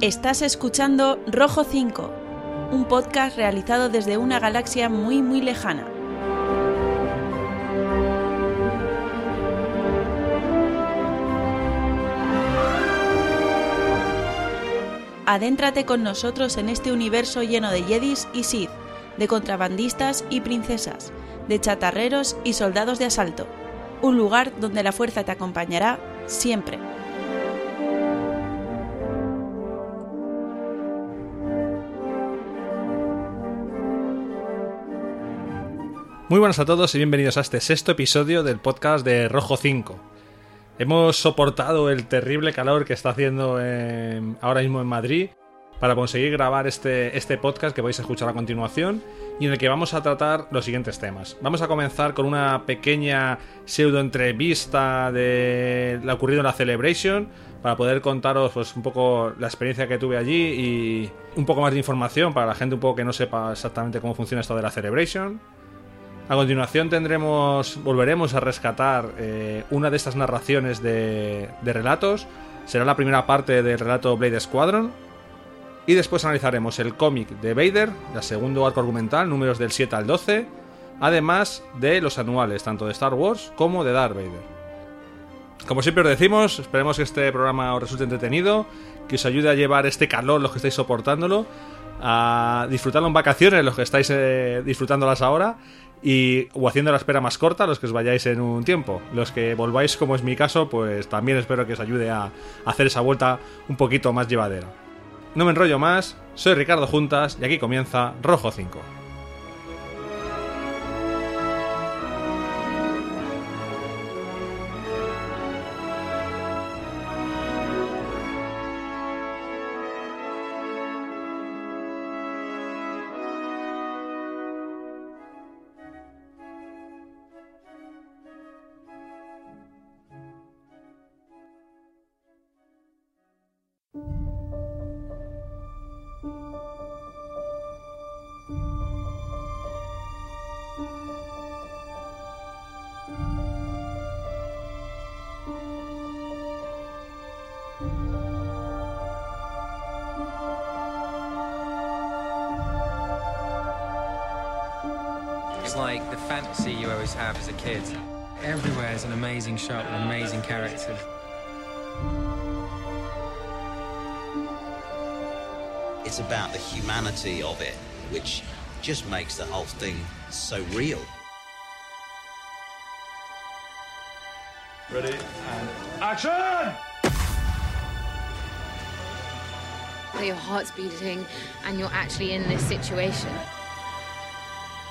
Estás escuchando Rojo 5, un podcast realizado desde una galaxia muy muy lejana. Adéntrate con nosotros en este universo lleno de Jedis y Sith, de contrabandistas y princesas, de chatarreros y soldados de asalto. Un lugar donde la fuerza te acompañará siempre. Muy buenas a todos y bienvenidos a este sexto episodio del podcast de Rojo 5. Hemos soportado el terrible calor que está haciendo en- ahora mismo en Madrid para conseguir grabar este, este podcast que vais a escuchar a continuación y en el que vamos a tratar los siguientes temas. Vamos a comenzar con una pequeña pseudo entrevista de lo ocurrido en la Celebration para poder contaros pues, un poco la experiencia que tuve allí y un poco más de información para la gente un poco que no sepa exactamente cómo funciona esto de la Celebration. A continuación tendremos, volveremos a rescatar eh, una de estas narraciones de, relatos. Será la primera parte del relato Blade Squadron. Y después analizaremos el cómic de Vader, el segundo arco argumental, números del 7 al 12, además de los anuales, tanto de Star Wars como de Darth Vader. Como siempre os decimos, esperemos que este programa os resulte entretenido, que os ayude a llevar este calor los que estáis soportándolo, a disfrutarlo en vacaciones los que estáis eh, disfrutándolas ahora y o haciendo la espera más corta los que os vayáis en un tiempo. Los que volváis, como es mi caso, pues también espero que os ayude a hacer esa vuelta un poquito más llevadera. No me enrollo más, soy Ricardo Juntas y aquí comienza Rojo 5. Humanity of it, which just makes the whole thing so real. Ready and action! your heart's beating and you're actually in this situation.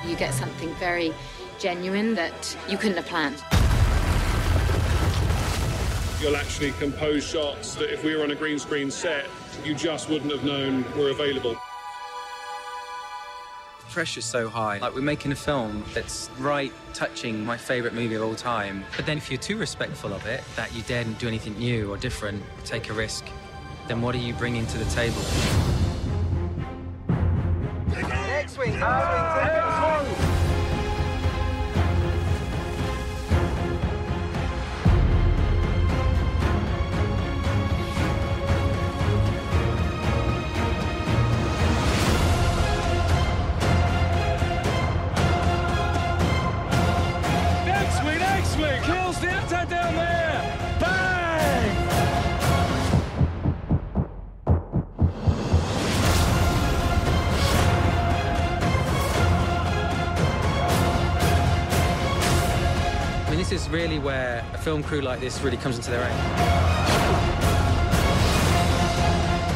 You get something very genuine that you couldn't have planned. You'll actually compose shots that if we were on a green screen set, you just wouldn't have known were available. Pressure's so high. Like we're making a film that's right touching my favorite movie of all time. But then if you're too respectful of it, that you daren't do anything new or different, take a risk, then what are you bringing to the table? Next kills down there! Bang! I mean, this is really where a film crew like this really comes into their own.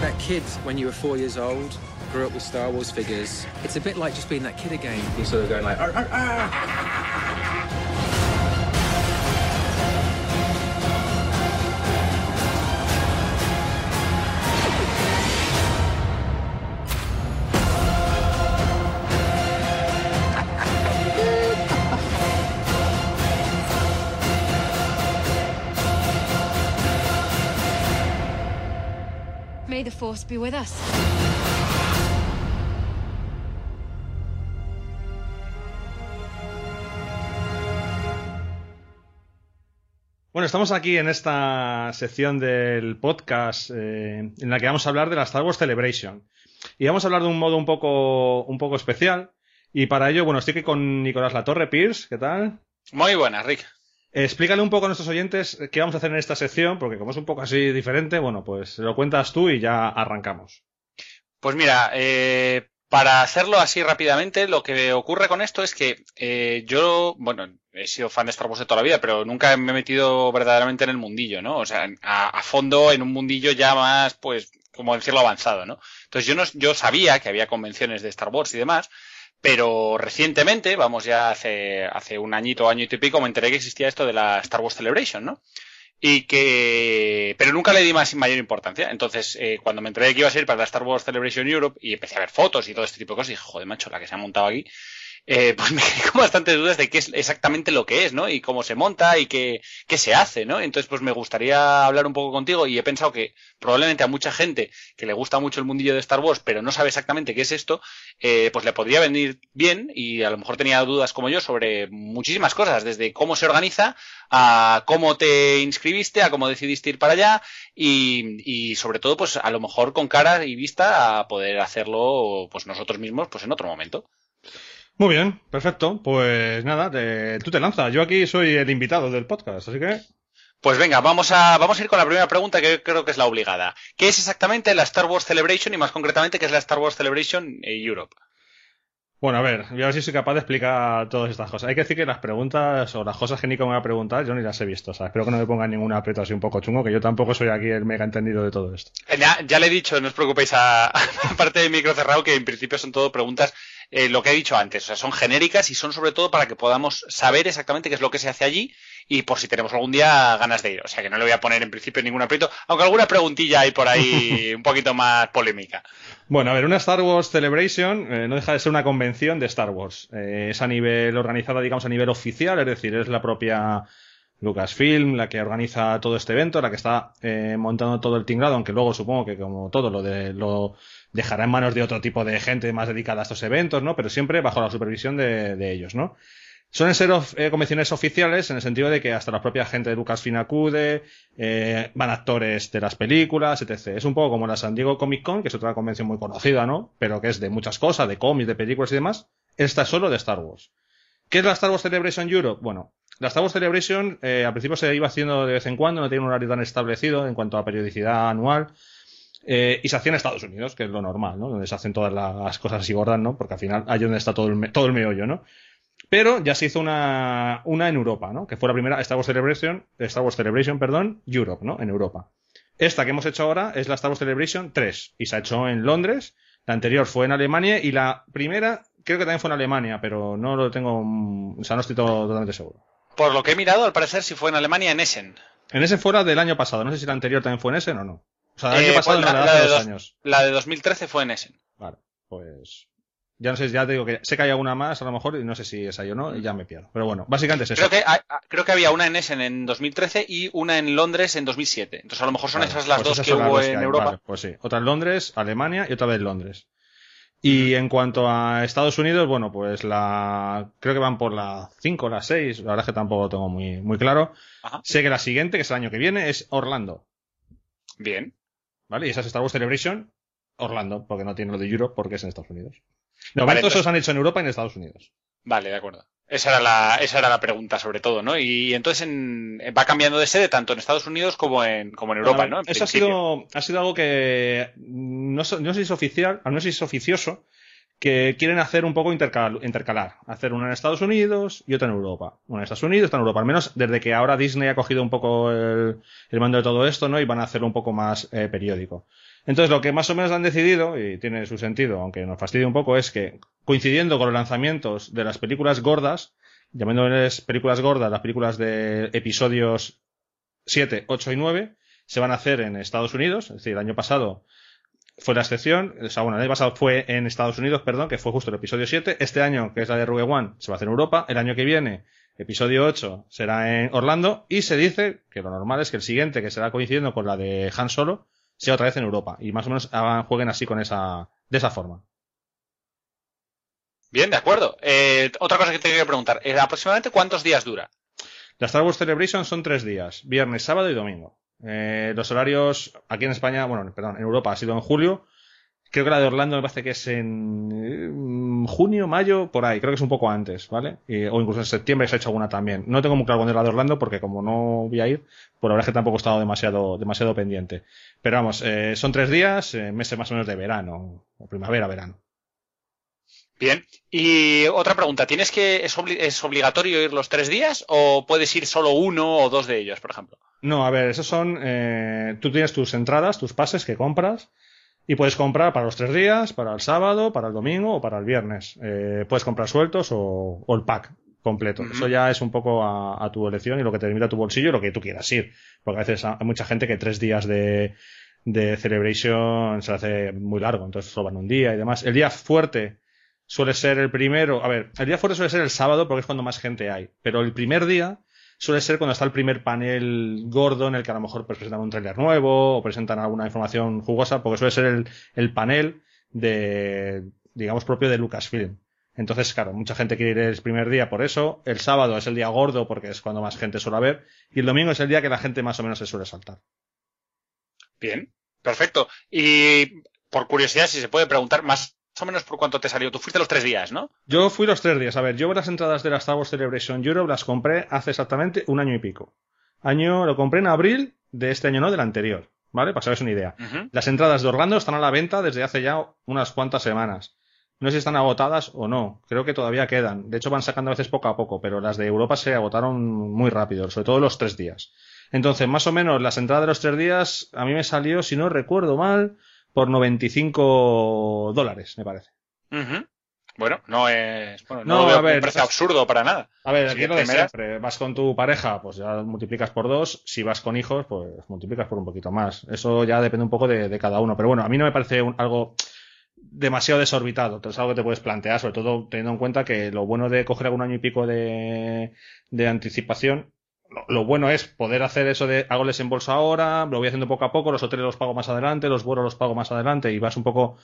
That kid, when you were four years old, grew up with Star Wars figures. It's a bit like just being that kid again. You're sort of going like, "Arr, arr, arr." Force be with us. Bueno, estamos aquí en esta sección del podcast eh, en la que vamos a hablar de la Star Wars Celebration. Y vamos a hablar de un modo un poco, un poco especial. Y para ello, bueno, estoy aquí con Nicolás Latorre Pierce. ¿Qué tal? Muy buenas, Rick. Explícale un poco a nuestros oyentes qué vamos a hacer en esta sección, porque como es un poco así diferente, bueno, pues lo cuentas tú y ya arrancamos. Pues mira, eh, para hacerlo así rápidamente, lo que ocurre con esto es que eh, yo, bueno, he sido fan de Star Wars de toda la vida, pero nunca me he metido verdaderamente en el mundillo, ¿no? O sea, a, a fondo en un mundillo ya más, pues, como decirlo, avanzado, ¿no? Entonces yo no, yo sabía que había convenciones de Star Wars y demás, pero recientemente, vamos ya hace, hace un añito, año y pico, me enteré que existía esto de la Star Wars Celebration, ¿no? Y que, pero nunca le di más mayor importancia. Entonces, eh, cuando me enteré que iba a ser para la Star Wars Celebration Europe y empecé a ver fotos y todo este tipo de cosas, dije, joder, macho, la que se ha montado aquí, eh, pues me quedé con bastantes dudas de qué es exactamente lo que es, ¿no? Y cómo se monta y qué, qué se hace, ¿no? Entonces, pues me gustaría hablar un poco contigo y he pensado que probablemente a mucha gente que le gusta mucho el mundillo de Star Wars, pero no sabe exactamente qué es esto, eh, pues le podría venir bien y a lo mejor tenía dudas como yo sobre muchísimas cosas, desde cómo se organiza a cómo te inscribiste, a cómo decidiste ir para allá y, y sobre todo, pues a lo mejor con cara y vista a poder hacerlo, pues nosotros mismos, pues en otro momento. Muy bien, perfecto. Pues nada, te- tú te lanzas. Yo aquí soy el invitado del podcast, así que Pues venga, vamos a, vamos a ir con la primera pregunta que creo que es la obligada. ¿Qué es exactamente la Star Wars Celebration y más concretamente qué es la Star Wars Celebration Europe? Bueno, a ver, yo a ver si soy capaz de explicar todas estas cosas. Hay que decir que las preguntas o las cosas que Nico me va a preguntar, yo ni las he visto. O sea, espero que no me pongan ningún aprieto así un poco chungo, que yo tampoco soy aquí el mega entendido de todo esto. Eh, Ya, ya le he dicho, no os preocupéis a, a parte de micro cerrado, que en principio son todo preguntas, eh, lo que he dicho antes, o sea, son genéricas y son sobre todo para que podamos saber exactamente qué es lo que se hace allí y por si tenemos algún día ganas de ir. O sea, que no le voy a poner en principio ningún aprieto, aunque alguna preguntilla hay por ahí un poquito más polémica. Bueno, a ver, una Star Wars Celebration eh, no deja de ser una convención de Star Wars. Eh, es a nivel organizada, digamos, a nivel oficial, es decir, es la propia Lucasfilm la que organiza todo este evento, la que está eh, montando todo el tinglado, aunque luego supongo que como todo lo de lo dejará en manos de otro tipo de gente más dedicada a estos eventos, ¿no? Pero siempre bajo la supervisión de, ellos, ¿no? Suelen ser eh, convenciones oficiales en el sentido de que hasta la propia gente de Lucasfilm acude, eh, van actores de las películas, etc. Es un poco como la San Diego Comic Con, que es otra convención muy conocida, ¿no? Pero que es de muchas cosas, de cómics, de películas y demás. Esta es solo de Star Wars. ¿Qué es la Star Wars Celebration Europe? Bueno, la Star Wars Celebration eh, al principio se iba haciendo de vez en cuando, no tiene un horario tan establecido en cuanto a periodicidad anual. Eh, y se hacía en Estados Unidos, que es lo normal, ¿no? Donde se hacen todas las cosas así gordas, ¿no? Porque al final ahí es donde está todo el, me- todo el meollo, ¿no? Pero ya se hizo una, una en Europa, ¿no? Que fue la primera Star Wars Celebration, Star Wars Celebration, perdón, Europe, ¿no? En Europa. Esta que hemos hecho ahora es la Star Wars Celebration 3 y se ha hecho en Londres. La anterior fue en Alemania y la primera creo que también fue en Alemania, pero no lo tengo, mm, o sea, no estoy to- totalmente seguro. Por lo que he mirado, al parecer si fue en Alemania, en Essen. En ese fuera del año pasado, no sé si la anterior también fue en ese o no. O sea, el Eh, año pasado pues no, la- la de dos dos- años. La de 2013 fue en Essen. Vale, pues ya no sé, ya te digo que sé que hay alguna más a lo mejor y no sé si es ahí o no y ya me pierdo. Pero bueno, básicamente es eso. Creo que, ha- creo que había una en Essen en 2013 y una en Londres en 2007. Entonces a lo mejor son Vale, esas las pues dos esas que hubo que en Europa. vale, pues sí, otra en Londres, Alemania y otra vez Londres. Y en cuanto a Estados Unidos, bueno, pues la creo que van por la 5 o la 6, la verdad es que tampoco lo tengo muy, muy claro. Ajá. Sé que la siguiente, que es el año que viene, es Orlando, Bien. ¿Vale? Y esa es Star Wars Celebration Orlando, porque no tiene lo de Europe porque es en Estados Unidos. De Vale, entonces- esos han hecho en Europa y en Estados Unidos. Vale, de acuerdo. Esa era la, esa era la pregunta, sobre todo, ¿no? Y entonces en- va cambiando de sede tanto en Estados Unidos como en, como en Europa, Bueno, ¿no? En eso ha sido, ha sido algo que no, no sé si es oficial, al menos si es oficioso, que quieren hacer un poco intercal- intercalar. Hacer una en Estados Unidos y otra en Europa. Una en Estados Unidos, otra en Europa. Al menos desde que ahora Disney ha cogido un poco el, el mando de todo esto, ¿no? Y van a hacerlo un poco más eh, periódico. Entonces, lo que más o menos han decidido, y tiene su sentido, aunque nos fastidie un poco, es que coincidiendo con los lanzamientos de las películas gordas, llamándoles películas gordas, las películas de episodios 7, 8 y 9, se van a hacer en Estados Unidos, es decir, el año pasado fue la excepción, o sea, bueno, el año pasado fue en Estados Unidos, perdón, que fue justo el episodio 7, este año, que es la de Rogue One, se va a hacer en Europa, el año que viene, episodio 8, será en Orlando, y se dice que lo normal es que el siguiente, que será coincidiendo con la de Han Solo, sea otra vez en Europa, y más o menos hagan, jueguen así con esa, de esa forma. Bien, de acuerdo. Eh, otra cosa que te quería preguntar, eh, ¿aproximadamente cuántos días dura? La Star Wars Celebration son tres días, viernes, sábado y domingo. Eh, los horarios aquí en España, bueno, perdón, en Europa ha sido en julio. Creo que la de Orlando me parece que es en eh, junio, mayo, por ahí. Creo que es un poco antes, ¿vale? O incluso en septiembre se ha hecho alguna también. No tengo muy claro cuándo es la de Orlando porque como no voy a ir, pues la es que tampoco he estado demasiado, demasiado pendiente. Pero vamos, eh, son tres días, eh, meses más o menos de verano, o primavera, verano. Bien. Y otra pregunta, ¿tienes que es, obli- es obligatorio ir los tres días o puedes ir solo uno o dos de ellos, por ejemplo? No, a ver, esos son. eh, tú tienes tus entradas, tus pases que compras. Y puedes comprar para los tres días, para el sábado, para el domingo o para el viernes. Eh, puedes comprar sueltos o, o el pack completo. Eso ya es un poco a, a tu elección y lo que te limita tu bolsillo y lo que tú quieras ir. Porque a veces hay mucha gente que tres días de, de celebration se hace muy largo, entonces solo van un día y demás. El día fuerte suele ser el primero. A ver, el día fuerte suele ser el sábado porque es cuando más gente hay. Pero el primer día suele ser cuando está el primer panel gordo en el que a lo mejor pues, presentan un tráiler nuevo o presentan alguna información jugosa, porque suele ser el, el panel de, digamos, propio de Lucasfilm. Entonces, claro, mucha gente quiere ir el primer día por eso. El sábado es el día gordo porque es cuando más gente suele haber. Y el domingo es el día que la gente más o menos se suele saltar. Bien, perfecto. Y por curiosidad, si se puede preguntar más o menos por cuánto te salió. Tú fuiste los tres días, ¿no? Yo fui los tres días. A ver, yo las entradas de la Star Wars Celebration Europe las compré hace exactamente un año y pico. Año, lo compré en abril de este año, no, del anterior. ¿Vale? Para saberos una idea. Las entradas de Orlando están a la venta desde hace ya unas cuantas semanas. No sé si están agotadas o no. Creo que todavía quedan. De hecho, van sacando a veces poco a poco, pero las de Europa se agotaron muy rápido, sobre todo los tres días. Entonces, más o menos, las entradas de los tres días a mí me salió, si no recuerdo mal, por 95 dólares, me parece. Bueno, no es. Bueno, No, no, veo a ver, un precio es- absurdo para nada. A ver, Sí, aquí lo de primeras. siempre. Vas con tu pareja, pues ya multiplicas por dos. Si vas con hijos, pues multiplicas por un poquito más. Eso ya depende un poco de, de cada uno. Pero bueno, a mí no me parece un- algo demasiado desorbitado. Entonces es algo que te puedes plantear, sobre todo teniendo en cuenta que lo bueno de coger algún año y pico de, de anticipación, lo, bueno es poder hacer eso de hago el desembolso ahora, lo voy haciendo poco a poco, los hoteles los pago más adelante, los vuelos los pago más adelante y vas un poco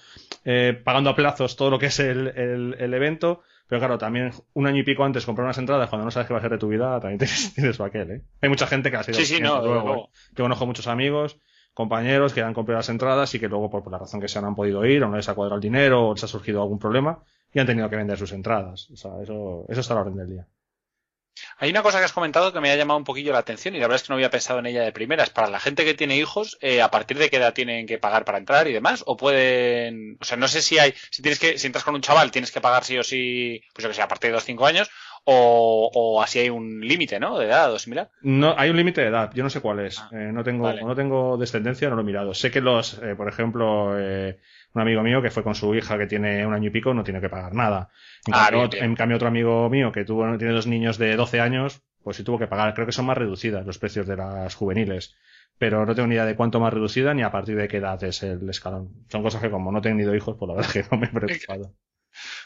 eh, pagando a plazos todo lo que es el, el- el evento. Pero claro, también un año y pico antes comprar unas entradas cuando no sabes qué va a ser de tu vida, también tienes, tienes su aquel, ¿eh? Hay mucha gente que ha sido Sí, sí, no, luego. ¿eh? Yo conozco muchos amigos, compañeros que han comprado las entradas y que luego por, por la razón que sea no han podido ir, o no les ha cuadrado el dinero, o les ha surgido algún problema y han tenido que vender sus entradas. O sea, eso, eso está a la orden del día. Hay una cosa que has comentado que me ha llamado un poquillo la atención y la verdad es que no había pensado en ella de primeras. Para la gente que tiene hijos, eh, ¿a partir de qué edad tienen que pagar para entrar y demás? ¿O pueden...? O sea, no sé si hay... Si tienes que... Si entras con un chaval, tienes que pagar sí o sí, pues yo que sé, a partir de los 5 años o, o así hay un límite, ¿no? De edad o similar. No, hay un límite de edad, yo no sé cuál es. Ah, Eh, no tengo, vale. no tengo descendencia, no lo he mirado. Sé que los, eh, por ejemplo, eh, un amigo mío que fue con su hija que tiene un año y pico no tiene que pagar nada. En, Ah, cambio, bien, bien. en cambio, otro amigo mío que tuvo, tiene dos niños de 12 años, pues sí tuvo que pagar. Creo que son más reducidas los precios de las juveniles. Pero no tengo ni idea de cuánto más reducida ni a partir de qué edad es el escalón. Son cosas que como no he tenido hijos, pues la verdad es que no me he preocupado.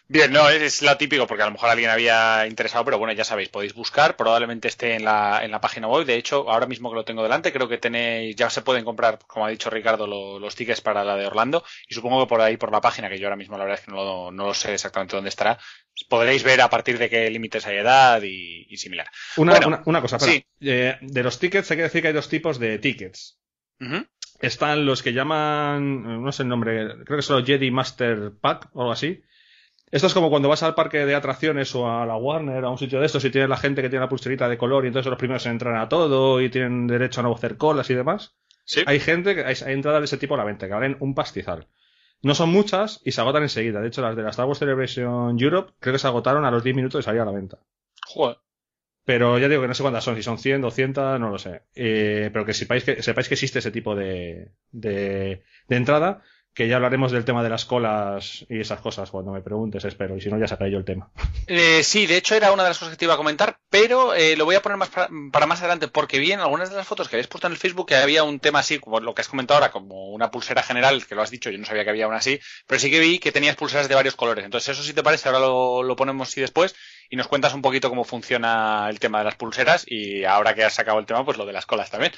Bien, no, es, es lo típico porque a lo mejor alguien había interesado, pero bueno, ya sabéis, podéis buscar, probablemente esté en la, en la página web. De hecho, ahora mismo que lo tengo delante, creo que tenéis, ya se pueden comprar, como ha dicho Ricardo, lo- los tickets para la de Orlando. Y supongo que por ahí, por la página, que yo ahora mismo la verdad es que no lo, no lo sé exactamente dónde estará, podréis ver a partir de qué límites hay edad y, y similar. Una, Bueno, una, una cosa, espera. sí. Eh, de los tickets hay que decir que hay dos tipos de tickets. Están los que llaman, no sé el nombre, creo que son los Jedi Master Pack o algo así. Esto es como cuando vas al parque de atracciones o a la Warner, a un sitio de estos, y tienes la gente que tiene la pulserita de color y entonces los primeros entran a todo y tienen derecho a no hacer colas y demás. Sí. Hay gente, que hay, hay entradas de ese tipo a la venta que valen un pastizal. No son muchas y se agotan enseguida. De hecho, las de la Star Wars Celebration Europe creo que se agotaron a los 10 minutos de salir a la venta. Joder. Pero ya digo que no sé cuántas son, si son 100, 200, no lo sé. Eh, pero que sepáis que, sepáis que existe ese tipo de, de, de entrada, que ya hablaremos del tema de las colas y esas cosas cuando me preguntes, espero. Y si no, ya sacaré yo el tema. Eh, sí, de hecho era una de las cosas que te iba a comentar, pero eh, lo voy a poner para, más adelante porque vi en algunas de las fotos que habéis puesto en el Facebook que había un tema así, como lo que has comentado ahora, como una pulsera general, que lo has dicho, yo no sabía que había una así, pero sí que vi que tenías pulseras de varios colores. Entonces eso si te parece, ahora lo, lo ponemos así después y nos cuentas un poquito cómo funciona el tema de las pulseras y ahora que has sacado el tema, pues lo de las colas también.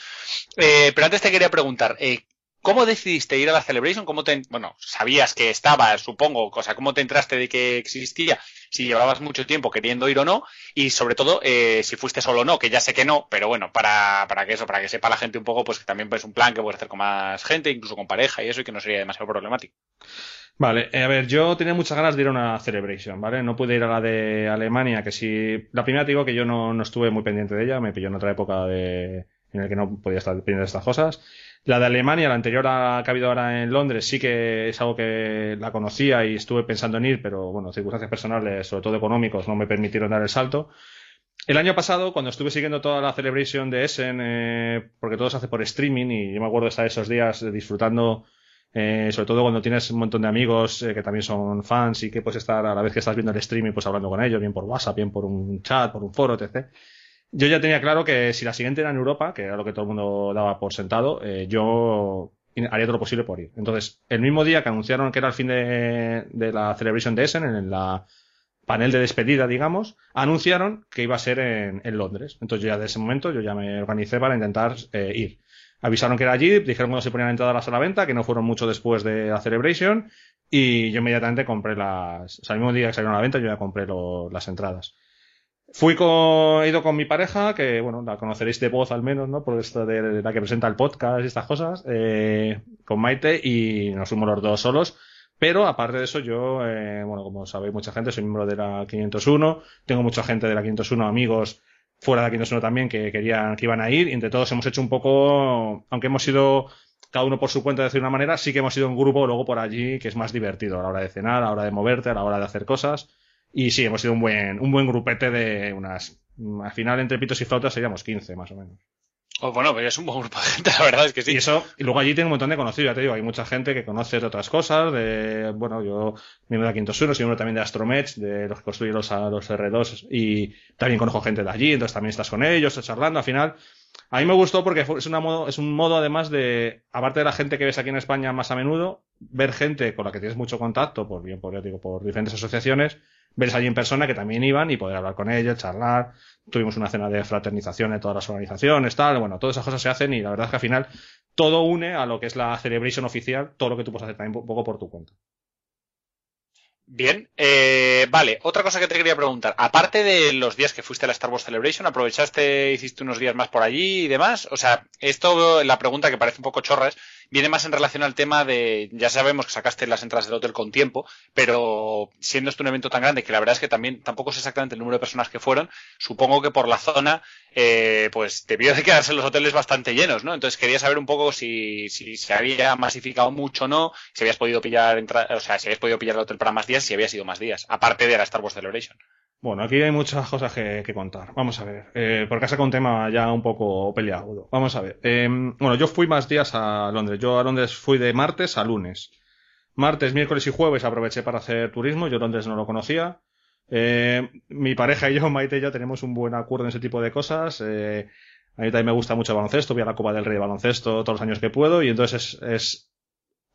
Eh, pero antes te quería preguntar, eh, ¿Cómo decidiste ir a la Celebration? ¿Cómo te, bueno, sabías que estaba, supongo, o sea, cómo te entraste de que existía, si llevabas mucho tiempo queriendo ir o no, y sobre todo, eh, si fuiste solo o no, que ya sé que no, pero bueno, para, para que eso, para que sepa la gente un poco, pues que también es un plan que puedes hacer con más gente, incluso con pareja y eso, y que no sería demasiado problemático. Vale, eh, a ver, yo tenía muchas ganas de ir a una Celebration, ¿vale? No pude ir a la de Alemania, que si... La primera te digo que yo no, no estuve muy pendiente de ella, me pilló en otra época de, en la que no podía estar pendiente de estas cosas. La de Alemania, la anterior que ha habido ahora en Londres, sí que es algo que la conocía y estuve pensando en ir, pero bueno, circunstancias personales, sobre todo económicos, no me permitieron dar el salto. El año pasado, cuando estuve siguiendo toda la celebration de Essen, eh, porque todo se hace por streaming y yo me acuerdo de estar esos días disfrutando, eh, sobre todo cuando tienes un montón de amigos eh, que también son fans y que puedes estar a la vez que estás viendo el streaming, pues hablando con ellos, bien por WhatsApp, bien por un chat, por un foro, etc yo ya tenía claro que si la siguiente era en Europa, que era lo que todo el mundo daba por sentado, eh, yo haría todo lo posible por ir. Entonces, el mismo día que anunciaron que era el fin de, la Celebration de Essen, en la panel de despedida, digamos, anunciaron que iba a ser en, Londres. Entonces, yo ya de ese momento, yo ya me organicé para intentar eh, ir. Avisaron que era allí, dijeron cuando se ponían entradas a la venta, que no fueron mucho después de la Celebration, y yo inmediatamente compré las, o sea, el mismo día que salieron a la venta, yo ya compré las entradas. Fui con, he ido con mi pareja, que bueno, la conoceréis de voz al menos, ¿no? Por esto de, la que presenta el podcast y estas cosas, eh, con Maite y nos fuimos los dos solos. Pero aparte de eso, yo, eh, bueno, como sabéis mucha gente, soy miembro de la 501, tengo mucha gente de la 501, amigos fuera de la 501 también que querían, que iban a ir, y entre todos hemos hecho un poco, aunque hemos sido cada uno por su cuenta de decir una manera, sí que hemos sido un grupo luego por allí que es más divertido a la hora de cenar, a la hora de moverte, a la hora de hacer cosas. Y sí, hemos sido un buen, un buen grupete de unas. Al final, entre pitos y flautas seríamos 15, más o menos. Oh, bueno, pero es un buen grupo de gente, la verdad es que sí. Y eso, y luego allí tengo un montón de conocidos, ya te digo, hay mucha gente que conoce de otras cosas, de, bueno, yo, miembro de Quintos Uno, soy miembro también de Astromech, de los que construyen los, los R2, y también conozco gente de allí, entonces también estás con ellos, estás charlando, al final, a mí me gustó porque es, una modo, es un modo además de, aparte de la gente que ves aquí en España más a menudo, ver gente con la que tienes mucho contacto, por bien, por, ya digo, por diferentes asociaciones, ves allí en persona que también iban y poder hablar con ellos, charlar. Tuvimos una cena de fraternización de todas las organizaciones, tal. Bueno, todas esas cosas se hacen y la verdad es que al final todo une a lo que es la celebration oficial, todo lo que tú puedes hacer también un poco por tu cuenta. Bien, eh, vale, otra cosa que te quería preguntar. Aparte de los días que fuiste a la Star Wars Celebration, ¿aprovechaste, hiciste unos días más por allí y demás? O sea, esto, la pregunta que parece un poco chorra es, viene más en relación al tema de, ya sabemos que sacaste las entradas del hotel con tiempo, pero siendo esto un evento tan grande, que la verdad es que también tampoco sé exactamente el número de personas que fueron, supongo que por la zona, eh, pues debió de quedarse los hoteles bastante llenos, ¿no? Entonces quería saber un poco si, si se había masificado mucho o no, si habías podido pillar, o sea, si habías podido pillar el hotel para más días, si había sido más días, aparte de la Star Wars Celebration. Bueno, aquí hay muchas cosas que, contar. Vamos a ver. Eh, porque has un tema ya un poco peleado. Vamos a ver. Em, bueno, yo fui más días a Londres. Yo a Londres fui de martes a lunes. Martes, miércoles y jueves aproveché para hacer turismo. Yo Londres no lo conocía. Eh, mi pareja y yo, Maite y yo, tenemos un buen acuerdo en ese tipo de cosas. Eh, a mí también me gusta mucho el baloncesto. Voy a la Copa del Rey de baloncesto todos los años que puedo. Y entonces es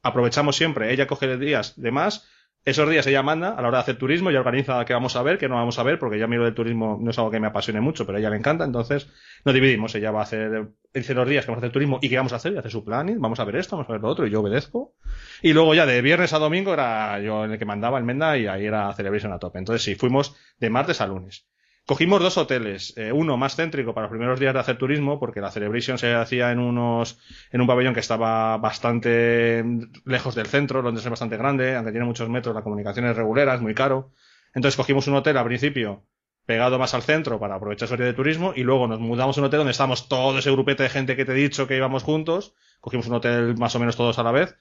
aprovechamos siempre. Ella coge días de más esos días ella manda a la hora de hacer turismo y organiza qué vamos a ver, qué no vamos a ver, porque ya miro del turismo no es algo que me apasione mucho, pero a ella le encanta, entonces nos dividimos. Ella va a hacer, dice los días que vamos a hacer turismo y qué vamos a hacer, y hace su plan, y vamos a ver esto, vamos a ver lo otro, y yo obedezco. Y luego ya de viernes a domingo era yo el que mandaba el Menda y ahí era Celebration a tope. Entonces sí, fuimos de martes a lunes. Cogimos dos hoteles, eh, uno más céntrico para los primeros días de hacer turismo, porque la Celebration se hacía en unos, en un pabellón que estaba bastante lejos del centro, Londres es bastante grande, aunque tiene muchos metros, la comunicación es regulera, es muy caro. Entonces cogimos un hotel al principio pegado más al centro para aprovechar su área de turismo y luego nos mudamos a un hotel donde estamos todo ese grupete de gente que te he dicho que íbamos juntos. Cogimos un hotel más o menos todos a la vez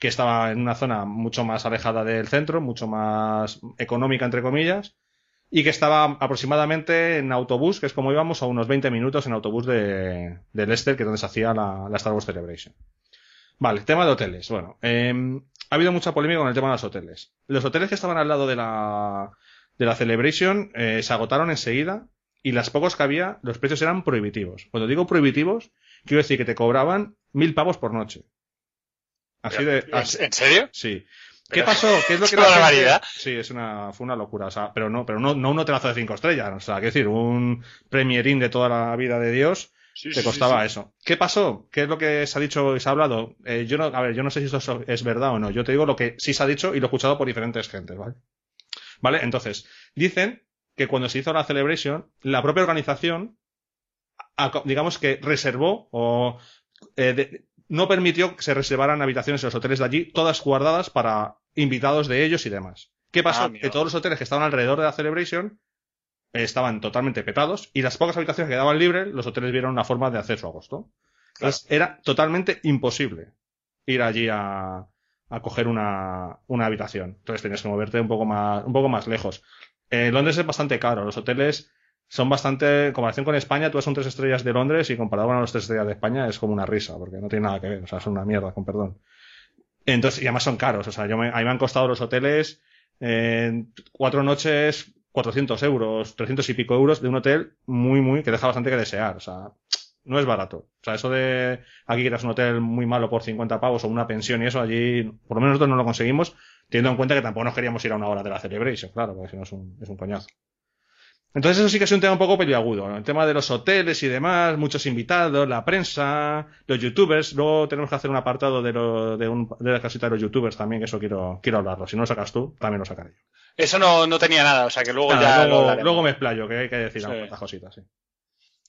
que estaba en una zona mucho más alejada del centro, mucho más económica entre comillas y que estaba aproximadamente en autobús, que es como íbamos, a unos 20 minutos en autobús de, de Leicester, que es donde se hacía la, Star Wars Celebration. Vale, tema de hoteles. Bueno, em, ha habido mucha polémica con el tema de los hoteles. Los hoteles que estaban al lado de la, de la Celebration eh, se agotaron enseguida y las pocos que había, los precios eran prohibitivos. Cuando digo prohibitivos, quiero decir que te cobraban mil pavos por noche. Así de. ¿En serio? Sí. ¿Qué pasó? ¿Qué es lo que la barbaridad? Sí, es una, fue una locura. O sea, pero no, pero no, no un hotelazo de cinco estrellas. O sea, quiero decir, un premierín de toda la vida de Dios Sí, te costaba sí, eso. ¿Qué pasó? ¿Qué es lo que se ha dicho y se ha hablado? Eh, yo no, a ver, yo no sé si esto es verdad o no. Yo te digo lo que sí se ha dicho y lo he escuchado por diferentes gentes, ¿vale? Vale, entonces, dicen que cuando se hizo la Celebration, la propia organización, digamos que reservó o eh, de- no permitió que se reservaran habitaciones en los hoteles de allí, todas guardadas para invitados de ellos y demás. ¿Qué pasó? Ah, mira. que todos los hoteles que estaban alrededor de la Celebration estaban totalmente petados y las pocas habitaciones que quedaban libres, los hoteles vieron una forma de hacer su agosto. Entonces, era totalmente imposible ir allí a, a coger una, una habitación. Entonces tenías que moverte un poco más, un poco más lejos. Eh, Londres es bastante caro. Los hoteles son bastante, en comparación con España, tú vas a un tres estrellas de Londres y comparado con los tres estrellas de España es como una risa, porque no tiene nada que ver. O sea, son una mierda, con perdón. Entonces, y además son caros. O sea, yo me, a mí me han costado los hoteles, eh, cuatro noches, 400 euros, 300 y pico euros de un hotel muy, muy, que deja bastante que desear. O sea, no es barato. O sea, eso de aquí quieras un hotel muy malo por 50 pavos o una pensión y eso, allí, por lo menos nosotros no lo conseguimos, teniendo en cuenta que tampoco nos queríamos ir a una hora de la Celebration, claro, porque si no es un, es un coñazo. Entonces eso sí que es un tema un poco peliagudo, ¿no? el tema de los hoteles y demás, muchos invitados, la prensa, los youtubers, luego tenemos que hacer un apartado de, lo, de, un, de la casita de los youtubers también, que eso quiero, quiero hablarlo. Si no lo sacas tú, también lo sacaré yo. Eso no, no tenía nada, o sea que luego Nada, ya luego, me explayo, que hay que decir Sí. algunas cositas, sí.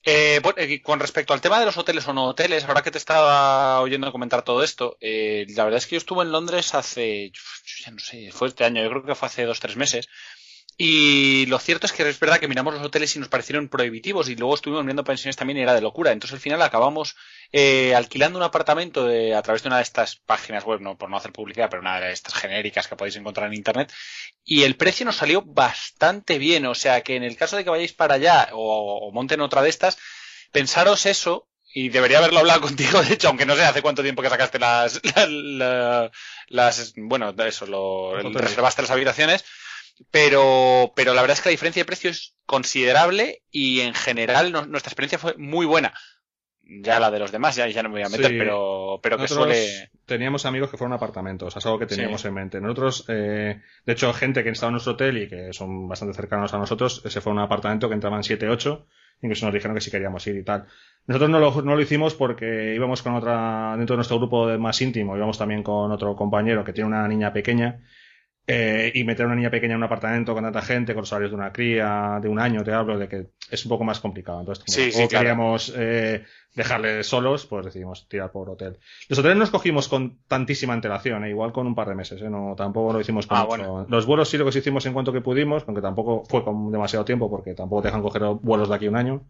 Eh, bueno, eh, con respecto al tema de los hoteles o no hoteles, ahora que te estaba oyendo comentar todo esto, eh, la verdad es que yo estuve en Londres hace, yo ya no sé, fue este año, yo creo que fue hace dos, tres meses. Y lo cierto es que es verdad que miramos los hoteles y nos parecieron prohibitivos y luego estuvimos mirando pensiones también y era de locura. Entonces al final acabamos eh, alquilando un apartamento de- a través de una de estas páginas web, no por no hacer publicidad, pero una de estas genéricas que podéis encontrar en internet. Y el precio nos salió bastante bien. O sea que en el caso de que vayáis para allá o, o monten otra de estas, pensaros eso. Y debería haberlo hablado contigo, de hecho, aunque no sé hace cuánto tiempo que sacaste las, la- la- las, bueno, eso, lo, reservaste las habitaciones. Pero, pero la verdad es que la diferencia de precio es considerable y en general no- nuestra experiencia fue muy buena. Ya la de los demás, ya, ya no me voy a meter, Sí. pero, pero que Nosotros suele. teníamos amigos que fueron a apartamentos, es algo que teníamos Sí. en mente. Nosotros, eh, de hecho, gente que estaba en nuestro hotel y que son bastante cercanos a nosotros, eh, se fue a un apartamento que entraban 7, 8, incluso nos dijeron que si queríamos ir y tal. Nosotros no lo, no lo hicimos porque íbamos con otra, dentro de nuestro grupo de más íntimo, íbamos también con otro compañero que tiene una niña pequeña, eh, y meter a una niña pequeña en un apartamento con tanta gente, con los horarios de una cría de un año, te hablo de que es un poco más complicado. Entonces, como Sí, sí, tampoco claro. queríamos eh, dejarles solos, pues decidimos tirar por hotel. Los hoteles nos cogimos con tantísima antelación, eh, igual con un par de meses, eh, no, tampoco lo hicimos con Ah, bueno. Los vuelos sí lo que hicimos en cuanto que pudimos, aunque tampoco fue con demasiado tiempo, porque tampoco te dejan coger vuelos de aquí a un año.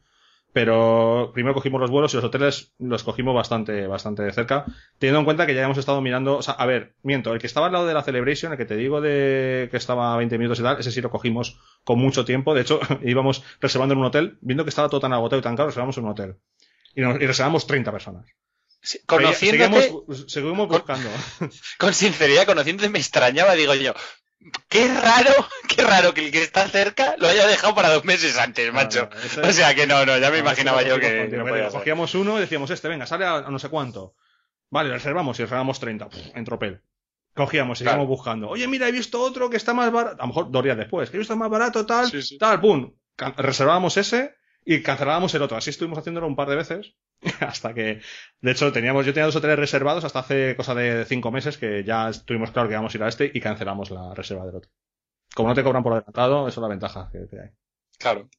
Pero primero cogimos los vuelos y los hoteles los cogimos bastante, bastante de cerca, teniendo en cuenta que ya hemos estado mirando, o sea, a ver, miento, el que estaba al lado de la Celebration, el que te digo de que estaba a 20 minutos y tal, ese sí lo cogimos con mucho tiempo, de hecho, íbamos reservando en un hotel, viendo que estaba todo tan agotado y tan caro, reservamos en un hotel. Y, nos- y reservamos 30 personas. Conociéndote, Seguimos, seguimos buscando. con sinceridad, conociéndote me extrañaba, digo yo. Qué raro, qué raro que el que está cerca lo haya dejado para dos meses antes, macho. Ese- O sea que no, no, ya me No, imaginaba yo que, no ser. Cogíamos uno y decíamos, este, venga, sale a, no sé cuánto. Vale, reservamos y reservamos 30. Puf, en tropel. Cogíamos, seguíamos Claro. buscando. Oye, mira, he visto otro que está más barato. A lo mejor dos días después. Que he visto más barato, tal, Sí, sí. tal, pum. Reservábamos ese y cancelábamos el otro. Así estuvimos haciéndolo un par de veces. hasta que, de hecho, teníamos, yo tenía dos hoteles reservados hasta hace cosa de cinco meses que ya estuvimos claro que íbamos a ir a este y cancelamos la reserva del otro. Como no te cobran por adelantado, eso es la ventaja que, hay. Claro.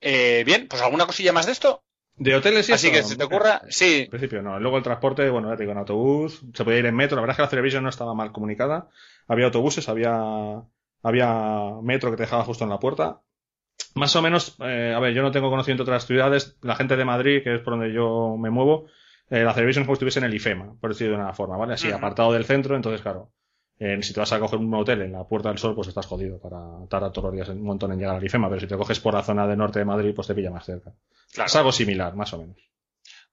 Eh, bien, pues alguna cosilla más de esto. De hoteles y Así eso, que se te ocurra, sí. En principio no. Luego el transporte, bueno, ya te digo, en autobús, se podía ir en metro. La verdad es que la Celebration no estaba mal comunicada. Había autobuses, había, había metro que te dejaba justo en la puerta. Más o menos, eh, a ver, yo no tengo conocimiento de otras ciudades. La gente de Madrid, que es por donde yo me muevo, eh, la Celebration es como si estuviese en el IFEMA, por decirlo de una forma, ¿vale? Así, apartado del centro, entonces, claro. eh, si te vas a coger un hotel en la Puerta del Sol, pues estás jodido para tardar todos los días un montón en llegar al IFEMA, pero si te coges por la zona del norte de Madrid, pues te pilla más cerca. Claro. Es algo similar, más o menos.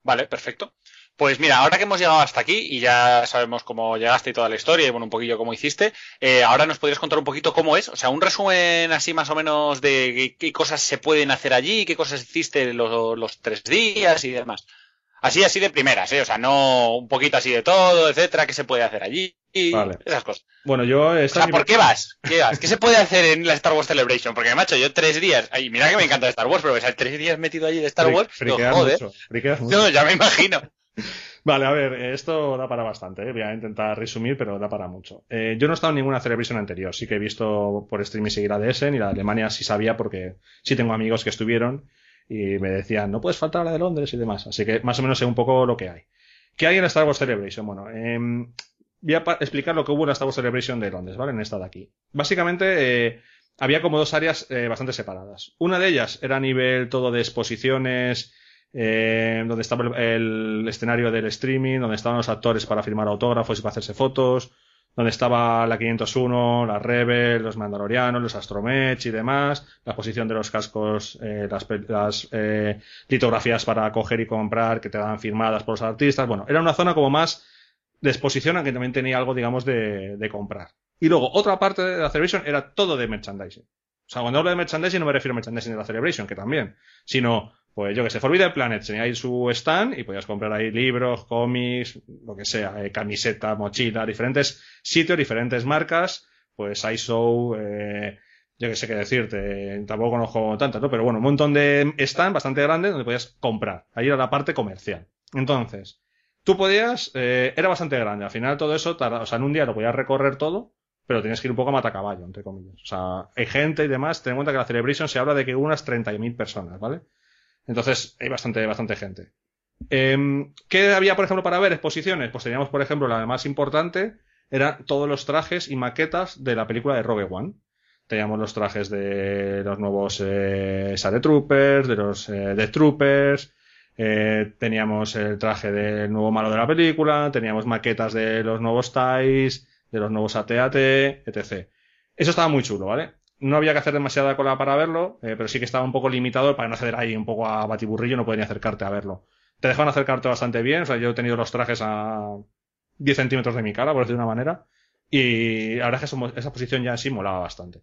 Vale, perfecto. Pues mira, ahora que hemos llegado hasta aquí y ya sabemos cómo llegaste y toda la historia y bueno, un poquillo cómo hiciste, eh, ahora nos podrías contar un poquito cómo es, o sea, un resumen así más o menos de qué, qué cosas se pueden hacer allí, qué cosas hiciste los, los tres días y demás. Así, así de primeras, ¿eh? O sea, no un poquito así de todo, etcétera, qué se puede hacer allí. y Vale. esas cosas. Bueno, yo... O sea, mi- ¿por qué vas? ¿Qué vas? ¿Qué se puede hacer en la Star Wars Celebration? Porque, macho, yo tres días... Ay, mira que me encanta Star Wars, pero ves, tres días metido allí de Star Wars... friqueas joder. mucho, friqueas mucho. No, ya me imagino. Vale, a ver, esto da para bastante, ¿eh? voy a intentar resumir, pero da para mucho. Eh, yo no he estado en ninguna Celebration anterior, sí que he visto por stream y seguir de Essen y la de Alemania sí sabía porque sí tengo amigos que estuvieron y me decían, no puedes faltar a la de Londres y demás, así que más o menos sé un poco lo que hay. ¿Qué hay en la Star Wars Celebration? Bueno, em, voy a explicar lo que hubo en la Star Wars Celebration de Londres, ¿vale? En esta de aquí. Básicamente, eh, había como dos áreas bastante separadas. Una de ellas era a nivel todo de exposiciones, eh, donde estaba el, el escenario del streaming, donde estaban los actores para firmar autógrafos y para hacerse fotos, donde estaba la 501, la Rebel, los Mandalorianos, los Astromech y demás, la exposición de los cascos, eh, las, las eh, litografías para coger y comprar que te daban firmadas por los artistas. Bueno, era una zona como más de exposición, aunque también tenía algo, digamos, de, de comprar. Y luego, otra parte de la Celebration era todo de merchandising. O sea, cuando hablo de merchandising no me refiero a merchandising de la Celebration, que también, sino, pues yo que sé, Forbidden Planet tenía ahí su stand y podías comprar ahí libros, cómics, lo que sea, eh, camiseta, mochila, diferentes sitios, diferentes marcas, pues iShow, eh, yo que sé qué decirte, tampoco conozco tantas, ¿no? Pero bueno, un montón de stand bastante grande donde podías comprar. Ahí era la parte comercial. Entonces, tú podías, eh, era bastante grande. Al final todo eso, tarda- o sea, en un día lo podías recorrer todo, pero tenías que ir un poco a matacaballo, entre comillas. O sea, hay gente y demás. Ten en cuenta que la Celebration se habla de que hubo unas 30.000 personas, ¿vale? Entonces, hay bastante, bastante gente. Em, ¿Qué había, por ejemplo, para ver exposiciones? Pues teníamos, por ejemplo, la más importante, eran todos los trajes y maquetas de la película de Rogue One. Teníamos los trajes de los nuevos eh, Troopers, de los eh, Death Troopers, eh, teníamos el traje del nuevo malo de la película, teníamos maquetas de los nuevos TIEs, de los nuevos AT-AT, etc. Eso estaba muy chulo, ¿vale? No había que hacer demasiada cola para verlo, eh, pero sí que estaba un poco limitado para no hacer ahí un poco a batiburrillo, no podía ni acercarte a verlo. Te dejaban acercarte bastante bien, o sea, yo he tenido los trajes a 10 centímetros de mi cara, por decirlo de una manera, y la verdad es que esa posición ya sí molaba bastante.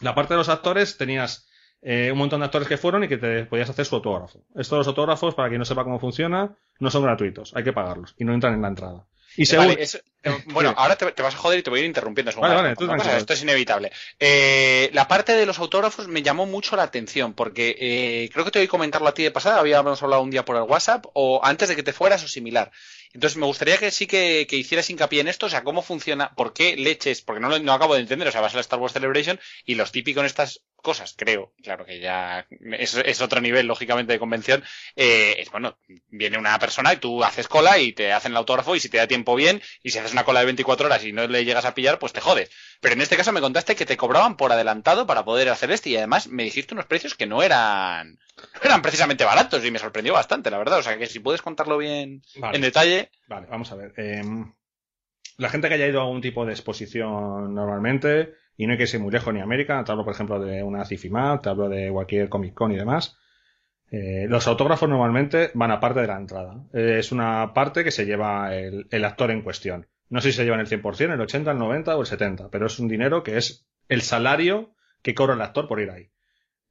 La parte de los actores tenías eh, un montón de actores que fueron y que te podías hacer su autógrafo. Estos autógrafos, para quien no sepa cómo funciona, no son gratuitos, hay que pagarlos y no entran en la entrada. Y según, Vale, es- eh, bueno, ahora te, te vas a joder y te voy a ir interrumpiendo. Vale, vale, tú Esto es inevitable. Eh, la parte de los autógrafos me llamó mucho la atención porque eh, creo que te oí comentarlo a ti de pasada, habíamos hablado un día por el WhatsApp o antes de que te fueras o similar. Entonces me gustaría que sí que, que hicieras hincapié en esto, o sea, cómo funciona, por qué leches, porque no lo no acabo de entender, o sea, vas a la Star Wars Celebration y los típicos en estas cosas, creo, claro que ya es, es otro nivel, lógicamente, de convención, eh, es bueno, viene una persona y tú haces cola y te hacen el autógrafo y si te da tiempo bien y si haces una cola de 24 horas y no le llegas a pillar, pues te jodes. Pero en este caso me contaste que te cobraban por adelantado para poder hacer este y además me dijiste unos precios que no eran, no eran precisamente baratos y me sorprendió bastante, la verdad. O sea que si puedes contarlo bien Vale. en detalle. Vale, vamos a ver. Em, la gente que haya ido a algún tipo de exposición normalmente, y no hay que irse muy lejos ni América, te hablo por ejemplo de una CIFIMAT, te hablo de cualquier Comic Con y demás, eh, los autógrafos normalmente van aparte de la entrada. Eh, es una parte que se lleva el, actor en cuestión. No sé si se llevan el 100%, el 80, el 90 o el 70, pero es un dinero que es el salario que cobra el actor por ir ahí.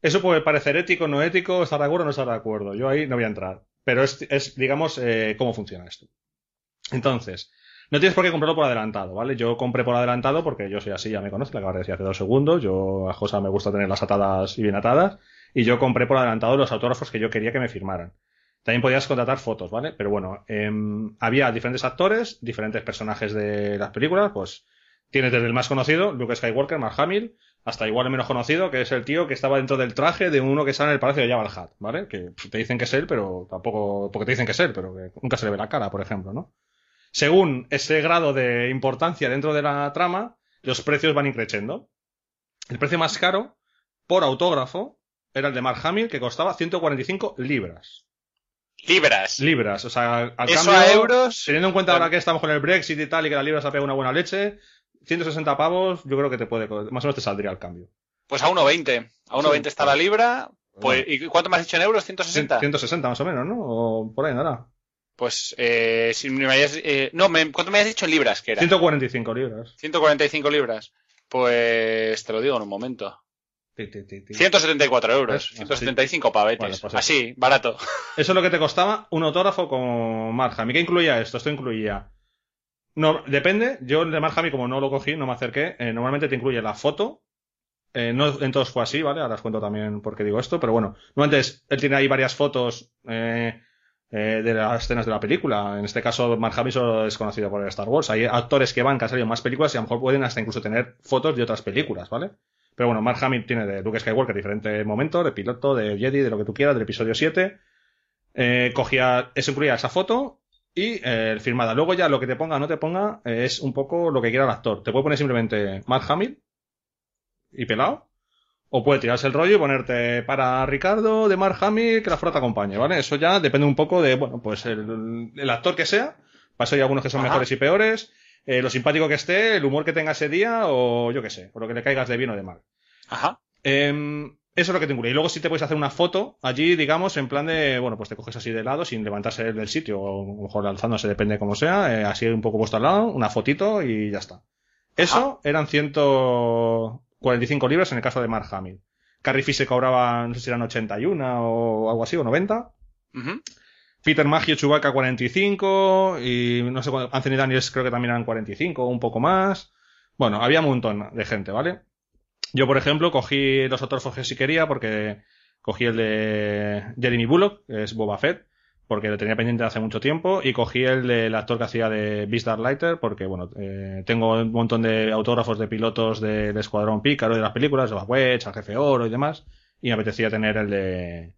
Eso puede parecer ético, no ético, estar de acuerdo o no estar de acuerdo. Yo ahí no voy a entrar. Pero es, es digamos, eh, cómo funciona esto. Entonces, no tienes por qué comprarlo por adelantado, ¿vale? Yo compré por adelantado porque yo soy así, ya me conoces, la acabo de decir hace dos segundos. Yo a Josa me gusta tenerlas atadas y bien atadas. Y yo compré por adelantado los autógrafos que yo quería que me firmaran. También podías contratar fotos, ¿vale? Pero bueno, em, había diferentes actores, diferentes personajes de las películas, pues tienes desde el más conocido, Luke Skywalker, Mark Hamill, hasta igual el menos conocido, que es el tío que estaba dentro del traje de uno que sale en el Palacio de Jabba el Hutt, ¿vale? Que te dicen que es él, pero tampoco, porque te dicen que es él, pero que nunca se le ve la cara, por ejemplo, ¿no? Según ese grado de importancia dentro de la trama, los precios van increciendo. El precio más caro, por autógrafo, era el de Mark Hamill, que costaba 145 libras. Libras. Libras, o sea, al Eso cambio, a euros. teniendo en cuenta ahora que estamos con el Brexit y tal, y que la libra se ha pegado una buena leche, 160 pavos, yo creo que te puede, más o menos te saldría el cambio. Pues a 1,20. A 1,20 Sí. está la libra. Pues, ¿Y cuánto me has dicho en euros? ¿160? 160 más o menos, ¿no? O por ahí, nada. Pues, eh, si me habías, eh, no, me- ¿cuánto me habías dicho en libras que era? 145 libras. 145 libras. Pues te lo digo en un momento. Ti, ti, ti, ti. 174 euros. ¿Ves? 175 pavetes. Bueno, pues. Así, barato. Eso es lo que te costaba un autógrafo con Mark Hamill. ¿Qué incluía esto? Esto incluía No, depende. Yo el de Mark Hamill, como no lo cogí, no me acerqué. eh, normalmente te incluye la foto. Eh, no en todos fue así, ¿vale? Ahora os cuento también por qué digo esto, pero bueno. Normalmente es- él tiene ahí varias fotos eh, eh, de las escenas de la película. En este caso, Mark Hamill solo es conocido por Star Wars. Hay actores que van, que han salido más películas y a lo mejor pueden hasta incluso tener fotos de otras películas, ¿vale? Pero bueno, Mark Hamill tiene de Luke Skywalker diferentes momentos, de piloto, de Jedi, de lo que tú quieras, del episodio 7. Eh, cogía, eso incluía esa foto y eh, firmada. Luego ya lo que te ponga o no te ponga es un poco lo que quiera el actor. Te puede poner simplemente Mark Hamill y pelado. O puede tirarse el rollo y ponerte para Ricardo de Mark Hamill que la flota acompañe, ¿vale? Eso ya depende un poco de, bueno, pues el, el actor que sea. Para eso hay algunos que son Ajá. mejores y peores. eh, lo simpático que esté, el humor que tenga ese día o yo qué sé, o lo que le caigas de bien o de mal. Ajá. Em, eso es lo que te incluye. Y luego sí te puedes hacer una foto allí, digamos, en plan de, bueno, pues te coges así de lado sin levantarse del sitio, o a lo mejor alzándose, depende cómo sea, eh, así un poco puesto al lado, una fotito y ya está. Eso eran 145 libras en el caso de Mark Hamill. Carrie Fisher cobraba, no sé si eran 81 o algo así, o 90. Ujú. Peter Maggio, Chewbacca 45 y no sé cuánto, Anthony Daniels creo que también eran 45 o un poco más. Bueno, había un montón de gente, ¿vale? Yo, por ejemplo, cogí los autógrafos que sí quería porque cogí el de Jeremy Bullock, que es Boba Fett, porque lo tenía pendiente hace mucho tiempo, y cogí el del actor que hacía de Beast Darklighter, porque, bueno, eh, tengo un montón de autógrafos de pilotos del Escuadrón Pícaro y de las películas, de Wedge, al Jefe Oro y demás, y me apetecía tener el de,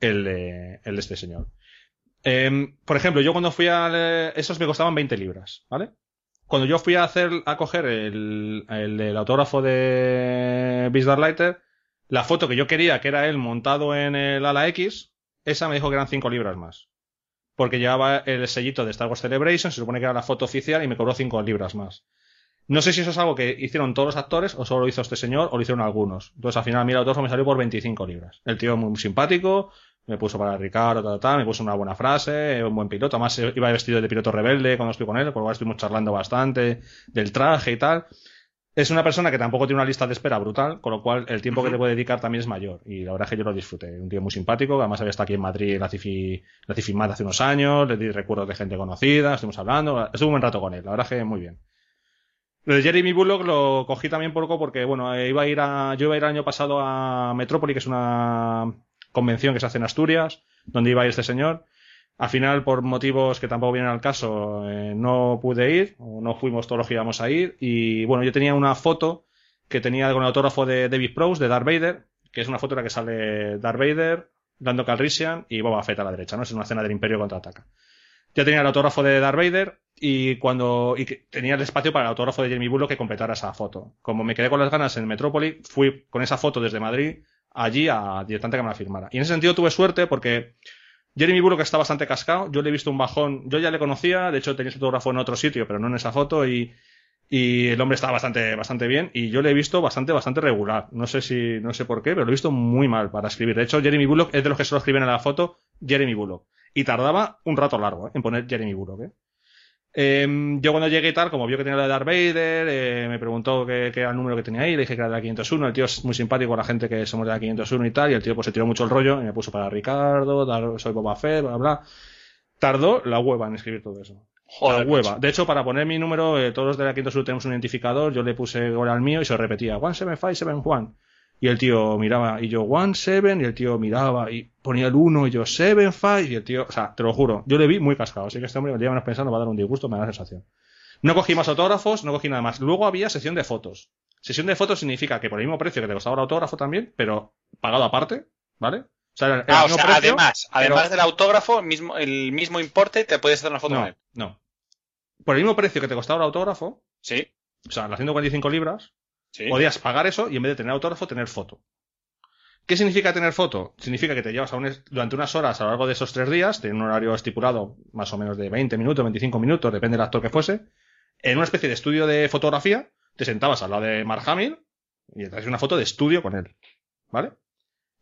el de, el de este señor. Em, por ejemplo, yo cuando fui a... Esos me costaban 20 libras, ¿vale? Cuando yo fui a hacer, a coger el, el, del autógrafo de Beast Darklighter, la foto que yo quería, que era él montado en el ala X, esa me dijo que eran 5 libras más. Porque llevaba el sellito de Star Wars Celebration, se supone que era la foto oficial y me cobró 5 libras más. No sé si eso es algo que hicieron todos los actores o solo lo hizo este señor o lo hicieron algunos. Entonces al final, mira, el autógrafo me salió por 25 libras. El tío muy simpático, me puso para Ricardo, tal, tal, me puso una buena frase, un buen piloto. Además, iba vestido de piloto rebelde cuando estoy con él, por lo cual estuvimos charlando bastante del traje y tal. Es una persona que tampoco tiene una lista de espera brutal, con lo cual el tiempo que te puede dedicar también es mayor. Y la verdad es que yo lo disfruté. Un tío muy simpático, que además había estado aquí en Madrid en la Cifi, la Cifimat hace unos años, le di recuerdos de gente conocida, estuvimos hablando, estuve un buen rato con él, la verdad es que muy bien. Lo de Jeremy Bullock lo cogí también poco porque, bueno, iba a ir a, yo iba a ir el año pasado a Metrópoli, que es una convención que se hace en Asturias, donde iba a ir este señor. Al final, por motivos que tampoco vienen al caso, eh, no pude ir, o no fuimos todos los que íbamos a ir. Y bueno, yo tenía una foto que tenía con el autógrafo de David Prowse, de Darth Vader, que es una foto en la que sale Darth Vader, Lando Calrissian y Boba Fett a la derecha, ¿no? Es una escena del Imperio contraataca. Ya tenía el autógrafo de Darth Vader y cuando y tenía el espacio para el autógrafo de Jeremy Bullock que completara esa foto. Como me quedé con las ganas en Metrópoli, fui con esa foto desde Madrid allí a directamente que me la firmara. Y en ese sentido tuve suerte porque Jeremy Bullock está bastante cascado, yo le he visto un bajón, yo ya le conocía, de hecho tenía su autógrafo en otro sitio, pero no en esa foto y el hombre estaba bastante, bastante bien y yo le he visto bastante, bastante regular. No sé si, no sé por qué, pero lo he visto muy mal para escribir. De hecho, Jeremy Bullock es de los que solo escriben en la foto Jeremy Bullock. Y tardaba un rato largo ¿eh? en poner Jeremy Bullock. ¿eh? Eh, yo cuando llegué y tal, como vio que tenía la de Darth Vader, eh, me preguntó qué, qué, era el número que tenía ahí, le dije que era de la 501, el tío es muy simpático, la gente que somos de la 501 y tal, y el tío pues se tiró mucho el rollo y me puso para Ricardo, dar, soy Boba Fett, bla, bla. Tardó la hueva en escribir todo eso. Joder, la hueva. De hecho, para poner mi número, eh, todos los de la 501 tenemos un identificador, yo le puse ahora al mío y se repetía, 17571. Y el tío miraba, y yo, 17, y el tío miraba, y ponía el 1, y yo, 75, y el tío, o sea, te lo juro, yo le vi muy cascado, así que este hombre, el día menos pensando, va a dar un disgusto, me da la sensación. No cogí más autógrafos, no cogí nada más. Luego había sesión de fotos. Sesión de fotos significa que por el mismo precio que te costaba el autógrafo también, pero pagado aparte, ¿vale? O sea, era ah, o sea precio, además, pero... además del autógrafo, mismo, el mismo importe, te puedes hacer una foto no, con él. No. Por el mismo precio que te costaba el autógrafo, sí. o sea, las 145 libras, sí. podías pagar eso y en vez de tener autógrafo, tener foto. ¿Qué significa tener foto? Significa que te llevas a durante unas horas a lo largo de esos tres días, de un horario estipulado más o menos de 20 minutos, 25 minutos, depende del actor que fuese, en una especie de estudio de fotografía, te sentabas al lado de Mark Hamill y te hacías una foto de estudio con él. ¿Vale?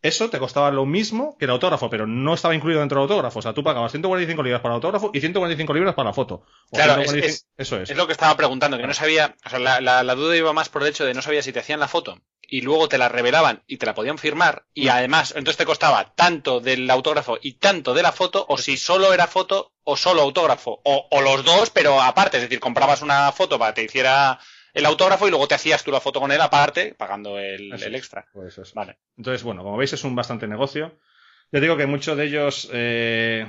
Eso te costaba lo mismo que el autógrafo, pero no estaba incluido dentro del autógrafo. O sea, tú pagabas 145 libras para el autógrafo y 145 libras para la foto. O Claro, es- 145 es- eso es. Es lo que estaba preguntando, que no sabía, o sea, la, la- la duda iba más por el hecho de no sabía si te hacían la foto y luego te la revelaban y te la podían firmar y además entonces te costaba tanto del autógrafo y tanto de la foto o si solo era foto o solo autógrafo o, o los dos pero aparte, es decir, comprabas una foto para que te hiciera el autógrafo y luego te hacías tú la foto con él aparte pagando el, extra. Pues eso. Vale. Entonces, bueno, como veis es un bastante negocio. Ya digo que muchos de ellos eh,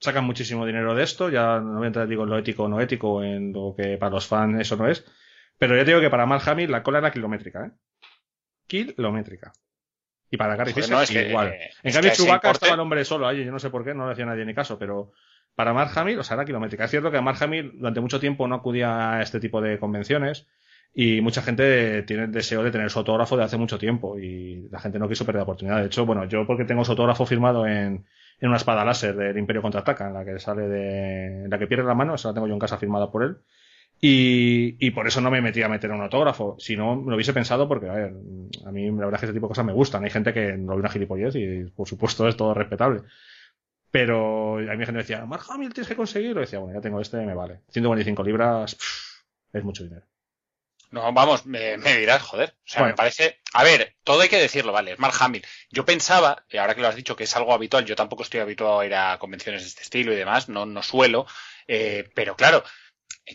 sacan muchísimo dinero de esto. Ya no voy a entrar digo, en lo ético o no ético, en lo que para los fans eso no es. Pero ya digo que para Mark Hamill la cola era kilométrica, ¿eh? Kilométrica. Y para Gary Fisher no, es que, igual. eh, en cambio, Chewbacca importe- estaba el hombre solo allí. Yo no sé por qué, no le hacía nadie ni caso, pero para Mark o sea, era kilométrica. Es cierto que Mark Hamill durante mucho tiempo no acudía a este tipo de convenciones y mucha gente tiene el deseo de tener su autógrafo de hace mucho tiempo y la gente no quiso perder la oportunidad. De hecho, bueno, yo porque tengo su autógrafo firmado en, una espada láser del Imperio Contraataca, en la que sale de, en la que pierde la mano, esa la tengo yo en casa firmada por él. Y, por eso no me metí a meter un autógrafo. Si no, me lo hubiese pensado porque, a ver, a mí la verdad es que ese tipo de cosas me gustan. Hay gente que no ve una gilipollez y, por supuesto, es todo respetable. Pero a mí gente me decía, Mark Hamill tienes que conseguirlo. Y decía, bueno, ya tengo este, me vale. 125 libras pff, es mucho dinero. No, vamos, me, me dirás, joder. O sea, Bueno. me parece. A ver, todo hay que decirlo, vale, es Mark Hamill. Yo pensaba, y ahora que lo has dicho, que es algo habitual, yo tampoco estoy habituado a ir a convenciones de este estilo y demás, no, no suelo, eh, pero claro,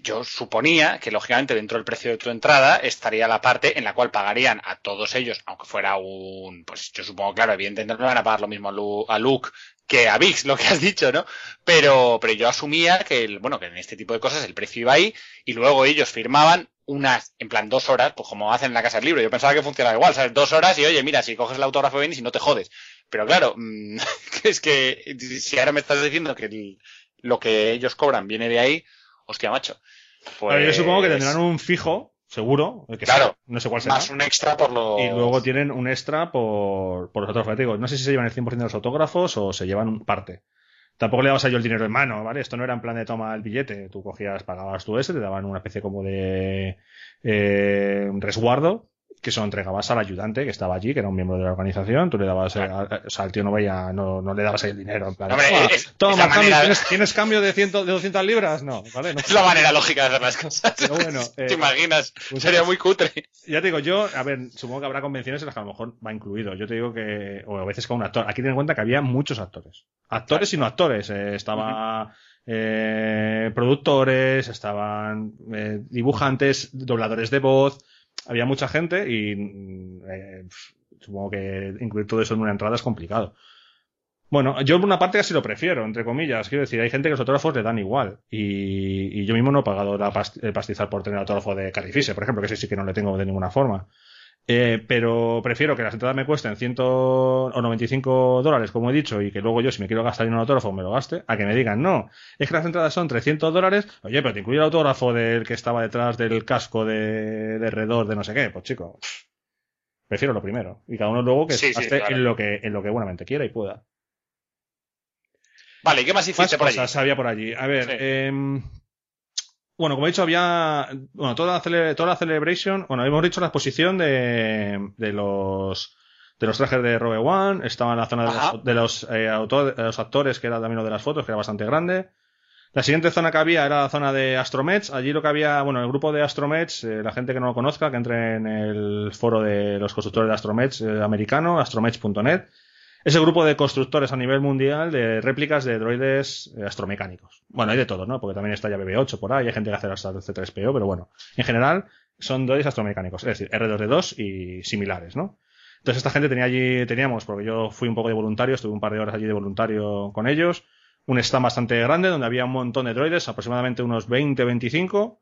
yo suponía que lógicamente dentro del precio de tu entrada estaría la parte en la cual pagarían a todos ellos, aunque fuera un, pues yo supongo, claro, evidentemente no van a pagar lo mismo a, Lu- a Luke que a Vix, lo que has dicho, ¿no? Pero, pero yo asumía que, el, bueno, que en este tipo de cosas el precio iba ahí y luego ellos firmaban unas, en plan dos horas, pues como hacen en la casa del libro. Yo pensaba que funcionaba igual, ¿sabes? Dos horas y oye, mira, si coges el autógrafo bien y si no te jodes. Pero claro, es que si ahora me estás diciendo que lo que ellos cobran viene de ahí, hostia, macho. A ver, yo supongo que Pues, tendrán un fijo, seguro, que Claro, sea, no sé cuál será. Más un extra por los... Y luego tienen un extra por, por los autógrafos. Digo, no sé si se llevan el 100% de los autógrafos o se llevan un parte. Tampoco le dabas a yo el dinero en mano, ¿vale? Esto no era en plan de toma el billete. Tú cogías, pagabas tú ese, te daban una especie como de eh, resguardo que se lo entregabas al ayudante que estaba allí, que era un miembro de la organización. Tú le dabas, a- o sea, el tío no vaya, no, no le dabas el dinero. En plan, Hombre, toma, es- toma, ¿tienes, tienes cambio de, 100, de 200 libras? No, ¿vale? No. Es la manera lógica de hacer las cosas. Pero bueno, eh, ¿Te imaginas? pues- Sería muy cutre. Ya te digo, yo, a ver, supongo que habrá convenciones en las que a lo mejor va incluido. Yo te digo que, o a veces con un actor. Aquí ten en cuenta que había muchos actores. Actores y no actores. Eh, estaba eh, productores, estaban eh, dibujantes, dobladores de voz. Había mucha gente y mm, eh, supongo que incluir todo eso en una entrada es complicado. Bueno, yo por una parte casi lo prefiero, entre comillas. Quiero decir, hay gente que los autógrafos le dan igual. Y, yo mismo no he pagado la el pastizal por tener autógrafo de Carrie por ejemplo, que ese sí que no le tengo de ninguna forma. Eh, pero prefiero que las entradas me cuesten 100 o 95 dólares, como he dicho, y que luego yo, si me quiero gastar en un autógrafo, me lo gaste, a que me digan, no, es que las entradas son 300 dólares, oye, pero te incluye el autógrafo del que estaba detrás del casco de, de redor de no sé qué, pues chico, prefiero lo primero. Y cada uno luego que Sí, gaste claro. en, lo que, en lo que buenamente quiera y pueda. Vale, ¿y qué más hiciste Más por allí? cosas había por allí. A ver, Sí. em, bueno, como he dicho, había. Bueno, toda la, cele- toda la celebration. Bueno, hemos dicho la exposición de, de los. De los trajes de Rogue One, estaba en la zona de los, de los, eh, autor- de los actores, que era también lo de las fotos, que era bastante grande. La siguiente zona que había era la zona de Astromech. Allí lo que había, bueno, el grupo de Astromech, eh, la gente que no lo conozca, que entre en el foro de los constructores de Astromech eh, americano, astromech.net. Es el grupo de constructores a nivel mundial de réplicas de droides eh, astromecánicos. Bueno, hay de todo, ¿no? Porque también está ya BB-8 por ahí, hay gente que hace hasta el C3PO, pero bueno, en general son droides astromecánicos, es decir, R2D2 y similares, ¿no? Entonces esta gente tenía allí, teníamos, porque yo fui un poco de voluntario, estuve un par de horas allí de voluntario con ellos, un stand bastante grande donde había un montón de droides, aproximadamente unos 20 25,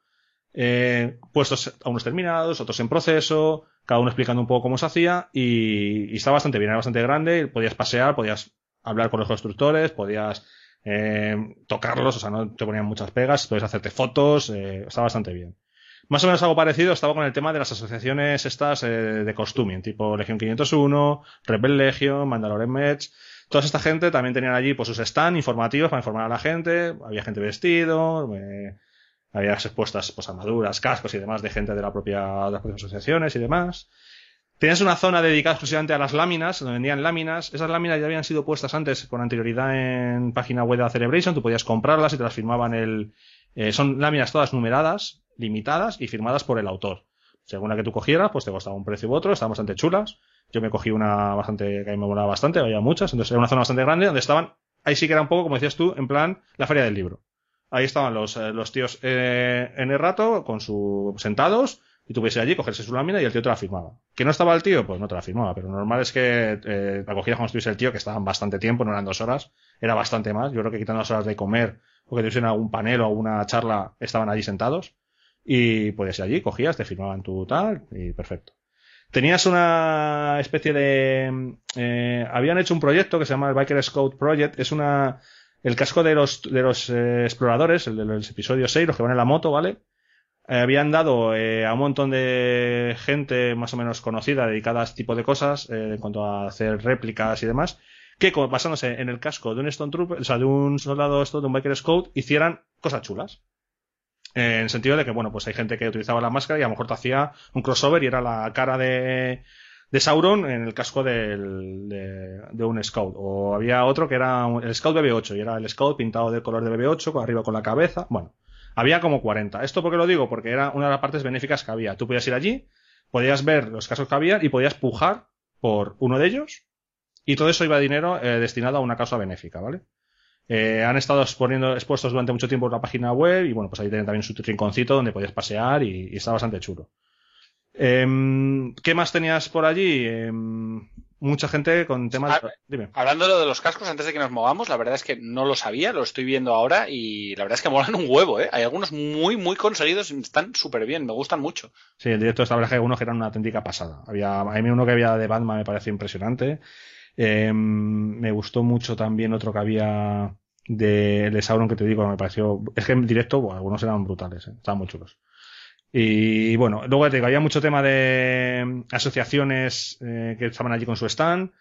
eh, puestos a unos terminados, otros en proceso, cada uno explicando un poco cómo se hacía y, y está bastante bien, era bastante grande, podías pasear, podías hablar con los constructores, podías eh, tocarlos, o sea, no te ponían muchas pegas, podías hacerte fotos, eh, está bastante bien. Más o menos algo parecido estaba con el tema de las asociaciones estas eh, de costuming, tipo Legión 501, Rebel Legion, Mandalorian Match. Toda esta gente también tenían allí pues, sus stands informativos para informar a la gente. Había gente vestido, eh, había expuestas pues, armaduras, cascos y demás de gente de, la propia, de las propias asociaciones y demás. Tenías una zona dedicada exclusivamente a las láminas, donde vendían láminas. Esas láminas ya habían sido puestas antes con anterioridad en página web de la Celebration. Tú podías comprarlas y te las firmaban el. eh, son láminas todas numeradas, limitadas y firmadas por el autor. Según la que tú cogieras, pues te costaba un precio u otro, estaban bastante chulas. Yo me cogí una bastante, que a mí me molaba bastante, había muchas, entonces era una zona bastante grande donde estaban, ahí sí que era un poco, como decías tú, en plan, la feria del libro. Ahí estaban los, eh, los tíos eh, en el rato, con su, sentados, y tú allí, cogerse su lámina y el tío te la firmaba. ¿Que no estaba el tío? Pues no te la firmaba, pero normal es que eh, la cogías cuando estuviese el tío, que estaban bastante tiempo, no eran dos horas, era bastante más. Yo creo que quitando las horas de comer, o que tuviesen algún panel o alguna charla, estaban allí sentados. Y podías ir allí, cogías, te firmaban tu tal, y perfecto. Tenías una especie de... eh, habían hecho un proyecto que se llama el Biker Scout Project. Es una... El casco de los, de los eh, exploradores, el de los episodios 6, los que van en la moto, ¿vale? Eh, habían dado eh, a un montón de gente más o menos conocida dedicada a este tipo de cosas, en cuanto a hacer réplicas y demás, que basándose en el casco de un Stone Trooper, o sea, de un soldado esto, de un Biker Scout, hicieran cosas chulas. En el sentido de que, bueno, pues hay gente que utilizaba la máscara y a lo mejor te hacía un crossover y era la cara de, de Sauron en el casco del, de, un Scout. O había otro que era el Scout BB8 y era el Scout pintado del color de BB8, con arriba con la cabeza. Bueno, había como 40. ¿Esto por qué lo digo? Porque era una de las partes benéficas que había. Tú podías ir allí, podías ver los cascos que había y podías pujar por uno de ellos y todo eso iba dinero eh, destinado a una causa benéfica, ¿vale? Eh, han estado exponiendo, expuestos durante mucho tiempo en la página web y bueno, pues ahí tienen también su rinconcito donde podías pasear y, y está bastante chulo. Em, ¿Qué más tenías por allí? Em, mucha gente con temas... Ah, Dime. Hablando de lo de los cascos, antes de que nos movamos, la verdad es que no lo sabía, lo estoy viendo ahora y la verdad es que molan un huevo, ¿eh? Hay algunos muy, muy conseguidos y están súper bien, me gustan mucho. Sí, el directo de esta verdad que hay unos que eran una auténtica pasada. Había, a mí uno que había de Batman me pareció impresionante. Em, me gustó mucho también otro que había de, de Sauron que te digo, me pareció, es que en directo, bueno, algunos eran brutales, ¿eh? estaban muy chulos. Y bueno, luego te digo, había mucho tema de asociaciones eh, que estaban allí con su stand.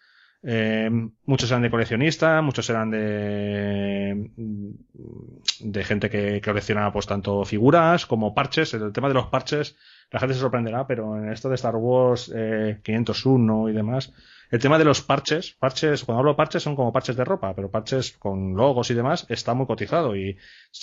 Eh, muchos eran de coleccionistas, muchos eran de, de gente que, que colecciona pues tanto figuras como parches. El tema de los parches, la gente se sorprenderá, pero en esto de Star Wars eh, 501 y demás, el tema de los parches, parches, cuando hablo parches son como parches de ropa, pero parches con logos y demás, está muy cotizado y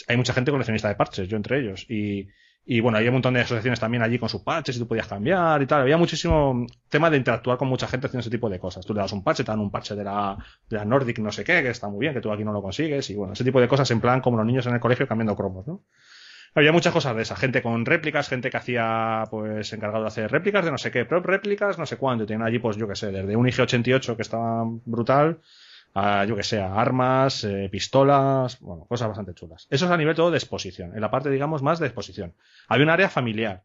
hay mucha gente coleccionista de parches, yo entre ellos. Y, y bueno, había un montón de asociaciones también allí con sus parches y tú podías cambiar y tal. Había muchísimo tema de interactuar con mucha gente haciendo ese tipo de cosas. Tú le das un parche, te dan un parche de la, de la Nordic no sé qué, que está muy bien, que tú aquí no lo consigues. Y bueno, ese tipo de cosas en plan como los niños en el colegio cambiando cromos, ¿no? Había muchas cosas de esa, gente con réplicas, gente que hacía, pues, encargado de hacer réplicas de no sé qué, prop réplicas, no sé cuánto. Y tenían allí, pues, yo que sé, desde un IG-88 que estaba brutal, yo que sé, a armas, eh, pistolas, bueno, cosas bastante chulas. Eso es a nivel todo de exposición, en la parte, digamos, más de exposición. Había un área familiar,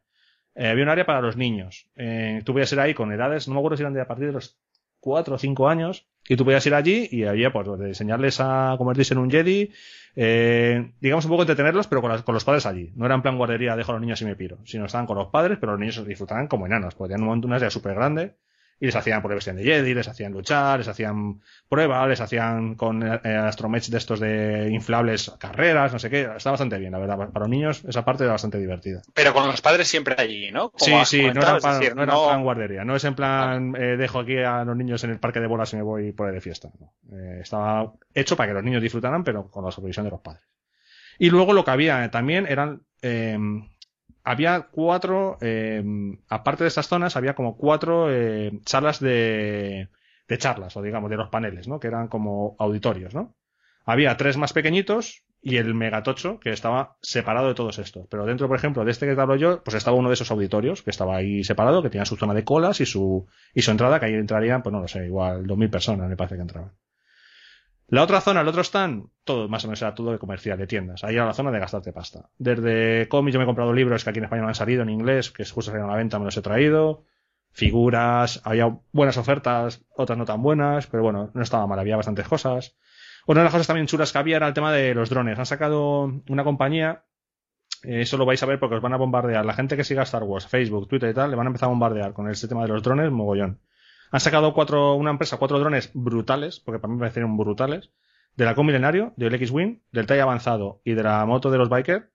eh, había un área para los niños. Eh, tú podías ir ahí con edades, no me acuerdo si eran de a partir de los 4 o 5 años, y tú podías ir allí y había, pues, de enseñarles a convertirse en un Jedi, eh, digamos un poco entretenerlos, pero con, las- con los padres allí. No era en plan guardería, dejo a los niños y me piro, sino estaban con los padres, pero los niños disfrutaban como enanos, porque tenían una área súper grande y les hacían por vestían de Jedi, les hacían luchar, les hacían pruebas, les hacían con eh, astromech de estos de inflables carreras, no sé qué. Está bastante bien, la verdad. Para los niños esa parte era bastante divertida. Pero con los padres siempre allí, ¿no? Como Sí, sí, no era, es plan, decir, no era no- plan guardería. No es en plan, eh, dejo aquí a los niños en el parque de bolas y me voy por ahí de fiesta. no. Eh, estaba hecho para que los niños disfrutaran, pero con la supervisión de los padres. Y luego lo que había eh, también eran, eh, había cuatro, eh, aparte de estas zonas, había como cuatro eh, salas de, de charlas, o digamos, de los paneles, ¿no? Que eran como auditorios, ¿no? Había tres más pequeñitos y el megatocho que estaba separado de todos estos. Pero dentro, por ejemplo, de este que te hablo yo, pues estaba uno de esos auditorios que estaba ahí separado, que tenía su zona de colas y su, y su entrada, que ahí entrarían, pues no lo sé, igual 2.000 personas me parece que entraban. La otra zona, el otro stand, todo más o menos era todo de comercial, de tiendas. Ahí era la zona de gastarte pasta. Desde cómics, yo me he comprado libros que aquí en España no han salido en inglés, que justo salieron a la venta, me los he traído. Figuras, había buenas ofertas, otras no tan buenas, pero bueno, no estaba mal, había bastantes cosas. Una de las cosas también chulas que había era el tema de los drones. Han sacado una compañía, eh, eso lo vais a ver porque os van a bombardear. La gente que siga Star Wars, Facebook, Twitter y tal, le van a empezar a bombardear con este tema de los drones, mogollón. Han sacado cuatro, una empresa, cuatro drones brutales, porque para mí me parecieron brutales, de la Milenario, del X-Wing, del TIE avanzado y de la moto de los Biker,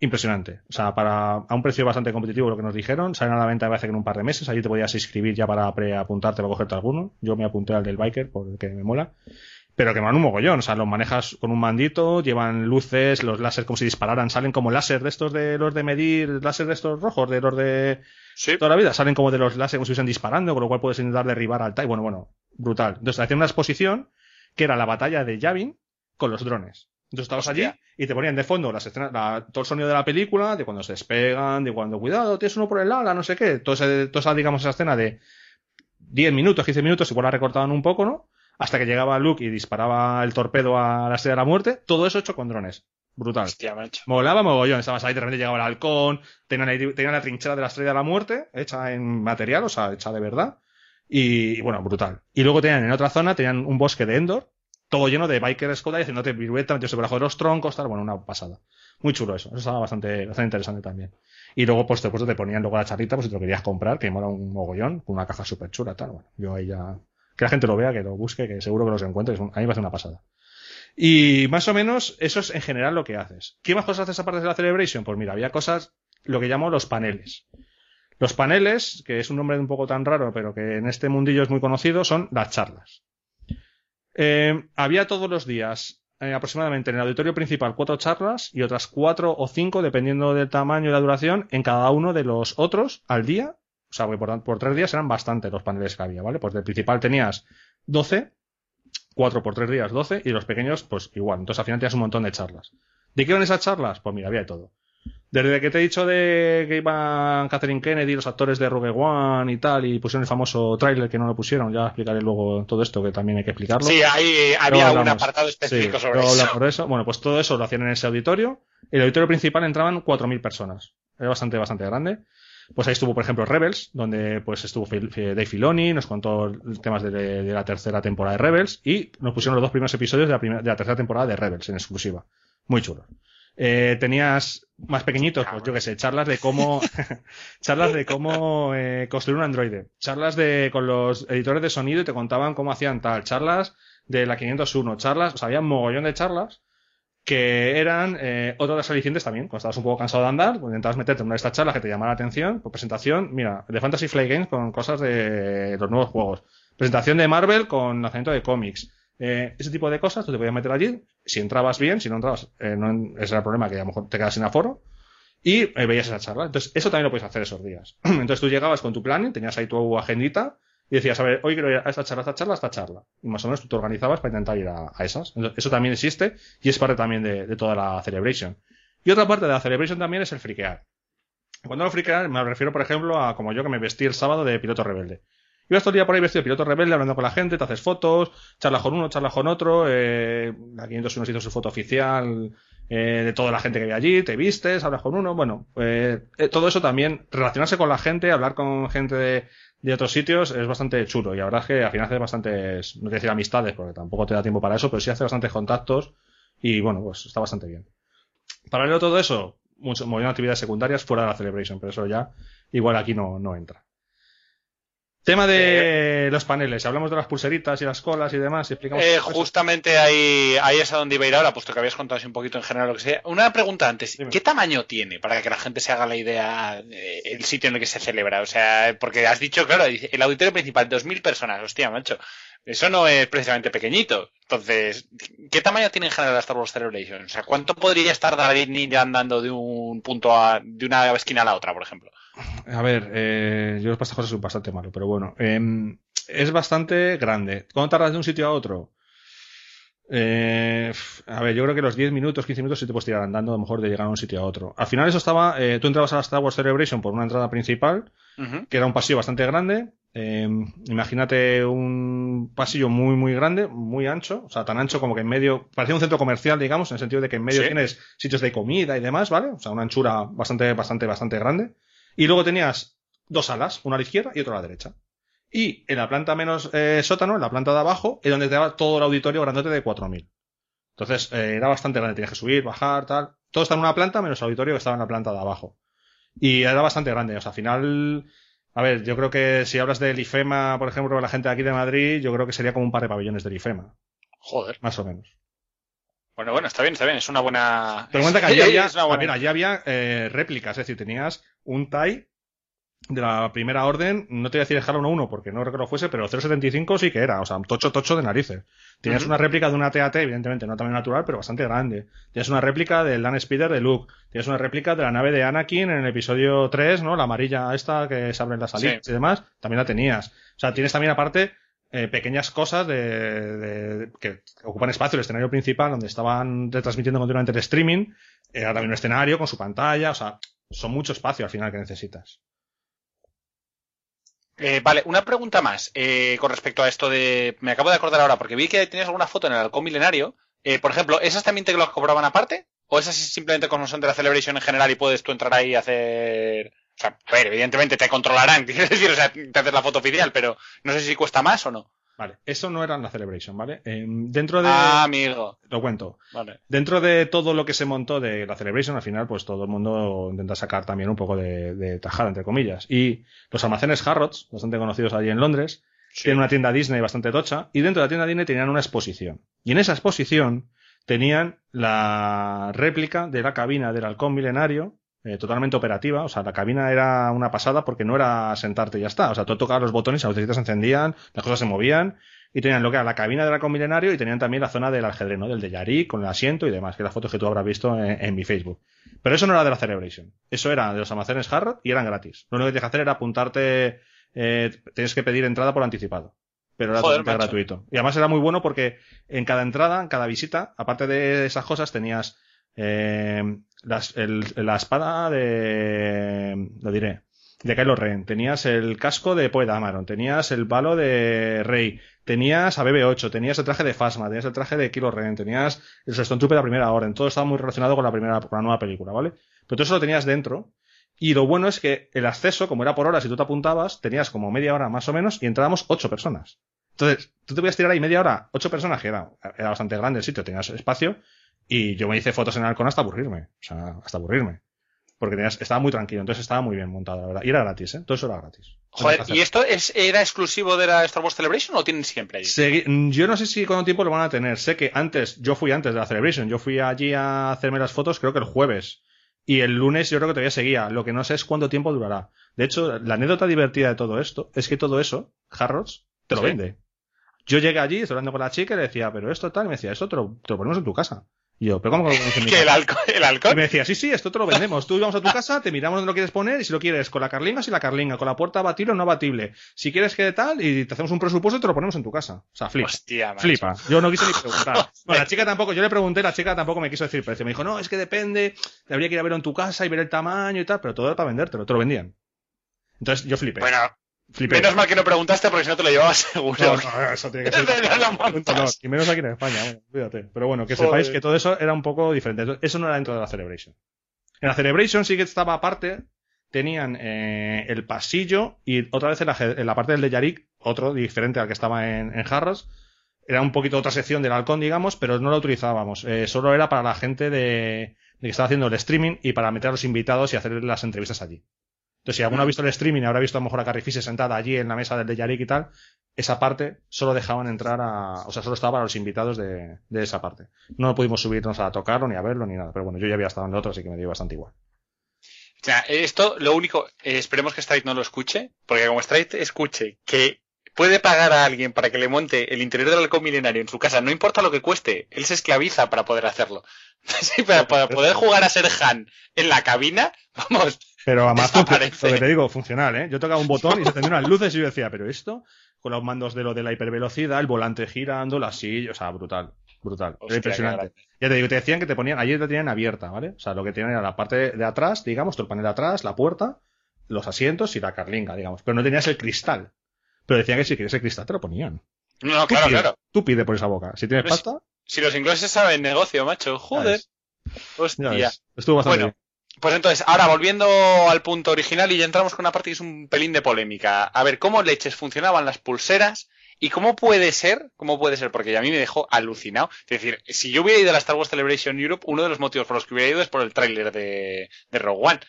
impresionante. O sea, para, a un precio bastante competitivo lo que nos dijeron, salen a la venta parece que en un par de meses, allí te podías inscribir ya para preapuntarte para cogerte alguno. Yo me apunté al del biker porque me mola. Pero que van un mogollón, o sea, los manejas con un mandito, llevan luces, los láser como si dispararan, salen como láser de estos de los de medir, láser de estos rojos, de los de Sí. toda la vida, salen como de los láser como si estuviesen disparando, con lo cual puedes intentar derribar al TIE. Bueno, bueno, brutal. Entonces hacían una exposición que era la batalla de Yavin con los drones. Entonces estabas allí y te ponían de fondo las escenas, la- todo el sonido de la película, de cuando se despegan, de cuando, cuidado, tienes uno por el ala, no sé qué. Todo ese- toda esa, digamos, esa escena de 10 minutos, 15 minutos, igual la recortaban un poco, ¿no? Hasta que llegaba Luke y disparaba el torpedo a la estrella de la muerte. Todo eso hecho con drones. Brutal. Hostia, macho. Molaba mogollón, estabas ahí, de repente llegaba el halcón, tenían, ahí- tenían la trinchera de la estrella de la muerte, hecha en material, o sea, hecha de verdad. Y, y bueno, brutal. Y luego tenían en otra zona, tenían un bosque de Endor, todo lleno de biker Skoda y haciéndote pirueta, metiéndose debajo de los troncos, tal, bueno, una pasada. Muy chulo eso, eso estaba bastante, bastante interesante también. Y luego, pues después te ponían luego la charrita, pues si te lo querías comprar, que mola un mogollón, con una caja súper chula, tal, bueno, yo ahí ya, que la gente lo vea, que lo busque, que seguro que los encuentre, que es un- a mí me parece una pasada. Y más o menos eso es en general lo que haces. ¿Qué más cosas haces aparte de la Celebration? Pues mira, había cosas, lo que llamo los paneles. Los paneles, que es un nombre un poco tan raro, pero que en este mundillo es muy conocido, son las charlas. Eh, había todos los días, eh, aproximadamente en el auditorio principal, cuatro charlas y otras cuatro o cinco, dependiendo del tamaño y la duración, en cada uno de los otros al día. O sea, por, por tres días eran bastantes los paneles que había, ¿vale? Pues del principal tenías 12, 4 por 3 días, 12, y los pequeños, pues igual. Entonces al final tenías un montón de charlas. ¿De qué eran esas charlas? Pues mira, había de todo. Desde que te he dicho de que iban Catherine Kennedy, los actores de Rogue One y tal, y pusieron el famoso tráiler que no lo pusieron, ya explicaré luego todo esto que también hay que explicarlo. Sí, ahí había un apartado específico Sí, sobre eso. por eso. Bueno, pues todo eso lo hacían en ese auditorio. El auditorio principal entraban 4.000 personas. Era bastante, bastante grande. Pues ahí estuvo, por ejemplo, Rebels, donde pues estuvo Dave Filoni, nos contó temas de, la tercera temporada de Rebels y nos pusieron los dos primeros episodios de la, de la tercera temporada de Rebels en exclusiva. Muy chulo. Eh, tenías más pequeñitos, pues yo que sé, charlas de cómo, charlas de cómo eh, construir un androide, charlas de con los editores de sonido y te contaban cómo hacían tal, charlas de la 501, charlas, o sea, había un mogollón de charlas que eran eh, otras de las alicientes también. Cuando estabas un poco cansado de andar, pues intentabas meterte en una de estas charlas que te llamara la atención, por presentación, mira, de Fantasy Flight Games con cosas de los nuevos juegos, presentación de Marvel con lanzamiento de cómics, eh, ese tipo de cosas, tú te podías meter allí, si entrabas bien, si no entrabas, eh, no, ese era el problema, que a lo mejor te quedas sin aforo, y eh, veías esa charla. Entonces, eso también lo puedes hacer esos días. Entonces tú llegabas con tu planning, tenías ahí tu agendita, y decías, a ver, hoy quiero ir a esta charla, a esta charla, a esta charla. Y más o menos tú te organizabas para intentar ir a, esas. Eso también existe y es parte también de, toda la celebration. Y otra parte de la celebration también es el friquear. Cuando hablo friquear, me refiero, por ejemplo, a como yo que me vestí el sábado de piloto rebelde. Ibas todo el día por ahí vestido de piloto rebelde, hablando con la gente, te haces fotos, charlas con uno, charlas con otro, eh, la 501 hizo su foto oficial eh, de toda la gente que había allí, te vistes, hablas con uno, bueno, eh, eh, todo eso también, relacionarse con la gente, hablar con gente de, de otros sitios es bastante chulo y la verdad es que al final haces bastantes, no te decir amistades porque tampoco te da tiempo para eso, pero sí haces bastantes contactos y bueno, pues está bastante bien. Paralelo a todo eso, mucho, moviendo actividades secundarias fuera de la celebration, pero eso ya igual aquí no, no entra. Tema de los paneles, hablamos de las pulseritas y las colas y demás, explicamos Eh, justamente ahí, ahí es a donde iba a ir ahora, puesto que habías contado así un poquito en general lo que sea. Una pregunta antes, Dime. ¿qué tamaño tiene para que la gente se haga la idea eh, el sitio en el que se celebra? O sea, porque has dicho, claro, el auditorio principal, 2.000 personas, hostia, macho. Eso no es precisamente pequeñito. Entonces, ¿qué tamaño tiene en general la Star Wars Celebration? O sea, ¿cuánto podría estar David Ninja andando de un punto a, de una esquina a la otra, por ejemplo? A ver, eh, yo estas cosas soy bastante malo, pero bueno. em, es bastante grande. ¿Cuánto tardas de un sitio a otro? Eh, a ver, yo creo que los 10 minutos, 15 minutos sí te puedes tirar andando, a lo mejor de llegar a un sitio a otro. Al final eso estaba, eh, tú entrabas a la Star Wars Celebration por una entrada principal, que era un pasillo bastante grande. Eh, imagínate un pasillo muy, muy grande, muy ancho, o sea, tan ancho como que en medio, parecía un centro comercial, digamos, en el sentido de que en medio Sí. tienes sitios de comida y demás, ¿vale? O sea, una anchura bastante, bastante, bastante grande. Y luego tenías dos alas, una a la izquierda y otra a la derecha. Y en la planta menos eh, sótano, en la planta de abajo, es donde te daba todo el auditorio grandote de 4.000. Entonces, eh, era bastante grande, tenías que subir, bajar, tal. Todo está en una planta, menos el auditorio que estaba en la planta de abajo. Y era bastante grande, o sea, al final, a ver, yo creo que si hablas del IFEMA, por ejemplo, la gente de aquí de Madrid, yo creo que sería como un par de pabellones del IFEMA, Joder. más o menos. Bueno, bueno, está bien, está bien, es una buena... Pero cuenta que allí había, buena- también allí había eh, réplicas, es decir, tenías un TIE de la primera orden, no te voy a decir el Halo 1 porque no recuerdo fuese, pero el 075 sí que era, o sea, tocho tocho de narices. Tenías una réplica de una TAT, evidentemente no también natural, pero bastante grande. Tenías una réplica del Land Speeder de Luke. Tenías una réplica de la nave de Anakin en el episodio 3, ¿no? La amarilla esta que se abren las salidas Sí. y demás, también la tenías. O sea, tienes también aparte eh, pequeñas cosas de, de- que ocupan espacio el escenario principal donde estaban retransmitiendo continuamente el streaming. Era también un escenario con su pantalla, o sea, son mucho espacio al final que necesitas. Eh, vale, una pregunta más eh, con respecto a esto de... Me acabo de acordar ahora, porque vi que tenías alguna foto en el halcón milenario. Eh, por ejemplo, ¿esas también te las cobraban aparte? ¿O esas simplemente como son de la Celebration en general y puedes tú entrar ahí y hacer... O sea, a ver, evidentemente te controlarán, quiero decir, o sea, te haces la foto oficial, pero no sé si cuesta más o no. Vale, eso no era en la Celebration, ¿vale? Eh, dentro de... Ah, amigo. Lo cuento. Vale. Dentro de todo lo que se montó de la Celebration, al final, pues todo el mundo intenta sacar también un poco de, de tajada, entre comillas. Y los almacenes Harrods, bastante conocidos allí en Londres, tienen una tienda Disney bastante tocha, y dentro de la tienda Disney tenían una exposición. Y en esa exposición tenían la réplica de la cabina del halcón milenario, eh, totalmente operativa. O sea, la cabina era una pasada porque no era sentarte y ya está. O sea, tú tocabas los botones, las lucecitas se encendían, las cosas se movían, y tenían lo que era la cabina del halcón milenario y tenían también la zona del ajedrez, ¿no? Del de Yari, con el asiento y demás, que es la foto que tú habrás visto en, en mi Facebook. Pero eso no era de la Celebration. Eso era de los almacenes Harrod y eran gratis. Lo único que tienes que hacer era apuntarte, eh, tienes que pedir entrada por anticipado. Pero era Joder, totalmente macho. gratuito. Y además era muy bueno porque en cada entrada, en cada visita, aparte de esas cosas, tenías eh, la espada de. Lo diré. De Kylo Ren. Tenías el casco de Poe Dameron. Tenías el balo de Rey. Tenías a BB-8. Tenías el traje de Phasma. Tenías el traje de Kylo Ren. Tenías el Stone Trooper de la primera orden. Todo estaba muy relacionado con la primera, con la nueva película, ¿vale? Pero todo eso lo tenías dentro. Y lo bueno es que el acceso, como era por horas y tú te apuntabas, tenías como media hora más o menos y entrábamos ocho personas. Entonces, tú te podías tirar ahí media hora, ocho personas, que era, era bastante grande el sitio, tenías espacio, y yo me hice fotos en el halcón hasta aburrirme. O sea, hasta aburrirme. Porque tenías, estaba muy tranquilo, entonces estaba muy bien montado, la verdad. Y era gratis, ¿eh? Todo eso era gratis. Joder, ¿y esto es, era exclusivo de la Star Wars Celebration o lo tienen siempre ahí? Segui- yo no sé si cuánto tiempo lo van a tener. Sé que antes, yo fui antes de la Celebration, yo fui allí a hacerme las fotos, creo que el jueves. Y el lunes yo creo que todavía seguía. Lo que no sé es cuánto tiempo durará. De hecho, la anécdota divertida de todo esto es que todo eso, Harrods, te lo Sí. vende. Yo llegué allí, estoy hablando con la chica y le decía, pero esto tal, y me decía, esto te lo, te lo ponemos en tu casa. Y yo, pero ¿cómo que lo ponemos en mi ¿Que el halcón? ¿El Y halcón? me decía, sí, sí, esto te lo vendemos. Tú vamos a tu casa, te miramos dónde lo quieres poner y si lo quieres con la carlinga, si la carlinga, con la puerta abatible o no abatible. Si quieres que tal, y te hacemos un presupuesto y te lo ponemos en tu casa. O sea, flipa. Hostia. Flipa. Yo no quise ni preguntar. Bueno, la chica tampoco, yo le pregunté, la chica tampoco me quiso decir precio. Me dijo, no, es que depende, habría que ir a verlo en tu casa y ver el tamaño y tal, pero todo era para vendértelo, te lo vendían. Entonces yo flipé. Bueno, flipé. menos mal que no preguntaste porque si no te lo llevabas seguro. No, no, eso tiene que ser. No. Y menos aquí en España, bueno, cuídate. Pero bueno, que Joder. sepáis que todo eso era un poco diferente. Eso no era dentro de la Celebration. En la Celebration sí que estaba aparte, tenían eh, el pasillo y otra vez en la, en la parte del de Yarik, otro diferente al que estaba en, en Harrods. Era un poquito otra sección del halcón, digamos, pero no la utilizábamos. Eh, solo era para la gente de, de que estaba haciendo el streaming y para meter a los invitados y hacer las entrevistas allí. Entonces, si alguno ha visto el streaming y habrá visto a lo mejor a Carrie Fisher sentada allí en la mesa del de Yarik y tal, esa parte solo dejaban entrar a, o sea, solo estaba para los invitados de, de esa parte. No pudimos subirnos a tocarlo ni a verlo ni nada, pero bueno, yo ya había estado en el otro, así que me dio bastante igual. O sea, esto, lo único, eh, esperemos que Strike no lo escuche, porque como Strike escuche que puede pagar a alguien para que le monte el interior del halcón milenario en su casa, no importa lo que cueste, él se esclaviza para poder hacerlo. Sí, para poder jugar a ser Han en la cabina, vamos, Pero además, lo que te digo, funcional, ¿eh? Yo tocaba un botón y se tendían unas luces y yo decía, pero esto, con los mandos de lo de la hipervelocidad, el volante girando, la silla, o sea, brutal, brutal. Hostia, Era impresionante. Ya te digo, te decían que te ponían, allí te tenían abierta, ¿vale? O sea, lo que tenían era la parte de atrás, digamos, todo el panel de atrás, la puerta, los asientos y la carlinga, digamos. Pero no tenías el cristal. Pero decían que si querías el cristal te lo ponían. no, claro, pide, claro. Tú pide por esa boca. Si tienes Pero pasta, Si los ingleses saben negocio, macho, joder, hostia. Estuvo bastante Bueno, bien. Pues entonces, ahora volviendo al punto original y ya entramos con una parte que es un pelín de polémica. A ver, ¿cómo leches funcionaban las pulseras? ¿Y cómo puede ser? ¿Cómo puede ser? Porque a mí me dejó alucinado. Es decir, si yo hubiera ido a la Star Wars Celebration Europe, uno de los motivos por los que hubiera ido es por el tráiler de, de Rogue One.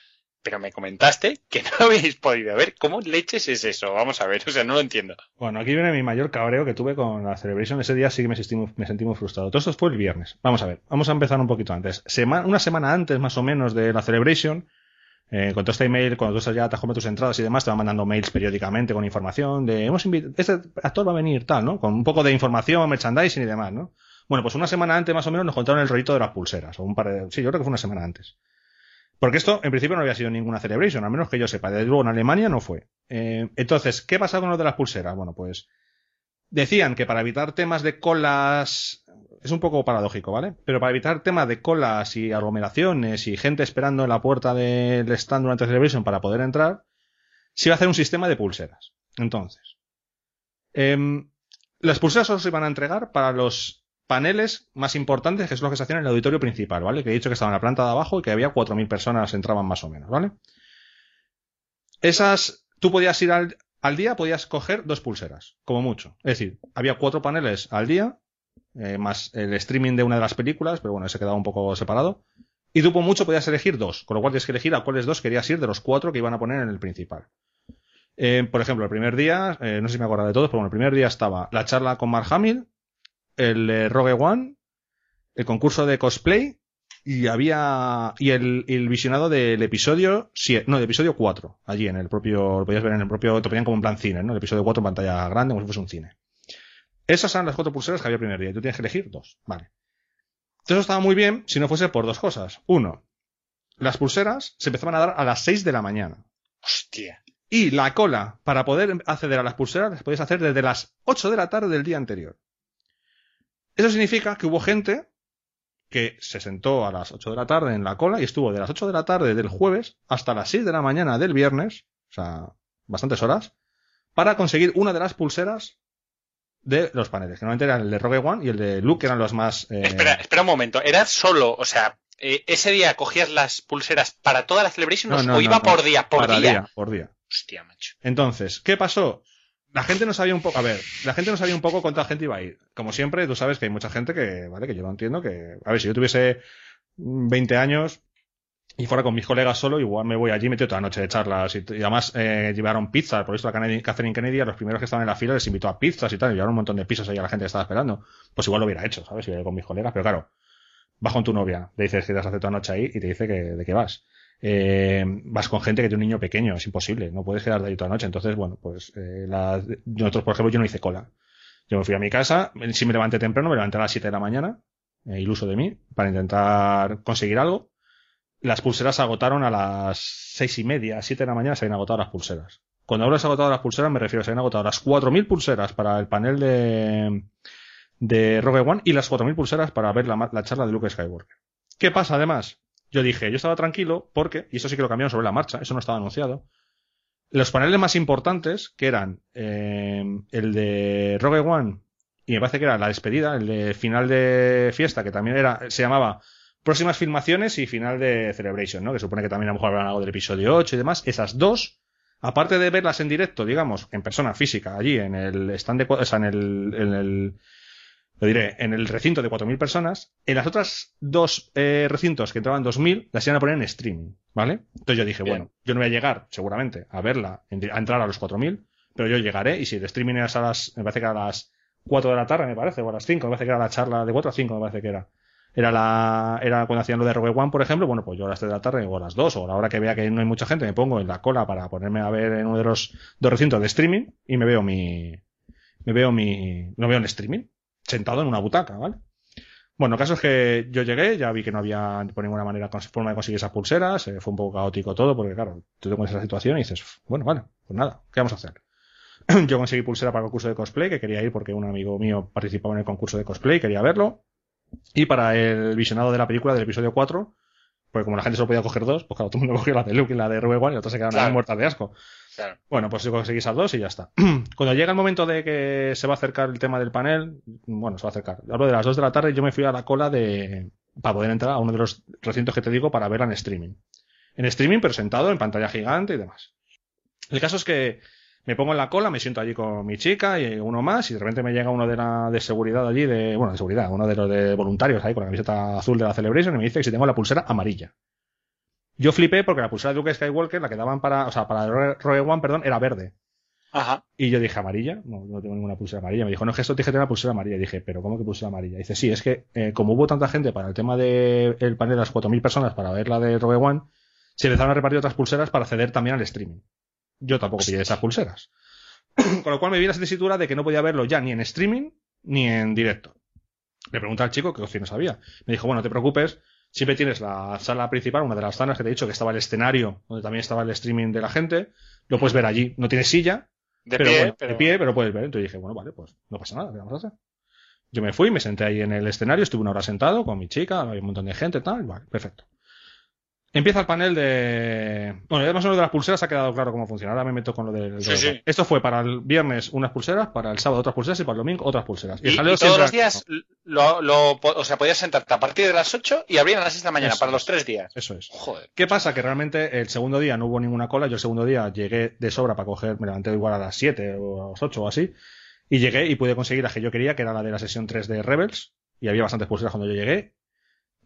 Pero me comentaste que no habéis podido ver. ¿Cómo leches es eso? Vamos a ver, o sea, no lo entiendo. Bueno, aquí viene mi mayor cabreo que tuve con la Celebration. Ese día sí que me sentí, me sentí muy frustrado. Todo esto fue el viernes. Vamos a ver, vamos a empezar un poquito antes. Una semana antes, más o menos, de la Celebration, eh, con todo este email, cuando tú ya te has comprado tus entradas y demás, te van mandando mails periódicamente con información de hemos invitado, este actor va a venir, tal, ¿no? Con un poco de información, merchandising y demás, ¿no? Bueno, pues una semana antes, más o menos, nos contaron el rollito de las pulseras, o un par de, sí, yo creo que fue una semana antes. Porque esto, en principio, no había sido ninguna celebration, al menos que yo sepa. Desde luego, en Alemania no fue. Eh, entonces, ¿qué pasa con lo de las pulseras? Bueno, pues decían que para evitar temas de colas, es un poco paradójico, ¿vale? Pero para evitar temas de colas y aglomeraciones y gente esperando en la puerta del stand durante Celebration para poder entrar, se iba a hacer un sistema de pulseras. Entonces, em, las pulseras solo se iban a entregar para los paneles más importantes, que es lo que se hacían en el auditorio principal, ¿vale? Que he dicho que estaba en la planta de abajo y que había 4.000 personas entraban más o menos, ¿vale? Esas, tú podías ir al, día, podías coger dos pulseras, como mucho. Es decir, había cuatro paneles al día, eh, más el streaming de una de las películas, pero bueno, ese quedaba un poco separado. Y tú por mucho podías elegir dos, con lo cual tienes que elegir a cuáles dos querías ir de los cuatro que iban a poner en el principal. Eh, por ejemplo, el primer día, eh, no sé si me acuerdo de todos, pero bueno, el primer día estaba la charla con Mark Hamill, el eh, Rogue One, el concurso de cosplay y había y el, el visionado del episodio 7, no, del episodio 4, allí en el propio, lo podías ver en el propio, te ponían como en plan cine, ¿no? El episodio 4 en pantalla grande, como si fuese un cine. Esas eran las cuatro pulseras que había el primer día y tú tienes que elegir dos, vale. Eso estaba muy bien si no fuese por dos cosas. Uno, las pulseras se empezaban a dar a las 6 de la mañana. Hostia. Y la cola para poder acceder a las pulseras las podías hacer desde las 8 de la tarde del día anterior. Eso significa que hubo gente que se sentó a las 8 de la tarde en la cola y estuvo de las 8 de la tarde del jueves hasta las 6 de la mañana del viernes, o sea, bastantes horas, para conseguir una de las pulseras de los paneles, que normalmente eran el de Rogue One y el de Luke, que eran los más... eh, Espera, espera un momento. ¿Era solo, o sea, eh, ese día cogías las pulseras para toda la celebration no, no, o iba por día? Por para día. Por día. Hostia, macho. Entonces, ¿qué pasó? La gente no sabía un poco, a ver, la gente no sabía un poco cuánta gente iba a ir. Como siempre, tú sabes que hay mucha gente que, vale, que yo no entiendo que, a ver, si yo tuviese 20 años y fuera con mis colegas solo, igual me voy allí metido toda la noche de charlas y, y además eh, llevaron pizza, por eso la Kennedy- Catherine Kennedy a los primeros que estaban en la fila les invitó a pizzas y tal, y llevaron un montón de pizzas ahí a la gente que estaba esperando. Pues igual lo hubiera hecho, ¿sabes? Si hubiera con mis colegas, pero claro, vas con tu novia, le dices que te has hacer toda la noche ahí y te dice que, de qué vas eh, vas con gente que tiene un niño pequeño, es imposible, no puedes quedarte ahí toda la noche. Entonces, bueno, pues eh, la- nosotros, por ejemplo, yo no hice cola. Yo me fui a mi casa, si me levanté temprano, me levanté a las 7 de la mañana, eh, iluso de mí, para intentar conseguir algo. Las pulseras se agotaron a las seis y media, siete de la mañana se habían agotado las pulseras. Cuando hablo de se agotado las pulseras, me refiero a se habían agotado las 4.000 pulseras para el panel de, de Rogue One y las 4.000 pulseras para ver la, la charla de Luke Skywalker. ¿Qué pasa además? Yo dije, yo estaba tranquilo porque, y eso sí que lo cambiaron sobre la marcha, eso no estaba anunciado. Los paneles más importantes, que eran eh, el de Rogue One, y me parece que era la despedida, el de final de fiesta, que también era, se llamaba próximas filmaciones y final de Celebration, ¿no? Que supone que también a lo mejor hablan algo del episodio 8 y demás. Esas dos, aparte de verlas en directo, digamos, en persona física, allí en el stand de, o sea, en el, en el, lo diré, en el recinto de 4.000 personas, en las otras dos eh, recintos que entraban 2.000, las iban a poner en streaming, ¿vale? Entonces yo dije, Bien. bueno, yo no voy a llegar, seguramente, a verla, a entrar a los 4.000, pero yo llegaré, y si el streaming era a las, me parece que era a las 4 de la tarde, me parece, o a las 5, me parece que era la charla de 4 a 5, me parece que era. Era la, era cuando hacían lo de Rogue One, por ejemplo, bueno, pues yo a las 3 de la tarde o a las 2, o a la hora que vea que no hay mucha gente, me pongo en la cola para ponerme a ver en uno de los dos recintos de streaming, y me veo mi, me veo mi, lo veo en streaming, sentado en una butaca, ¿vale? Bueno, el caso es que yo llegué, ya vi que no había por ninguna manera forma de conseguir esas pulseras, eh, fue un poco caótico todo, porque claro, tú te pones esa situación y dices, bueno, vale, pues nada, ¿qué vamos a hacer? yo conseguí pulsera para el concurso de cosplay, que quería ir porque un amigo mío participaba en el concurso de cosplay, quería verlo. Y para el visionado de la película del episodio 4, porque como la gente solo podía coger dos, pues claro, todo el mundo cogió la de Luke y la de Rogue One y las otras se quedaron Claro. muertas de asco. Claro. Bueno, pues yo conseguí esas dos y ya está. Cuando llega el momento de que se va a acercar el tema del panel, bueno, se va a acercar. Hablo de las 2 de la tarde yo me fui a la cola de para poder entrar a uno de los recintos que te digo para verla en streaming. En streaming, pero sentado en pantalla gigante y demás. El caso es que me pongo en la cola, me siento allí con mi chica y uno más, y de repente me llega uno de la de seguridad allí, de, bueno, de seguridad, uno de los de voluntarios ahí con la camiseta azul de la Celebration y me dice que si tengo la pulsera amarilla. Yo flipé porque la pulsera de Luke Skywalker, la que daban para, o sea, para Rogue One, perdón, era verde. Ajá. Y yo dije, amarilla, no, no tengo ninguna pulsera amarilla. Me dijo, no, es que esto que tener la pulsera amarilla. Y dije, pero ¿cómo que pulsera amarilla? Y dice, sí, es que eh, como hubo tanta gente para el tema del el panel de las 4.000 personas para ver la de Rogue One, se empezaron a repartir otras pulseras para acceder también al streaming. Yo tampoco pillé esas pulseras. Con lo cual me vi la tesitura de que no podía verlo ya ni en streaming ni en directo. Le pregunté al chico qué opciones había. Me dijo, bueno, no te preocupes, siempre tienes la sala principal, una de las zonas que te he dicho que estaba el escenario, donde también estaba el streaming de la gente, lo puedes ver allí. No tienes silla, De pero pie, bueno, pero... de pie, pero puedes ver. Entonces dije, bueno, vale, pues no pasa nada, ¿qué vamos a hacer? Yo me fui, me senté ahí en el escenario, estuve una hora sentado con mi chica, había un montón de gente, tal, vale, perfecto. Empieza el panel de. Bueno, ya más o menos de las pulseras ha quedado claro cómo funciona. Ahora me meto con lo del. Sí, sí. Esto fue para el viernes unas pulseras, para el sábado otras pulseras y para el domingo otras pulseras. Y, todos siempre- los días lo, lo- o sea, podías sentarte a partir de las 8 y abrían a las 6 de la mañana Eso para los es. tres días. Eso es. Joder. ¿Qué pasa? Que realmente el segundo día no hubo ninguna cola. Yo el segundo día llegué de sobra para coger, me levanté igual a las 7 o a las 8 o así. Y llegué y pude conseguir la que yo quería, que era la de la sesión 3 de Rebels. Y había bastantes pulseras cuando yo llegué.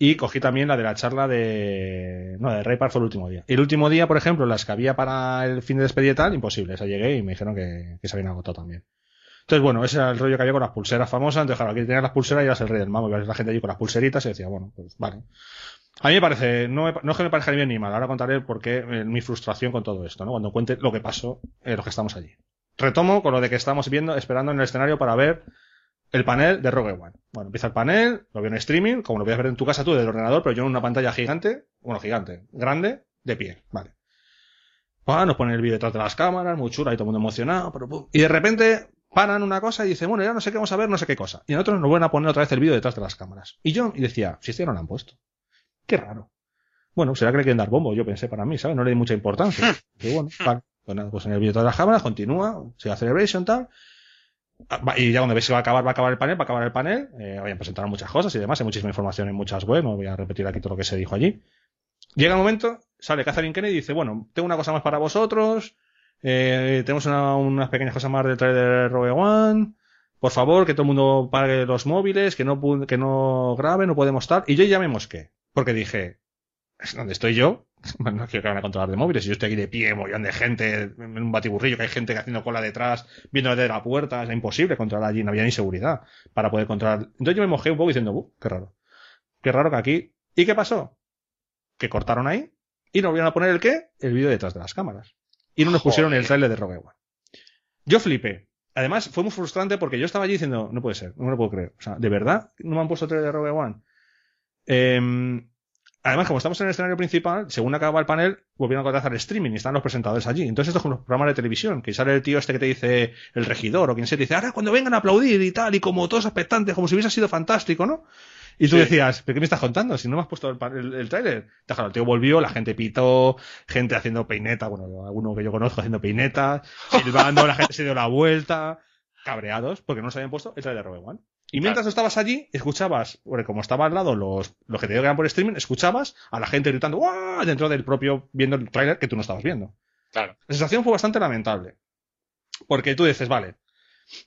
Y cogí también la de la charla de. No, de Raypar fue el último día. El último día, por ejemplo, las que había para el fin de despedida y tal, imposible. Esa llegué y me dijeron que, que se habían agotado también. Entonces, bueno, ese era el rollo que había con las pulseras famosas. Entonces, claro, aquí tenías las pulseras y eras el rey del mambo. Y la gente allí con las pulseritas y decía, bueno, pues vale. A mí me parece, no, me- no es que me parezca ni bien ni mal, ahora contaré por qué eh, mi frustración con todo esto, ¿no? Cuando cuente lo que pasó en los que estamos allí. Retomo con lo de que estamos viendo, esperando en el escenario para ver el panel de Rogue One. Bueno, empieza el panel, lo veo en streaming, como lo puedes ver en tu casa tú del ordenador, pero yo en una pantalla gigante, bueno, gigante, grande, de pie, vale. Ah, nos ponen el vídeo detrás de las cámaras, muy chula, y todo el mundo emocionado, pero pum. Y de repente paran una cosa y dicen, bueno, ya no sé qué vamos a ver, no sé qué cosa. Y nosotros nos vuelven a poner otra vez el vídeo detrás de las cámaras. Y yo, y decía, si este ya no lo han puesto. Qué raro. Bueno, será que le quieren dar bombo, yo pensé para mí, ¿sabes? No le di mucha importancia. Y bueno, vale. Pues pues en el vídeo de las cámaras continúa, se hace celebration tal. Ah, Y ya cuando ves que va a acabar, va a acabar el panel, va a acabar el panel. Eh, habían presentado muchas cosas y demás, hay muchísima información en muchas webs, no voy a repetir aquí todo lo que se dijo allí. Llega el momento, sale Catherine Kennedy y dice, bueno, tengo una cosa más para vosotros, eh, tenemos una- unas pequeñas cosas más del trailer de Rogue One, por favor, que todo el mundo pague los móviles, que no, que no grabe, no podemos estar. Y yo ya me mosqué, porque dije, "Es donde estoy yo, no quiero que van a controlar de móviles, yo estoy aquí de pie, mollón de gente, en un batiburrillo, que hay gente que haciendo cola detrás, viendo desde la puerta, es imposible controlar allí, no había ni seguridad para poder controlar. Entonces yo me mojé un poco diciendo, "Uh, qué raro. Qué raro que aquí. ¿Y qué pasó? Que cortaron ahí y nos volvieron a poner el qué? El vídeo detrás de las cámaras. Y no nos pusieron el trailer de Rogue One. Yo flipé. Además, fue muy frustrante porque yo estaba allí diciendo, no puede ser, no me lo puedo creer. O sea, ¿de verdad no me han puesto el trailer de Rogue One? Em, además, como estamos en el escenario principal, según acaba el panel, volvieron a contratar el streaming y están los presentadores allí. Entonces, esto es como los programas de televisión, que sale el tío este que te dice el regidor o quien sea, te dice, ahora cuando vengan a aplaudir y tal, y como todos expectantes, como si hubiese sido fantástico, ¿no? Y tú Sí. decías, ¿pero qué me estás contando? Si no me has puesto el, el, el tráiler. Entonces, claro, el tío volvió, la gente pitó, gente haciendo peineta, bueno, alguno que yo conozco haciendo peineta, silbando, la gente se dio la vuelta, cabreados, porque no se habían puesto el tráiler de Rogue One. Y mientras estabas allí, escuchabas, porque como estaba al lado los, los que te llegan por streaming, escuchabas a la gente gritando ¡Guau! dentro del propio, viendo el tráiler que tú no estabas viendo. Claro. La sensación fue bastante lamentable. Porque tú dices, vale,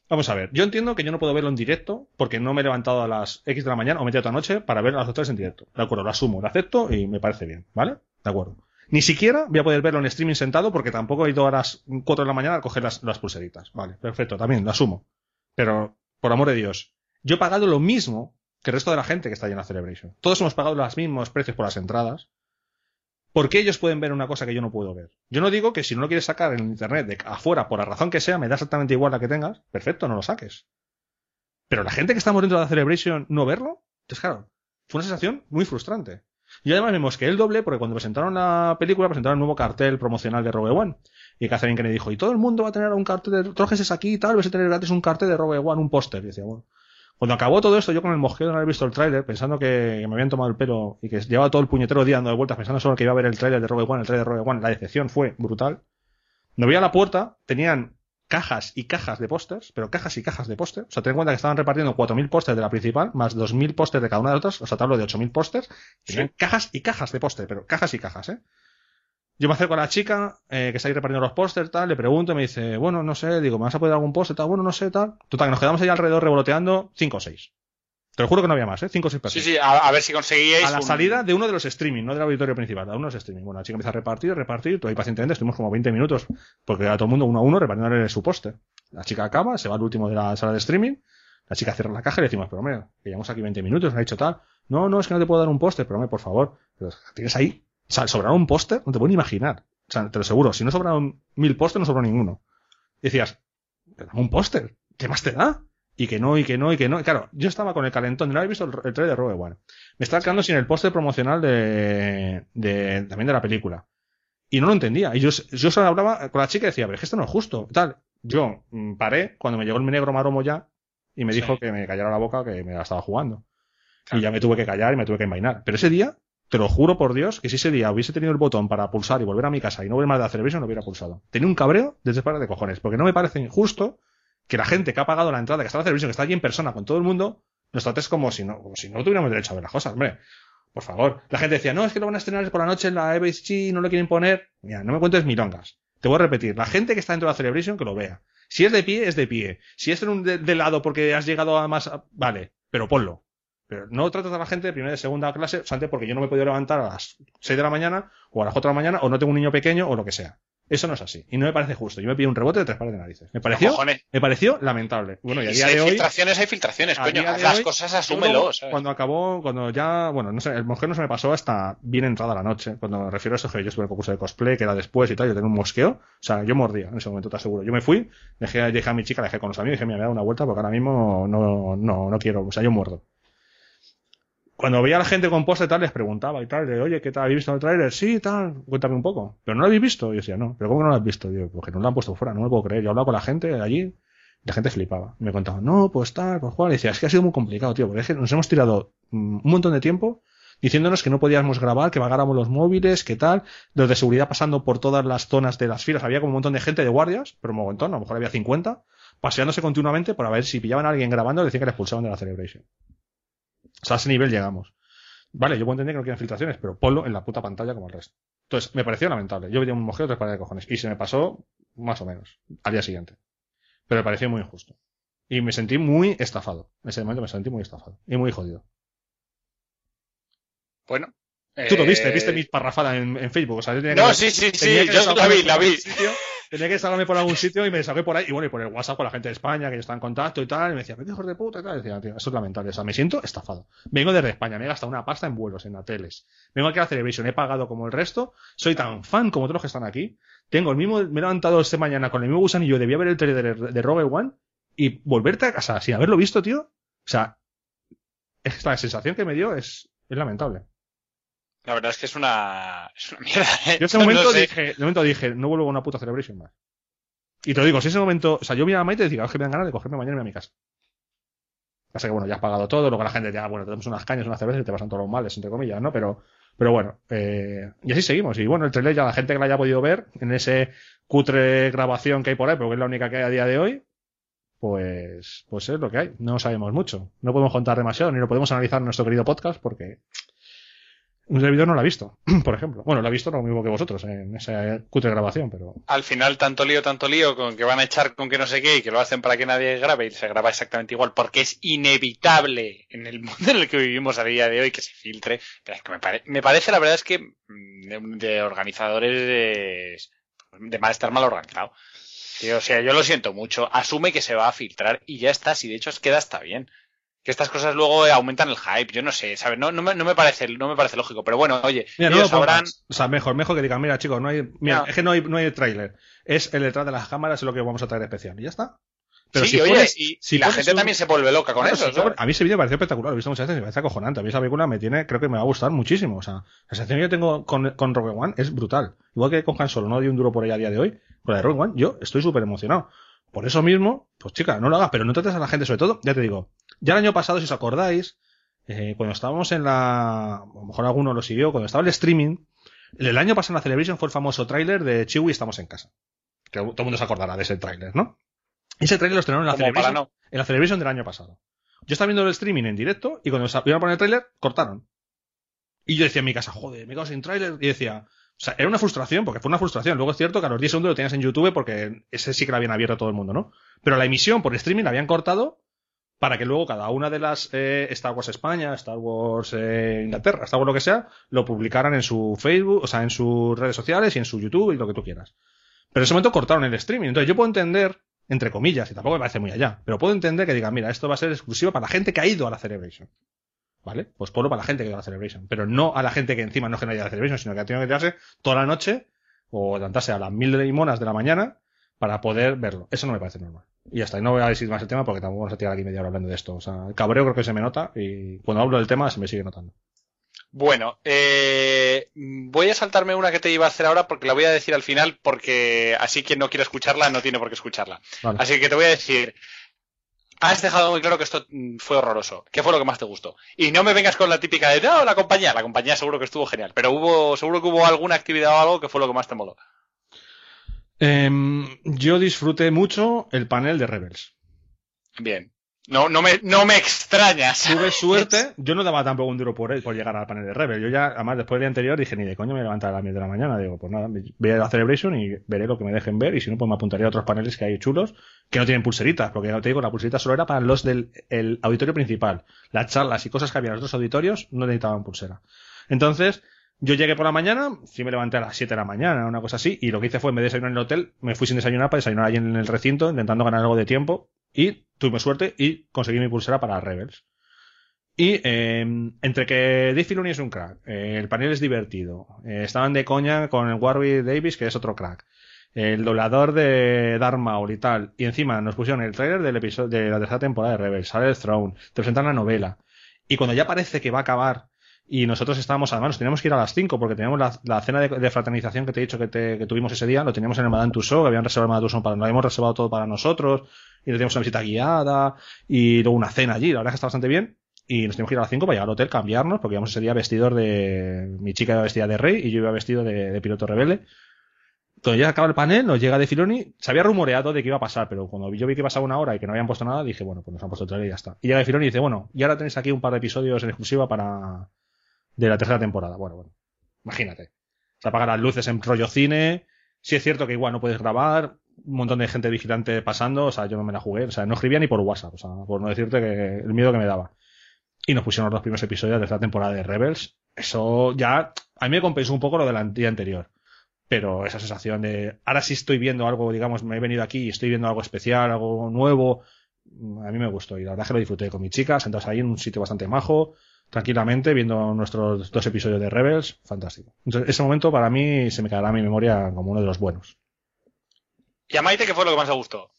vamos a ver, yo entiendo que yo no puedo verlo en directo porque no me he levantado a las X de la mañana o me he tirado toda la noche para ver las otras en directo. De acuerdo, lo asumo, lo acepto y me parece bien, ¿vale? De acuerdo. Ni siquiera voy a poder verlo en streaming sentado porque tampoco he ido a las 4 de la mañana a coger las, las pulseritas. Vale, perfecto, también lo asumo. Pero, por amor de Dios, yo he pagado lo mismo que el resto de la gente que está allí en la Celebration. Todos hemos pagado los mismos precios por las entradas. ¿Por qué ellos pueden ver una cosa que yo no puedo ver? Yo no digo que si no lo quieres sacar en internet de afuera, por la razón que sea, me da exactamente igual la que tengas, perfecto, no lo saques. Pero la gente que estamos dentro de la Celebration, no verlo, entonces claro, fue una sensación muy frustrante. Y además me mosqué el doble porque cuando presentaron la película presentaron el nuevo cartel promocional de Rogue One. Y Catherine Kennedy dijo, y todo el mundo va a tener un cartel de trójeses aquí y tal, vas a tener gratis un cartel de Rogue One, un póster. Y decía, bueno. Cuando acabó todo esto, yo con el mosqueo de no haber visto el tráiler, pensando que me habían tomado el pelo y que llevaba todo el puñetero día dando vueltas pensando solo que iba a ver el tráiler de Rogue One, el tráiler de Rogue One, la decepción fue brutal. Me voy a la puerta, tenían cajas y cajas de pósters, pero cajas y cajas de pósters. O sea, ten en cuenta que estaban repartiendo 4.000 pósters de la principal, más 2.000 pósters de cada una de las otras, o sea, te hablo de 8.000 pósters. Tenían cajas y cajas de póster, pero cajas y cajas, ¿eh? Yo me acerco a la chica eh, que está ahí repartiendo los pósters, tal, le pregunto, me dice, bueno, no sé, digo, ¿me vas a poner algún póster, tal? Bueno, no sé, tal. Total, que nos quedamos ahí alrededor revoloteando 5 o 6. Te lo juro que no había más, ¿eh? Cinco o seis Sí, personas. sí, a, a ver si conseguíais. A la un- salida de uno de los streaming, no del auditorio principal, a uno de los streaming. Bueno, la chica empieza a repartir, repartir, todo ahí pacientemente, estuvimos como 20 minutos, porque a todo el mundo uno a uno repartiéndole su póster. La chica acaba, se va al último de la sala de streaming, la chica cierra la caja y le decimos, pero hombre, que llevamos aquí 20 minutos, nos ha dicho tal. No, no, es que no te puedo dar un póster, pero hombre, por favor. Pero tienes ahí, o sea, sobrará un póster, no te puedo ni imaginar. O sea, te lo aseguro, si no sobraron mil pósters, no sobró ninguno. Y decías, dame un póster, ¿qué más te da? Y que no, y que no, y que no. Y claro, yo estaba con el calentón, no había visto el, el trailer de Rogue One. Me estaba quedando sin el póster promocional de, de, también de la película. Y no lo entendía. Y yo, yo solo hablaba con la chica y decía, pero es que esto no es justo. Tal. Yo mm, paré cuando me llegó el negro maromo ya y me dijo que me callara la boca que me la estaba jugando. Y ya me tuve que callar y me tuve que envainar. Pero ese día, te lo juro por Dios, que si ese día hubiese tenido el botón para pulsar y volver a mi casa y no ver más de la televisión, no hubiera pulsado. Tenía un cabreo desde para de cojones, porque no me parece injusto que la gente que ha pagado la entrada, que está en la televisión, que está allí en persona con todo el mundo, nos trates como si no, como si no tuviéramos derecho a ver las cosas, hombre. Por favor. La gente decía, no, es que lo van a estrenar por la noche en la ABC, no lo quieren poner. Mira, no me cuentes milongas. Te voy a repetir, la gente que está dentro de la Celebration que lo vea. Si es de pie, es de pie. Si es de, de lado porque has llegado a más, vale, pero ponlo. Pero no tratas a la gente de primera y segunda clase, solamente porque yo no me he podido levantar a las 6 de la mañana, o a las 4 de la mañana, o no tengo un niño pequeño, o lo que sea. Eso no es así. Y no me parece justo. Yo me pido un rebote de tres pares de narices. Me pareció, me pareció lamentable. Bueno, y a día si hay de hoy. filtraciones, hay filtraciones, coño. Haz las hoy, cosas, asúmelo. ¿sabes? Cuando acabó, cuando ya, bueno, no sé, el mujer no se me pasó hasta bien entrada la noche. Cuando me refiero a eso, que yo estuve en el concurso de cosplay, que era después y tal, yo tenía un mosqueo. O sea, yo mordía en ese momento, te aseguro. Yo me fui, dejé, dejé a mi chica, la dejé con los amigos y dije, mira, me voy a dar una vuelta porque ahora mismo no, no, no quiero. O sea, yo muerdo. Cuando veía a la gente con post y tal, les preguntaba y tal, de, oye, ¿qué tal? ¿Habéis visto el tráiler? Sí, tal, cuéntame un poco. ¿Pero no lo habéis visto? Y yo decía, no, ¿pero cómo no lo has visto? Porque no lo han puesto fuera, no me puedo creer. Yo hablaba con la gente allí, y la gente flipaba. Me contaba, no, pues tal, pues cual. Y decía, es que ha sido muy complicado, tío, porque es que nos hemos tirado mm, un montón de tiempo diciéndonos que no podíamos grabar, que pagáramos los móviles, que tal, los de seguridad pasando por todas las zonas de las filas. Había como un montón de gente de guardias, pero un montón, a lo mejor había 50, paseándose continuamente para ver si pillaban a alguien grabando, decían que le expulsaban de la celebration. O sea, a ese nivel llegamos. Vale, yo puedo entender que no quieran filtraciones, pero ponlo en la puta pantalla como el resto. Entonces, me pareció lamentable. Yo veía un mojeo de tres pares de cojones. Y se me pasó más o menos al día siguiente. Pero me pareció muy injusto. Y me sentí muy estafado. En ese momento me sentí muy estafado. Y muy jodido. Bueno. Tú lo eh, viste, viste mi parrafada en, en Facebook. O sea, yo tenía No, que- sí, sí, tenía sí, yo la vi, la vi. sitio, tenía que desahogarme por algún sitio y me desahogué por ahí. Y bueno, y por el WhatsApp con la gente de España, que estaba en contacto y tal. Y me decía, "Pero qué hijos de puta y tal. Y decía, tío, eso es lamentable. O sea, me siento estafado. Vengo desde España, me he gastado una pasta en vuelos, en hoteles. Vengo aquí a la Celebration, he pagado como el resto. Soy tan fan como todos los que están aquí. Tengo el mismo, me he levantado este mañana con el mismo gusanillo. Debía ver el trailer de, de Rogue One y volverte a casa sin haberlo visto, tío. O sea, es la sensación que me dio es, es lamentable. La verdad es que es una, es una mierda. ¿eh? Yo en ese momento dije, de momento dije, no vuelvo a una puta celebration más. Y te lo digo, si ese momento, o sea, yo miraba a Maite y decía, es que me dan ganas de cogerme mañana y irme a mi casa. Pasa que bueno, ya has pagado todo, luego la gente te, ah, bueno, tenemos unas cañas, unas cervezas y te pasan todos los males, entre comillas, ¿no? Pero, pero bueno, eh, y así seguimos. Y bueno, el trailer ya la gente que la haya podido ver en ese cutre grabación que hay por ahí, porque es la única que hay a día de hoy, pues, pues es lo que hay. No sabemos mucho. No podemos contar demasiado, ni lo podemos analizar en nuestro querido podcast, porque un servidor no lo ha visto, por ejemplo. Bueno, lo ha visto lo mismo que vosotros en esa cutre grabación, pero Al final, tanto lío, tanto lío, con que van a echar con que no sé qué y que lo hacen para que nadie grabe y se graba exactamente igual, porque es inevitable en el mundo en el que vivimos a día de hoy que se filtre. Pero es que me, me parece, la verdad es que mm, de, organizadores de, mal estar mal organizado. Tío, o sea, yo lo siento mucho. Asume que se va a filtrar y ya está. Si de hecho es queda hasta bien. Que estas cosas luego aumentan el hype. Yo no sé, ¿sabes? No, no, me, no me parece, no me parece lógico. Pero bueno, oye, Mira, no sabrán. O sea, mejor, mejor que digan, mira, chicos, no hay, mira, No. es que no hay, no hay tráiler. Es el detrás de las cámaras, es lo que vamos a traer especial. Y ya está. Pero sí, si oye, pones- y, si la gente un- también se vuelve loca con Claro, eso. si a mí ese vídeo me pareció espectacular, lo he visto muchas veces, me parece acojonante. A mí esa película me tiene, creo que me va a gustar muchísimo. O sea, la sensación que yo tengo con, con Rogue One es brutal. Igual que con Han Solo, no di un duro por ella a día de hoy. Con la de Rogue One, yo estoy súper emocionado. Por eso mismo, pues chica, no lo hagas, pero no trates a la gente, sobre todo, ya te digo, ya el año pasado, si os acordáis, eh, cuando estábamos en la, a lo mejor alguno lo siguió, cuando estaba el streaming, el año pasado en la Celebration fue el famoso tráiler de Chewie Estamos en casa. Que todo el mundo se acordará de ese tráiler, ¿no? Ese tráiler lo estrenaron en la Celebration, no. en la Celebration del año pasado. Yo estaba viendo el streaming en directo y cuando se iban a poner el tráiler, cortaron. Y yo decía en mi casa, joder, me he quedado sin tráiler. Y decía, o sea, era una frustración, porque fue una frustración. Luego es cierto que a los 10 segundos lo tenías en YouTube porque ese sí que lo habían abierto a todo el mundo, ¿no? Pero la emisión por streaming la habían cortado para que luego cada una de las eh, Star Wars España, Star Wars eh, Inglaterra, Star Wars lo que sea, lo publicaran en su Facebook, o sea, en sus redes sociales y en su YouTube y lo que tú quieras. Pero en ese momento cortaron el streaming. Entonces yo puedo entender, entre comillas, y tampoco me parece muy allá, pero puedo entender que digan, mira, esto va a ser exclusivo para la gente que ha ido a la Celebration. ¿Vale? Pues ponlo para la gente que ha ido a la Celebration. Pero no a la gente que encima no es que la Celebration, sino que ha tenido que quedarse toda la noche o levantarse a las mil limonas de la mañana para poder verlo. Eso no me parece normal. Y está. Y no voy a decir más el tema porque tampoco vamos a tirar aquí media hora hablando de esto. O sea, el cabreo creo que se me nota y cuando hablo del tema se me sigue notando. Bueno, eh, voy a saltarme una que te iba a hacer ahora porque la voy a decir al final porque así quien no quiere escucharla no tiene por qué escucharla. Vale. Así que te voy a decir, has dejado muy claro que esto mm, fue horroroso. ¿Qué fue lo que más te gustó? Y no me vengas con la típica de, no, la compañía. La compañía seguro que estuvo genial, pero hubo, seguro que hubo alguna actividad o algo que fue lo que más te moló. Em, yo disfruté mucho el panel de Rebels. Bien. No, no me, no me extrañas. Tuve suerte, yo no daba tampoco un duro por, por llegar al panel de Rebels. Yo ya, además, después del día anterior dije, ni de coño me levantaré a las 10 de la mañana. Digo, pues nada, voy a la Celebration y veré lo que me dejen ver. Y si no, pues me apuntaré a otros paneles que hay chulos que no tienen pulseritas. Porque ya te digo, la pulserita solo era para los del el auditorio principal. Las charlas y cosas que había en los otros auditorios no necesitaban pulsera. Entonces, yo llegué por la mañana, sí me levanté a las 7 de la mañana, una cosa así, y lo que hice fue, me desayunar en el hotel, me fui sin desayunar para desayunar allí en el recinto, intentando ganar algo de tiempo, y tuve suerte y conseguí mi pulsera para Rebels. Y eh, entre que Dave es un crack, eh, el panel es divertido, eh, estaban de coña con el Warwick Davis, que es otro crack, el doblador de Darth Maul y tal, y encima nos pusieron el trailer del episodio de la tercera temporada de Rebels, sale el Throne, te presentan la novela, y cuando ya parece que va a acabar, y nosotros estábamos, además, nos teníamos que ir a las 5 porque teníamos la, la cena de, fraternización que te he dicho que, te- que tuvimos ese día, lo teníamos en el Madame Tussauds, que habían reservado el Madame Tussauds para, lo habíamos reservado todo para nosotros, y teníamos una visita guiada, y luego una cena allí, la verdad es que está bastante bien, y nos teníamos que ir a las 5 para llegar al hotel, cambiarnos, porque íbamos ese día vestidos de, mi chica iba vestida de rey, y yo iba vestido de, de piloto rebelde. Cuando ya acaba el panel, nos llega de Filoni, se había rumoreado de que iba a pasar, pero cuando yo vi que pasaba una hora y que no habían puesto nada, dije, bueno, pues nos han puesto el trailer y ya está. Y llega de Filoni y dice, bueno, y ahora tenéis aquí un par de episodios en exclusiva para, de la tercera temporada. Bueno, bueno, imagínate. Se apagan las luces en rollo cine. Sí es cierto que igual no puedes grabar. Un montón de gente vigilante pasando. O sea, yo no me la jugué. O sea, no escribía ni por WhatsApp. O sea, por no decirte que el miedo que me daba. Y nos pusieron los primeros episodios de tercera temporada de Rebels. Eso ya, a mí me compensó un poco lo del día anterior. Pero esa sensación de, ahora sí estoy viendo algo, digamos, me he venido aquí y estoy viendo algo especial, algo nuevo. A mí me gustó y la verdad es que lo disfruté con mi chica, sentados ahí en un sitio bastante majo tranquilamente viendo nuestros dos episodios de Rebels, fantástico. Entonces, ese momento para mí se me quedará en mi memoria como uno de los buenos. ¿Y a Maite qué fue lo que más te gustó?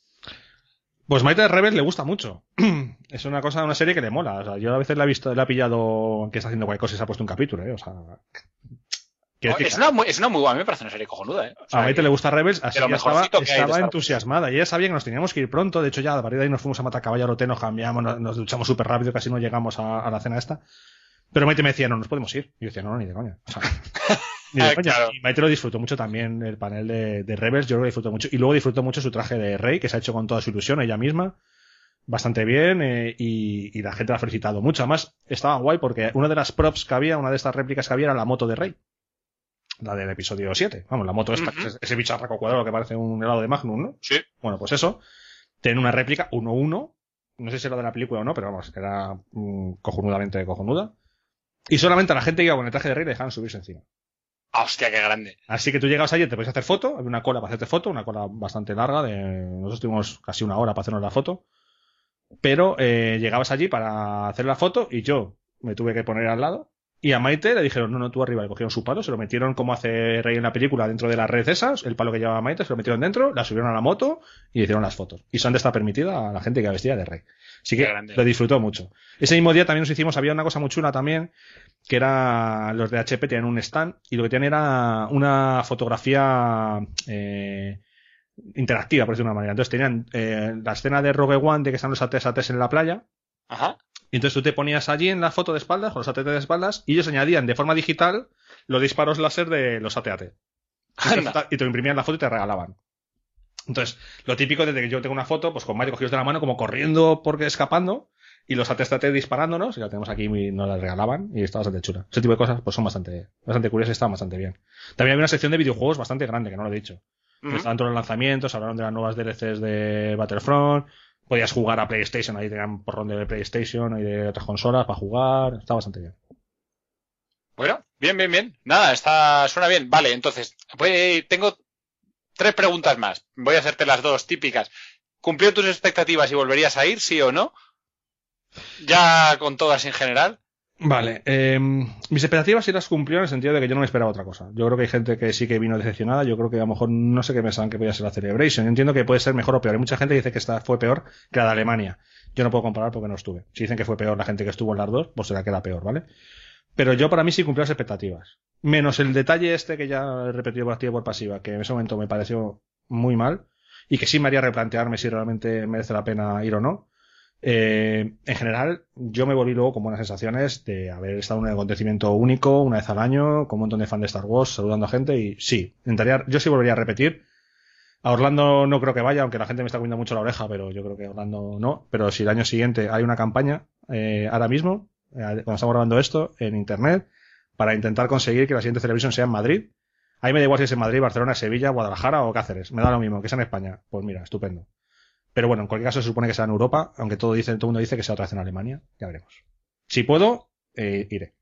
Pues Maite de Rebels le gusta mucho. es una cosa, una serie que le mola. O sea, yo a veces la he visto, la he pillado que está haciendo cualquier cosa y se ha puesto un capítulo, ¿eh? O sea. Decir, es, una muy, es una muy buena, a mí me parece una serie cojonuda, ¿eh? O sea, a Maite le gusta Rebels, así que estaba, entusiasmada. Y ella sabía que nos teníamos que ir pronto. De hecho, ya a partir de ahí nos fuimos a Matacaballo Hotel, nos cambiamos, nos, nos duchamos súper rápido, casi no llegamos a, a la cena esta. Pero Maite me decía, no, nos podemos ir. Y yo decía, no, no, ni de coña. O sea, ni de Ah, coña. claro. Y Maite lo disfrutó mucho también, el panel de, de Rebels, yo lo disfruto mucho. Y luego disfrutó mucho su traje de Rey, que se ha hecho con toda su ilusión ella misma. Bastante bien, eh, y, y la gente la ha felicitado mucho. Además, estaba guay porque una de las props que había, una de estas réplicas que había era la moto de Rey. La del episodio 7. Vamos, la moto esta, que es ese bicharraco cuadrado que parece un helado de Magnum, ¿no? Sí. Bueno, pues eso. Tiene una réplica 1-1. No sé si era de la película o no, pero vamos, era mm, cojonudamente cojonuda. Y solamente a la gente que iba con el traje de rey le dejaban subirse encima. Ah, hostia, qué grande. Así que tú llegabas allí, te podías hacer foto, había una cola para hacerte foto, una cola bastante larga, de, nosotros tuvimos casi una hora para hacernos la foto. Pero eh, llegabas allí para hacer la foto y yo me tuve que poner al lado. Y a Maite le dijeron, no, no, tú arriba. Le cogieron su palo, se lo metieron como hace Rey en la película dentro de las redes esas, el palo que llevaba Maite, se lo metieron dentro, la subieron a la moto y le hicieron las fotos. Y son de esta permitida a la gente que vestía de Rey. Así que lo disfrutó mucho. Ese mismo día también nos hicimos, había una cosa muy chula también, que era los de HP tenían un stand y lo que tenían era una fotografía eh, interactiva, por decirlo de una manera. Entonces tenían eh, la escena de Rogue One de que están los ATs ATs en la playa Ajá. Y entonces tú te ponías allí en la foto de espaldas, con los ATT de espaldas, y ellos añadían de forma digital los disparos láser de los ATAT. Y te imprimían la foto y te regalaban. Entonces, lo típico desde que yo tengo una foto, pues con Mario cogidos de la mano, como corriendo porque escapando, y los ATT disparándonos, y la tenemos aquí y nos la regalaban, y está bastante chula. Ese tipo de cosas, pues son bastante, bastante curiosas y están bastante bien. También había una sección de videojuegos bastante grande, que no lo he dicho. Estaban todos los lanzamientos, hablaron de las nuevas DLCs de Battlefront, Podías jugar a PlayStation, ahí tenían porrón de PlayStation y de otras consolas para jugar, está bastante bien. Bueno, bien, bien, bien. Nada, está, suena bien. Vale, entonces, tengo tres preguntas más. Voy a hacerte las dos típicas. ¿Cumplió tus expectativas y volverías a ir, sí o no? Ya con todas en general. Vale, eh, mis expectativas sí las cumplió en el sentido de que yo no me esperaba otra cosa. Yo creo que hay gente que sí que vino decepcionada. Yo creo que a lo mejor no sé qué pensaban que podía ser la Celebration. Yo entiendo que puede ser mejor o peor. Hay mucha gente que dice que esta fue peor que la de Alemania. Yo no puedo comparar porque no estuve. Si dicen que fue peor la gente que estuvo en las dos, pues será que era peor, ¿vale? Pero yo para mí sí cumplió las expectativas. Menos el detalle este que ya he repetido por activa y por pasiva, que en ese momento me pareció muy mal y que sí me haría replantearme si realmente merece la pena ir o no. Eh, en general, yo me volví luego con buenas sensaciones de haber estado en un acontecimiento único, una vez al año, con un montón de fans de Star Wars, saludando a gente y sí, intentaría, yo sí volvería a repetir. A Orlando no creo que vaya, aunque la gente me está comiendo mucho la oreja, pero yo creo que Orlando no. Pero si el año siguiente hay una campaña, eh, ahora mismo, eh, cuando estamos grabando esto, en internet, para intentar conseguir que la siguiente televisión sea en Madrid. Ahí me da igual si es en Madrid, Barcelona, Sevilla, Guadalajara o Cáceres. Me da lo mismo, que sea en España. Pues mira, estupendo. Pero bueno, en cualquier caso se supone que sea en Europa, aunque todo dice, el mundo dice que sea otra vez en Alemania. Ya veremos. Si puedo, eh, iré.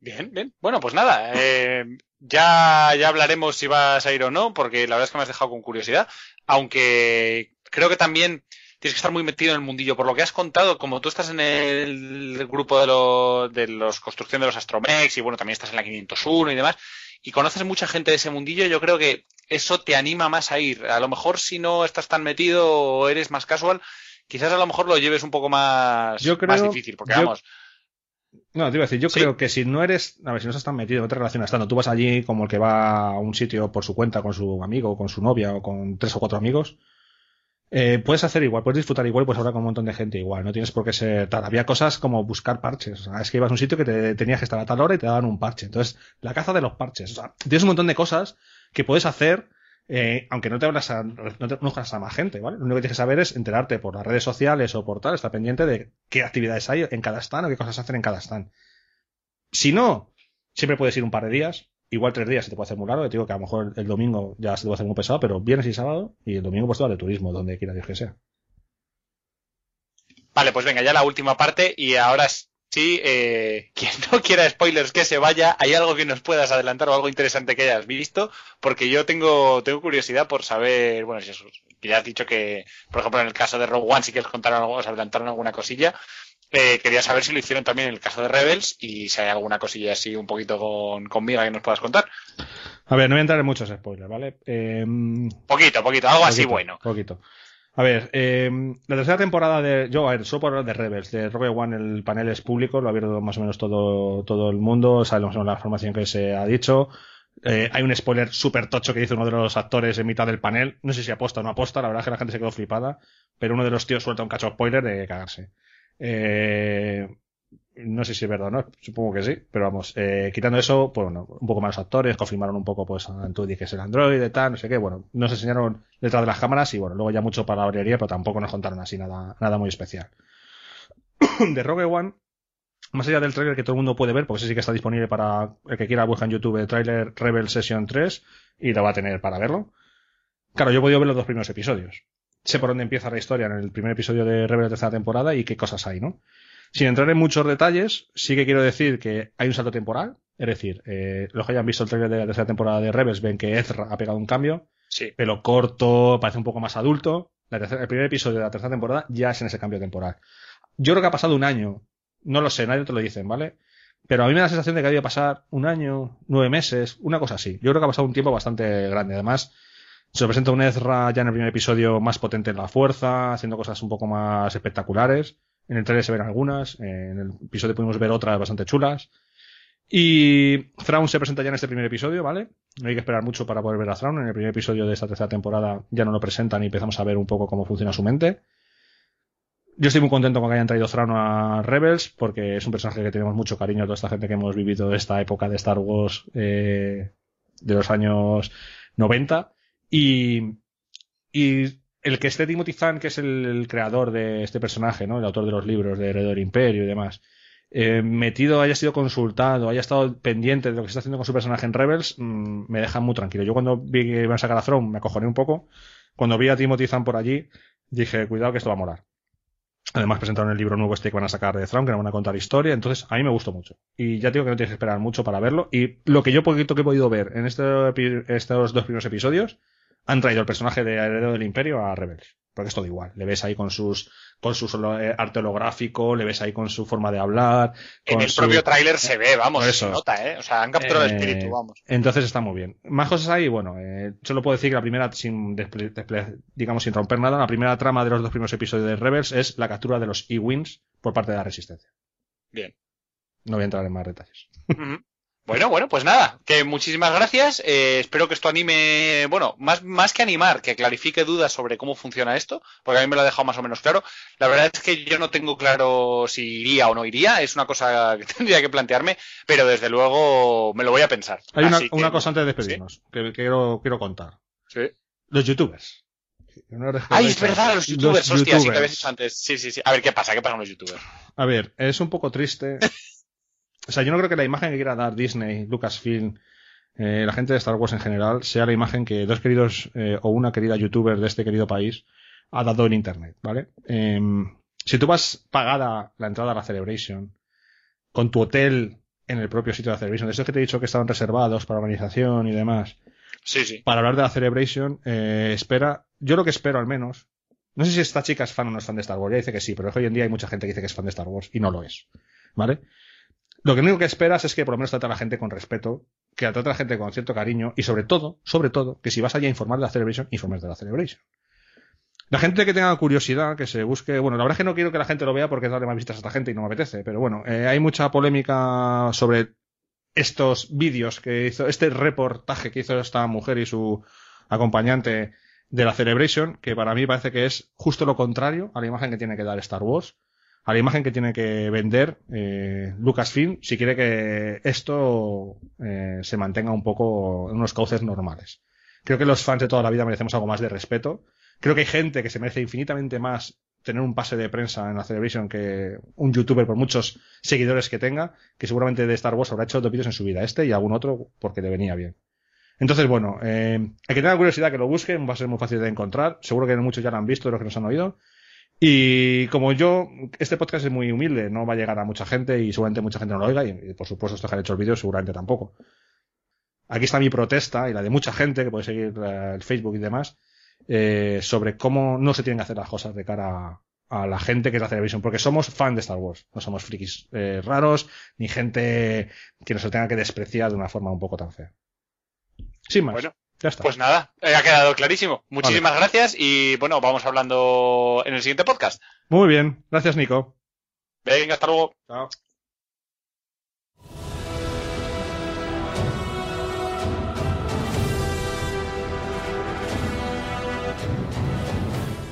Bien, bien. Bueno, pues nada, eh, ya, ya hablaremos si vas a ir o no, porque la verdad es que me has dejado con curiosidad. Aunque creo que también tienes que estar muy metido en el mundillo. Por lo que has contado, como tú estás en el grupo de, los de los construcción de los Astromex y bueno, también estás en la 501 y demás, y conoces mucha gente de ese mundillo, yo creo que eso te anima más a ir. A lo mejor si no estás tan metido o eres más casual, quizás a lo mejor lo lleves un poco más, Yo creo- más difícil, porque yo- vamos, No, te iba a decir, yo Sí. creo que si no eres, a ver, si no estás tan metido, no te relacionas tanto, tú vas allí como el que va a un sitio por su cuenta, con su amigo, con su novia o con tres o cuatro amigos, eh, puedes hacer igual, puedes disfrutar igual, pues hablar con un montón de gente igual, no tienes por qué ser tal. Había cosas como buscar parches, o sea, es que ibas a un sitio que te tenías que estar a tal hora y te daban un parche. Entonces, la caza de los parches, o sea, tienes un montón de cosas que puedes hacer eh, aunque no te hablas a, no te conozcas a más gente, ¿vale? Lo único que tienes que saber es enterarte por las redes sociales o por tal, estar pendiente de qué actividades hay en cada stand o qué cosas hacen en cada stand. Si no, siempre puedes ir un par de días, igual tres días se te puede hacer muy largo, te digo que a lo mejor el domingo ya se te puede hacer muy pesado, pero viernes y sábado y el domingo pues todo de turismo, donde quiera Dios que sea. Vale, pues venga, ya la última parte y ahora sí, eh, quien no quiera spoilers que se vaya, ¿hay algo que nos puedas adelantar o algo interesante que hayas visto? Porque yo tengo, tengo curiosidad por saber, bueno, si eso, ya has dicho que, por ejemplo, en el caso de Rogue One sí que os contaron algo, os adelantaron alguna cosilla. Eh, quería saber si lo hicieron también en el caso de Rebels y si hay alguna cosilla así un poquito con, conmigo que nos puedas contar. A ver, no voy a entrar en muchos spoilers, ¿vale? Eh, Poquito, poquito, algo así bueno. Poquito. A ver, eh, la tercera temporada de. Yo, a ver, solo por hablar de Rebels, de Rogue One, el panel es público, lo ha abierto más o menos todo, todo el mundo, sabemos la información que se ha dicho. Eh, hay un spoiler súper tocho que dice uno de los actores en mitad del panel. No sé si aposta o no aposta, la verdad es que la gente se quedó flipada, pero uno de los tíos suelta un cacho spoiler de cagarse. Eh, no sé si es verdad o no, supongo que sí, pero vamos, eh, quitando eso, pues bueno, un poco más los actores, confirmaron un poco pues Antudy que es el androide, tal, no sé qué, bueno, nos enseñaron detrás de las cámaras y bueno, luego ya mucho para la orillería, pero tampoco nos contaron así nada, nada muy especial. de Rogue One, más allá del trailer que todo el mundo puede ver, porque ese sí que está disponible para el que quiera buscar en YouTube el trailer Rebel Session 3 y lo va a tener para verlo. Claro, yo he podido ver los dos primeros episodios. Sé por dónde empieza la historia en el primer episodio de Rebel de tercera temporada y qué cosas hay, ¿no? Sin entrar en muchos detalles, sí que quiero decir que hay un salto temporal. Es decir, eh, los que hayan visto el trailer de la tercera temporada de Rebels ven que Ezra ha pegado un cambio. Sí. Pelo corto, parece un poco más adulto. La tercera- el primer episodio de la tercera temporada ya es en ese cambio temporal. Yo creo que ha pasado un año. No lo sé, nadie te lo dicen, ¿vale? Pero a mí me da la sensación de que ha debido pasar un año, nueve meses, una cosa así. Yo creo que ha pasado un tiempo bastante grande. Además, se presenta un Ezra ya en el primer episodio más potente en la fuerza, haciendo cosas un poco más espectaculares. En el trailer se ven algunas, en el episodio pudimos ver otras bastante chulas. Y Thrawn se presenta ya en este primer episodio, ¿vale? No hay que esperar mucho para poder ver a Thrawn. En el primer episodio de esta tercera temporada ya no lo presentan y empezamos a ver un poco cómo funciona su mente. Yo estoy muy contento con que hayan traído Thrawn a Rebels, porque es un personaje que tenemos mucho cariño a toda esta gente que hemos vivido esta época de Star Wars eh, de los años 90. Y, el que esté Timothy Zahn, que es el, creador de este personaje, ¿no? El autor de los libros de Heredero del Imperio y demás, eh, metido, haya sido consultado, haya estado pendiente de lo que se está haciendo con su personaje en Rebels, mmm, me deja muy tranquilo. Yo cuando vi que iban a sacar a Throne me acojoné un poco. Cuando vi a Timothy Zahn por allí, dije, cuidado que esto va a molar. Además presentaron el libro nuevo este que van a sacar de Thrawn, que nos van a contar historia. Entonces, a mí me gustó mucho. Y ya digo que no tienes que esperar mucho para verlo. Y lo que yo poquito que he podido ver en este, estos dos primeros episodios, han traído el personaje de Heredero del Imperio a Rebels. Porque es todo igual. Le ves ahí con sus con su eh, arte holográfico, le ves ahí con su forma de hablar. En el propio tráiler se ve, vamos, se nota, ¿eh? O sea, han capturado el Eh, espíritu, vamos. Entonces está muy bien. Más cosas hay, bueno, eh, solo puedo decir que la primera, sin digamos, sin romper nada, la primera trama de los dos primeros episodios de Rebels es la captura de los E-Wings por parte de la Resistencia. Bien. No voy a entrar en más detalles. Bueno, bueno, pues nada, que muchísimas gracias. Eh, espero que esto anime, bueno, más, más que animar, que clarifique dudas sobre cómo funciona esto, porque a mí me lo ha dejado más o menos claro. La verdad es que yo no tengo claro si iría o no iría, es una cosa que tendría que plantearme, pero desde luego me lo voy a pensar. Hay una, que- una cosa antes de despedirnos, que quiero, quiero contar. Sí. Los youtubers. No Ay, es verdad, los youtubers, hostia, sí que youtubers. habías dicho antes. Sí, sí, sí. A ver, ¿qué pasa? ¿Qué pasa con los youtubers? A ver, es un poco triste. O sea, yo no creo que la imagen que quiera dar Disney, Lucasfilm, eh, la gente de Star Wars en general, sea la imagen que dos queridos eh, o una querida youtuber de este querido país ha dado en Internet, ¿vale? Em, si tú vas pagada la entrada a la Celebration, con tu hotel en el propio sitio de la Celebration, de esos que te he dicho que estaban reservados para organización y demás, Sí, sí. para hablar de la Celebration, eh, espera, yo lo que espero al menos, no sé si esta chica es fan o no es fan de Star Wars, ya dice que sí, pero hoy en día hay mucha gente que dice que es fan de Star Wars y no lo es, ¿vale? Lo que único que esperas es que por lo menos trate a la gente con respeto, que trate a la gente con cierto cariño y sobre todo, sobre todo, que si vas allá a informar de la Celebration, informes de la Celebration. La gente que tenga curiosidad, que se busque, bueno, la verdad es que no quiero que la gente lo vea porque darle más vistas a esta gente y no me apetece, pero bueno, eh, hay mucha polémica sobre estos vídeos que hizo, este reportaje que hizo esta mujer y su acompañante de la Celebration, que para mí parece que es justo lo contrario a la imagen que tiene que dar Star Wars, a la imagen que tiene que vender eh, Lucasfilm si quiere que esto eh, se mantenga un poco en unos cauces normales. Creo que los fans de toda la vida merecemos algo más de respeto. Creo que hay gente que se merece infinitamente más tener un pase de prensa en la Celebration que un youtuber por muchos seguidores que tenga, que seguramente de Star Wars habrá hecho dos vídeos en su vida, este y algún otro porque le venía bien. Entonces, bueno, eh, hay que tener curiosidad que lo busquen, va a ser muy fácil de encontrar. Seguro que muchos ya lo han visto, los que nos han oído. Y como yo, este podcast es muy humilde, no va a llegar a mucha gente y seguramente mucha gente no lo oiga y, por supuesto estos que han hecho el vídeo seguramente tampoco. Aquí está mi protesta y la de mucha gente que puede seguir eh, el Facebook y demás eh, sobre cómo no se tienen que hacer las cosas de cara a, la gente que es la televisión, porque somos fan de Star Wars, no somos frikis eh, raros ni gente que nos tenga que despreciar de una forma un poco tan fea. Sin más. Ya está. Pues nada, eh, ha quedado clarísimo. Muchísimas gracias y bueno, vamos hablando en el siguiente podcast. Muy bien, gracias Nico. Venga, hasta luego. Chao.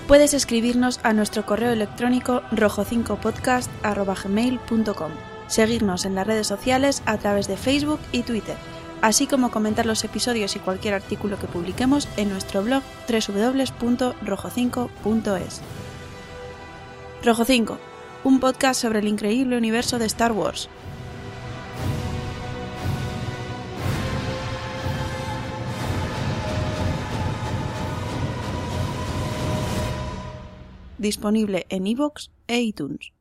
Puedes escribirnos a nuestro correo electrónico rojo5podcast.gmail.com Seguirnos en las redes sociales a través de Facebook y Twitter, así como comentar los episodios y cualquier artículo que publiquemos en nuestro blog www.rojo5.es. Rojo 5, un podcast sobre el increíble universo de Star Wars. Disponible en iVoox e iTunes.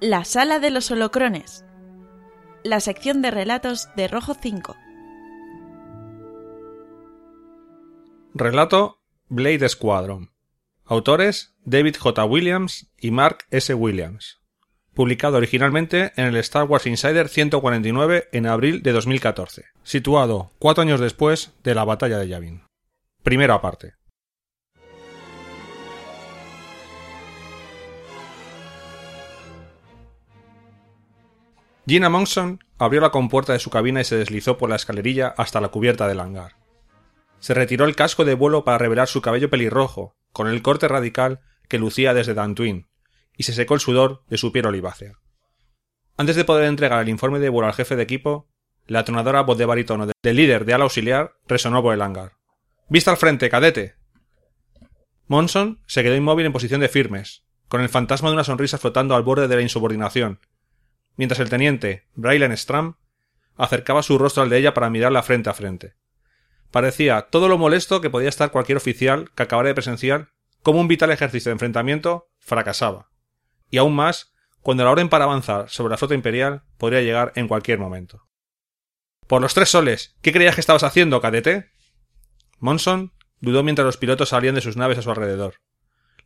La Sala de los Holocrones. La sección de relatos de Rojo 5. Relato Blade Squadron. Autores David J. Williams y Mark S. Williams. Publicado originalmente en el Star Wars Insider 149 en abril de 2014. Situado cuatro años después de la batalla de Yavin. Primera parte. Gina Monson abrió la compuerta de su cabina y se deslizó por la escalerilla hasta la cubierta del hangar. Se retiró el casco de vuelo para revelar su cabello pelirrojo, con el corte radical que lucía desde Dantooine, y se secó el sudor de su piel olivácea. Antes de poder entregar el informe de vuelo al jefe de equipo, la atronadora voz de barítono del líder de ala auxiliar resonó por el hangar. Vista al frente, cadete. Monson se quedó inmóvil en posición de firmes, con el fantasma de una sonrisa flotando al borde de la insubordinación, mientras el teniente, Braylen Stram, acercaba su rostro al de ella para mirarla frente a frente. Parecía todo lo molesto que podía estar cualquier oficial que acabara de presenciar cómo un vital ejercicio de enfrentamiento fracasaba. Y aún más cuando la orden para avanzar sobre la flota imperial podría llegar en cualquier momento. Por los tres soles, ¿qué creías que estabas haciendo, cadete? Monson dudó mientras los pilotos salían de sus naves a su alrededor.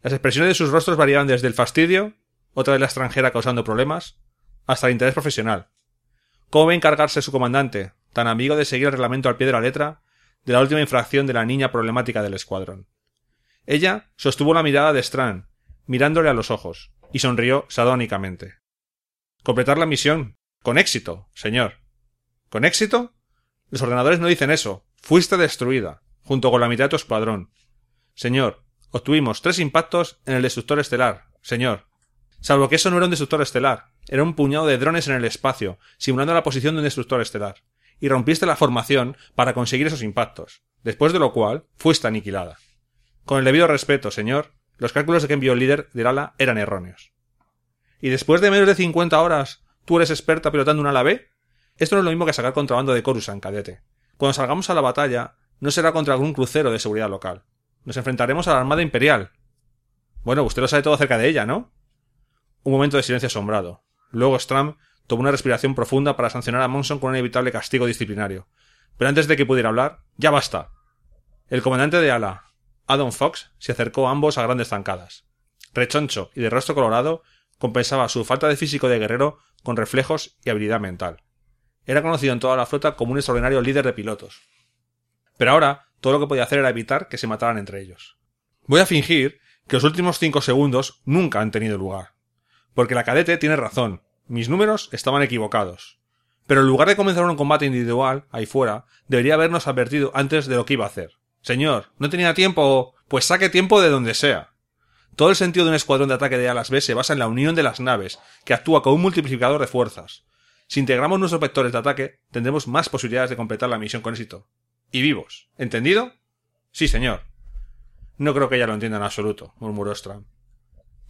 Las expresiones de sus rostros variaban desde el fastidio, otra de la extranjera causando problemas, hasta el interés profesional. ¿Cómo va a encargarse su comandante, tan amigo de seguir el reglamento al pie de la letra, de la última infracción de la niña problemática del escuadrón? Ella sostuvo la mirada de Strand, mirándole a los ojos, y sonrió sadónicamente. Completar la misión. Con éxito, señor. ¿Con éxito? Los ordenadores no dicen eso. Fuiste destruida, junto con la mitad de tu escuadrón. Señor, obtuvimos tres impactos en el destructor estelar, señor. Salvo que eso no era un destructor estelar, era un puñado de drones en el espacio, simulando la posición de un destructor estelar. Y rompiste la formación para conseguir esos impactos, después de lo cual fuiste aniquilada. Con el debido respeto, señor, los cálculos de que envió el líder del ala eran erróneos. ¿Y después de menos de cincuenta horas, tú eres experta pilotando un ala B? Esto no es lo mismo que sacar contrabando de Coruscant, cadete. Cuando salgamos a la batalla, no será contra algún crucero de seguridad local. Nos enfrentaremos a la Armada Imperial. Bueno, usted lo sabe todo acerca de ella, ¿no? Un momento de silencio asombrado. Luego Stram tomó una respiración profunda para sancionar a Monson con un inevitable castigo disciplinario. Pero antes de que pudiera hablar, ya basta. El comandante de ala, Adam Fox se acercó a ambos a grandes zancadas. Rechoncho y de rostro colorado, compensaba su falta de físico de guerrero con reflejos y habilidad mental. Era conocido en toda la flota como un extraordinario líder de pilotos. Pero ahora todo lo que podía hacer era evitar que se mataran entre ellos. Voy a fingir que los últimos cinco segundos nunca han tenido lugar. Porque la cadete tiene razón. Mis números estaban equivocados. Pero en lugar de comenzar un combate individual, ahí fuera, debería habernos advertido antes de lo que iba a hacer. Señor, ¿no tenía tiempo? Pues saque tiempo de donde sea. Todo el sentido de un escuadrón de ataque de alas B se basa en la unión de las naves, que actúa como un multiplicador de fuerzas. Si integramos nuestros vectores de ataque, tendremos más posibilidades de completar la misión con éxito. Y vivos. ¿Entendido? Sí, señor. No creo que ella lo entienda en absoluto, murmuró Strand.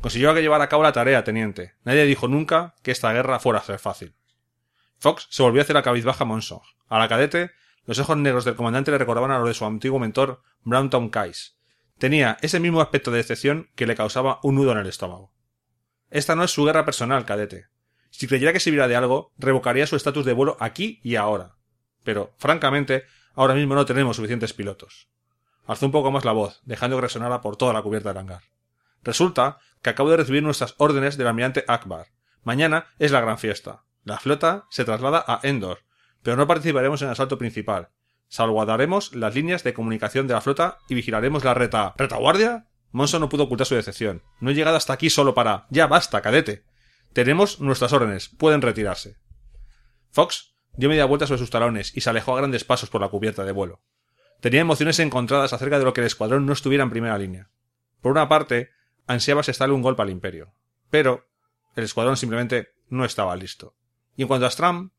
Consiguió que llevar a cabo la tarea, teniente. Nadie dijo nunca que esta guerra fuera a ser fácil. Fox se volvió hacia la cabizbaja Monson. A la cadete los ojos negros del comandante le recordaban a los de su antiguo mentor, Brown Tom Kais. Tenía ese mismo aspecto de decepción que le causaba un nudo en el estómago. Esta no es su guerra personal, cadete. Si creyera que sirviera de algo, revocaría su estatus de vuelo aquí y ahora. Pero, francamente, ahora mismo no tenemos suficientes pilotos. Alzó un poco más la voz, dejando que resonara por toda la cubierta del hangar. Resulta que acabo de recibir nuestras órdenes del almirante Akbar. Mañana es la gran fiesta. La flota se traslada a Endor, pero no participaremos en el asalto principal. Salvaguardaremos las líneas de comunicación de la flota y vigilaremos la reta. ¿Retaguardia? Monson no pudo ocultar su decepción. No he llegado hasta aquí solo para. Ya basta, cadete. Tenemos nuestras órdenes. Pueden retirarse. Fox dio media vuelta sobre sus talones y se alejó a grandes pasos por la cubierta de vuelo. Tenía emociones encontradas acerca de lo que el escuadrón no estuviera en primera línea. Por una parte, ansiaba asestarle un golpe al imperio. Pero el escuadrón simplemente no estaba listo. Y en cuanto a Stram,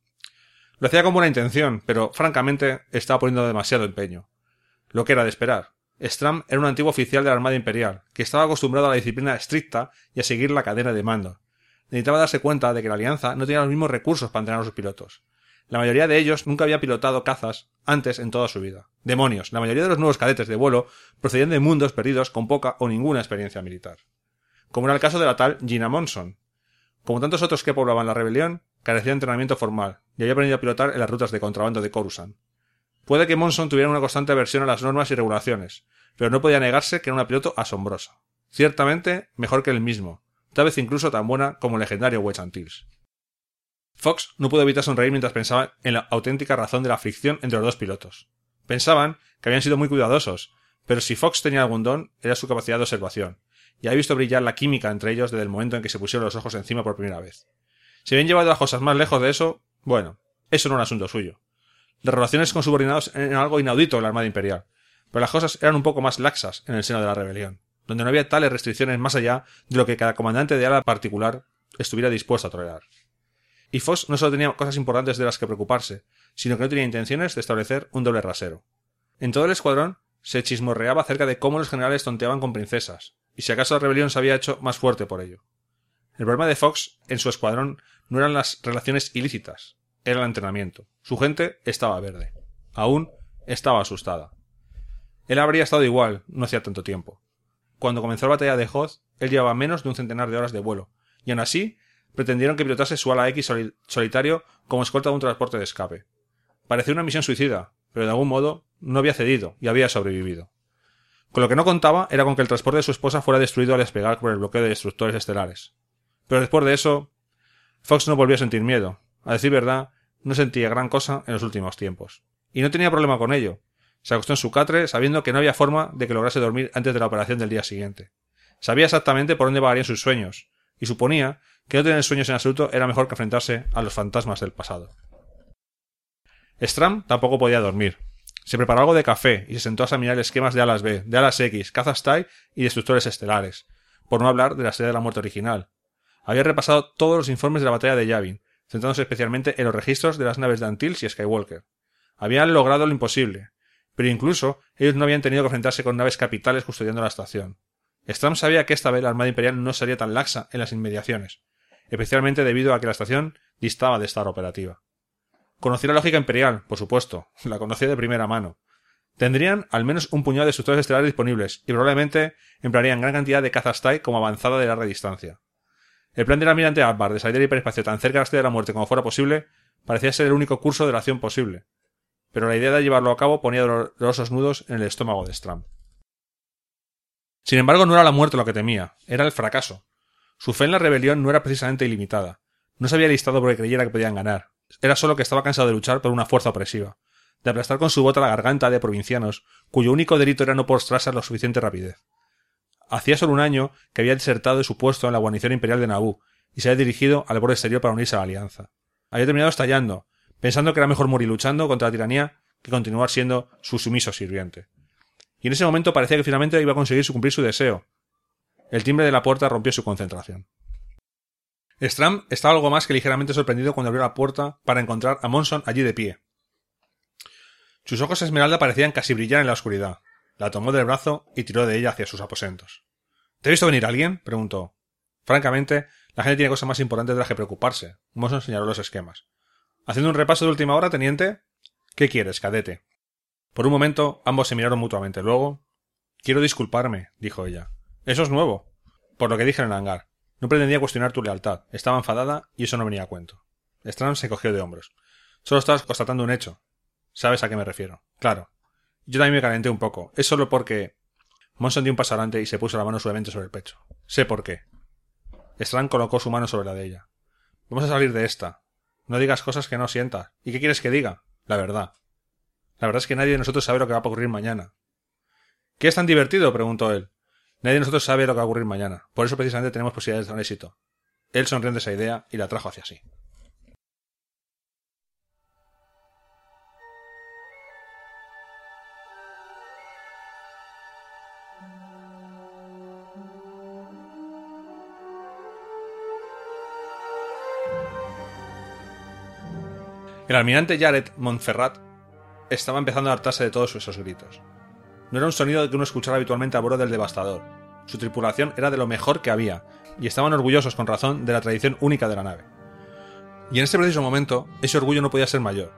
lo hacía con buena intención, pero francamente estaba poniendo demasiado empeño. Lo que era de esperar. Stram era un antiguo oficial de la Armada Imperial, que estaba acostumbrado a la disciplina estricta y a seguir la cadena de mando. Necesitaba darse cuenta de que la Alianza no tenía los mismos recursos para entrenar a sus pilotos. La mayoría de ellos nunca había pilotado cazas antes en toda su vida. Demonios, la mayoría de los nuevos cadetes de vuelo procedían de mundos perdidos con poca o ninguna experiencia militar. Como era el caso de la tal Gina Monson. Como tantos otros que poblaban la rebelión, carecía de entrenamiento formal y había aprendido a pilotar en las rutas de contrabando de Coruscant. Puede que Monson tuviera una constante aversión a las normas y regulaciones, pero no podía negarse que era una piloto asombrosa. Ciertamente mejor que él mismo, tal vez incluso tan buena como el legendario Wedge Antilles. Fox no pudo evitar sonreír mientras pensaba en la auténtica razón de la fricción entre los dos pilotos. Pensaban que habían sido muy cuidadosos, pero si Fox tenía algún don era su capacidad de observación, y había visto brillar la química entre ellos desde el momento en que se pusieron los ojos encima por primera vez. Si bien llevado las cosas más lejos de eso, bueno, eso era asunto suyo. Las relaciones con subordinados eran algo inaudito en la Armada Imperial, pero las cosas eran un poco más laxas en el seno de la rebelión. donde no había tales restricciones más allá de lo que cada comandante de ala particular estuviera dispuesto a tolerar. Y Fox no solo tenía cosas importantes de las que preocuparse, sino que no tenía intenciones de establecer un doble rasero. En todo el escuadrón se chismorreaba acerca de cómo los generales tonteaban con princesas, y si acaso la rebelión se había hecho más fuerte por ello. El problema de Fox en su escuadrón no eran las relaciones ilícitas, era el entrenamiento. Su gente estaba verde. Aún estaba asustada. Él habría estado igual, no hacía tanto tiempo. Cuando comenzó la batalla de Hoth, él llevaba menos de un centenar de horas de vuelo, y aún así pretendieron que pilotase su ala X solitario como escolta de un transporte de escape. Parecía una misión suicida, pero de algún modo no había cedido y había sobrevivido. Con lo que no contaba era con que el transporte de su esposa fuera destruido al despegar por el bloqueo de destructores estelares. Pero después de eso, Fox no volvió a sentir miedo. A decir verdad, no sentía gran cosa en los últimos tiempos. Y no tenía problema con ello. Se acostó en su catre sabiendo que no había forma de que lograse dormir antes de la operación del día siguiente. Sabía exactamente por dónde vagarían sus sueños, y suponía que no tener sueños en absoluto era mejor que enfrentarse a los fantasmas del pasado. Stram tampoco podía dormir. Se preparó algo de café y se sentó a examinar esquemas de alas B, de alas X, cazas y destructores estelares, por no hablar de la serie de la muerte original. Había repasado todos los informes de la batalla de Yavin, centrándose especialmente en los registros de las naves de Antilles y Skywalker. Habían logrado lo imposible, pero incluso ellos no habían tenido que enfrentarse con naves capitales custodiando la estación. Stram sabía que esta vez la Armada Imperial no sería tan laxa en las inmediaciones, especialmente debido a que la estación distaba de estar operativa. Conocía la lógica imperial, por supuesto, la conocía de primera mano. Tendrían al menos un puñado de destructores estelares disponibles y probablemente emplearían gran cantidad de cazas TIE como avanzada de larga distancia. El plan del almirante Akbar de salir del hiperespacio tan cerca de la de la muerte como fuera posible parecía ser el único curso de la acción posible, pero la idea de llevarlo a cabo ponía dolorosos nudos en el estómago de Stram. Sin embargo, no era la muerte lo que temía, era el fracaso. Su fe en la rebelión no era precisamente ilimitada. No se había listado porque creyera que podían ganar. Era solo que estaba cansado de luchar por una fuerza opresiva, de aplastar con su bota la garganta de provincianos, cuyo único delito era no postrarse a lo suficiente rapidez. Hacía solo un año que había desertado de su puesto en la guarnición imperial de Naboo y se había dirigido al borde exterior para unirse a la alianza. Había terminado estallando, pensando que era mejor morir luchando contra la tiranía que continuar siendo su sumiso sirviente. Y en ese momento parecía que finalmente iba a conseguir cumplir su deseo. El timbre de la puerta rompió su concentración. Stram estaba algo más que ligeramente sorprendido cuando abrió la puerta para encontrar a Monson allí de pie. Sus ojos esmeralda parecían casi brillar en la oscuridad. La tomó del brazo y tiró de ella hacia sus aposentos. ¿Te ha visto venir alguien? preguntó. Francamente, la gente tiene cosas más importantes de las que preocuparse. Monson señaló los esquemas. Haciendo un repaso de última hora, teniente. ¿Qué quieres, cadete? Por un momento, ambos se miraron mutuamente. Luego. Quiero disculparme, dijo ella. Eso es nuevo. Por lo que dije en el hangar. No pretendía cuestionar tu lealtad. Estaba enfadada y eso no venía a cuento. Strand se cogió de hombros. Solo estás constatando un hecho. ¿Sabes a qué me refiero? Claro. Yo también me calenté un poco. Es solo porque. Monson dio un paso adelante y se puso la mano suavemente sobre el pecho. Sé por qué. Strand colocó su mano sobre la de ella. Vamos a salir de esta. No digas cosas que no sientas. ¿Y qué quieres que diga? La verdad. La verdad es que nadie de nosotros sabe lo que va a ocurrir mañana. ¿Qué es tan divertido? preguntó él. Nadie de nosotros sabe lo que va a ocurrir mañana. Por eso precisamente tenemos posibilidades de un éxito. Él sonrió de esa idea y la trajo hacia sí. El almirante Jared Montferrat estaba empezando a hartarse de todos esos gritos. No era un sonido que uno escuchara habitualmente a bordo del devastador. Su tripulación era de lo mejor que había, y estaban orgullosos con razón de la tradición única de la nave. Y en ese preciso momento, ese orgullo no podía ser mayor.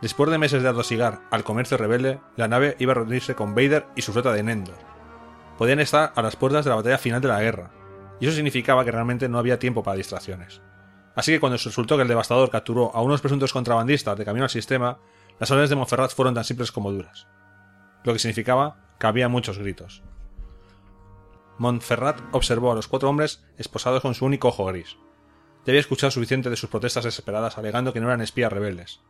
Después de meses de atosigar al comercio rebelde, la nave iba a reunirse con Vader y su flota de Nendor. Podían estar a las puertas de la batalla final de la guerra, y eso significaba que realmente no había tiempo para distracciones. Así que cuando se resultó que el devastador capturó a unos presuntos contrabandistas de camino al sistema, las órdenes de Montferrat fueron tan simples como duras lo que significaba que había muchos gritos. Montferrat observó a los cuatro hombres esposados con su único ojo gris. Ya había escuchado suficiente de sus protestas desesperadas alegando que no eran espías rebeldes.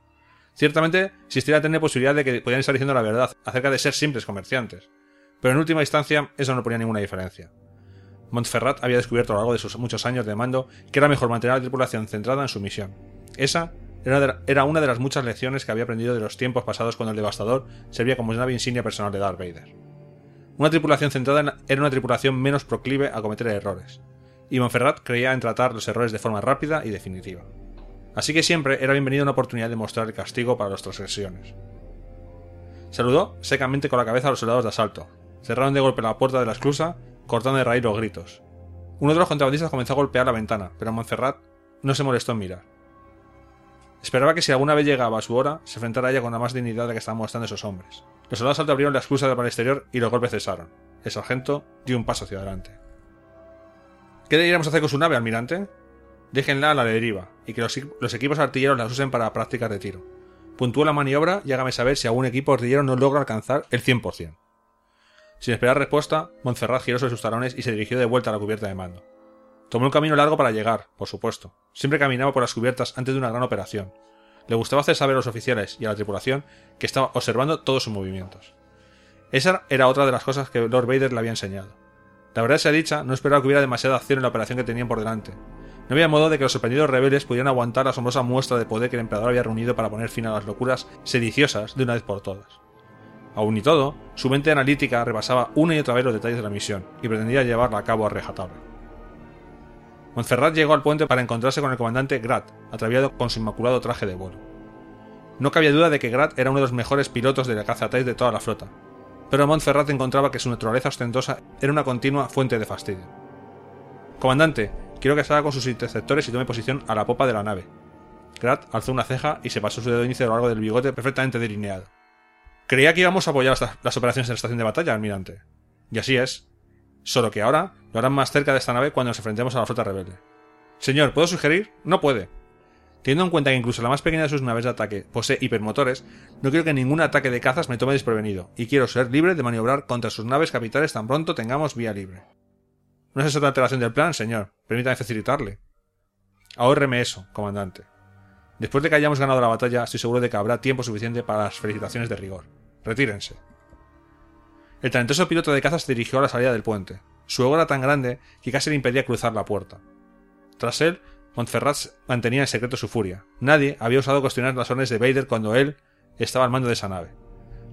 Ciertamente existiría tener posibilidad de que podían estar diciendo la verdad acerca de ser simples comerciantes, pero en última instancia eso no ponía ninguna diferencia. Montferrat había descubierto a lo largo de sus muchos años de mando que era mejor mantener a la tripulación centrada en su misión. Esa era una de las muchas lecciones que había aprendido de los tiempos pasados cuando el Devastador servía como nave insignia personal de Darth Vader. Una tripulación centrada en- era una tripulación menos proclive a cometer errores, y Montferrat creía en tratar los errores de forma rápida y definitiva. Así que siempre era bienvenida una oportunidad de mostrar el castigo para las transgresiones. Saludó secamente con la cabeza a los soldados de asalto. Cerraron de golpe la puerta de la esclusa, cortando de raíz los gritos. Uno de los contrabandistas comenzó a golpear la ventana, pero Montserrat no se molestó en mirar. Esperaba que si alguna vez llegaba a su hora, se enfrentara a ella con la más dignidad de que estaban mostrando esos hombres. Los soldados de asalto abrieron la esclusa para el exterior y los golpes cesaron. El sargento dio un paso hacia adelante. ¿Qué deberíamos hacer con su nave, almirante? Déjenla a la deriva, y que los, equipos artilleros las usen para prácticas de tiro. Puntúe la maniobra y hágame saber si algún equipo artillero no logra alcanzar el 100%. Sin esperar respuesta, Montserrat giró sobre sus talones y se dirigió de vuelta a la cubierta de mando. Tomó un camino largo para llegar, por supuesto. Siempre caminaba por las cubiertas antes de una gran operación. Le gustaba hacer saber a los oficiales y a la tripulación que estaba observando todos sus movimientos. Esa era otra de las cosas que Lord Vader le había enseñado. La verdad sea dicha, no esperaba que hubiera demasiada acción en la operación que tenían por delante. No había modo de que los sorprendidos rebeldes pudieran aguantar la asombrosa muestra de poder que el emperador había reunido para poner fin a las locuras sediciosas de una vez por todas. Aún y todo, su mente analítica repasaba una y otra vez los detalles de la misión y pretendía llevarla a cabo a rajatabla. Montferrat llegó al puente para encontrarse con el comandante Grat, ataviado con su inmaculado traje de vuelo. No cabía duda de que Grat era uno de los mejores pilotos de la caza de toda la flota, pero Montferrat encontraba que su naturaleza ostentosa era una continua fuente de fastidio. Comandante, quiero que salga con sus interceptores y tome posición a la popa de la nave. Grat alzó una ceja y se pasó su dedo índice a lo largo del bigote perfectamente delineado. Creía que íbamos a apoyar las, operaciones en la estación de batalla, almirante. Y así es. Solo que ahora lo harán más cerca de esta nave cuando nos enfrentemos a la flota rebelde. Señor, ¿puedo sugerir? No puede. Teniendo en cuenta que incluso la más pequeña de sus naves de ataque posee hipermotores, no quiero que ningún ataque de cazas me tome desprevenido, y quiero ser libre de maniobrar contra sus naves capitales tan pronto tengamos vía libre. No es esa otra alteración del plan, señor. Permítame facilitarle. Ahórreme eso, comandante. Después de que hayamos ganado la batalla, estoy seguro de que habrá tiempo suficiente para las felicitaciones de rigor. Retírense. El talentoso piloto de caza se dirigió a la salida del puente. Su ego era tan grande que casi le impedía cruzar la puerta. Tras él, Montferrat mantenía en secreto su furia. Nadie había osado cuestionar las órdenes de Vader cuando él estaba al mando de esa nave.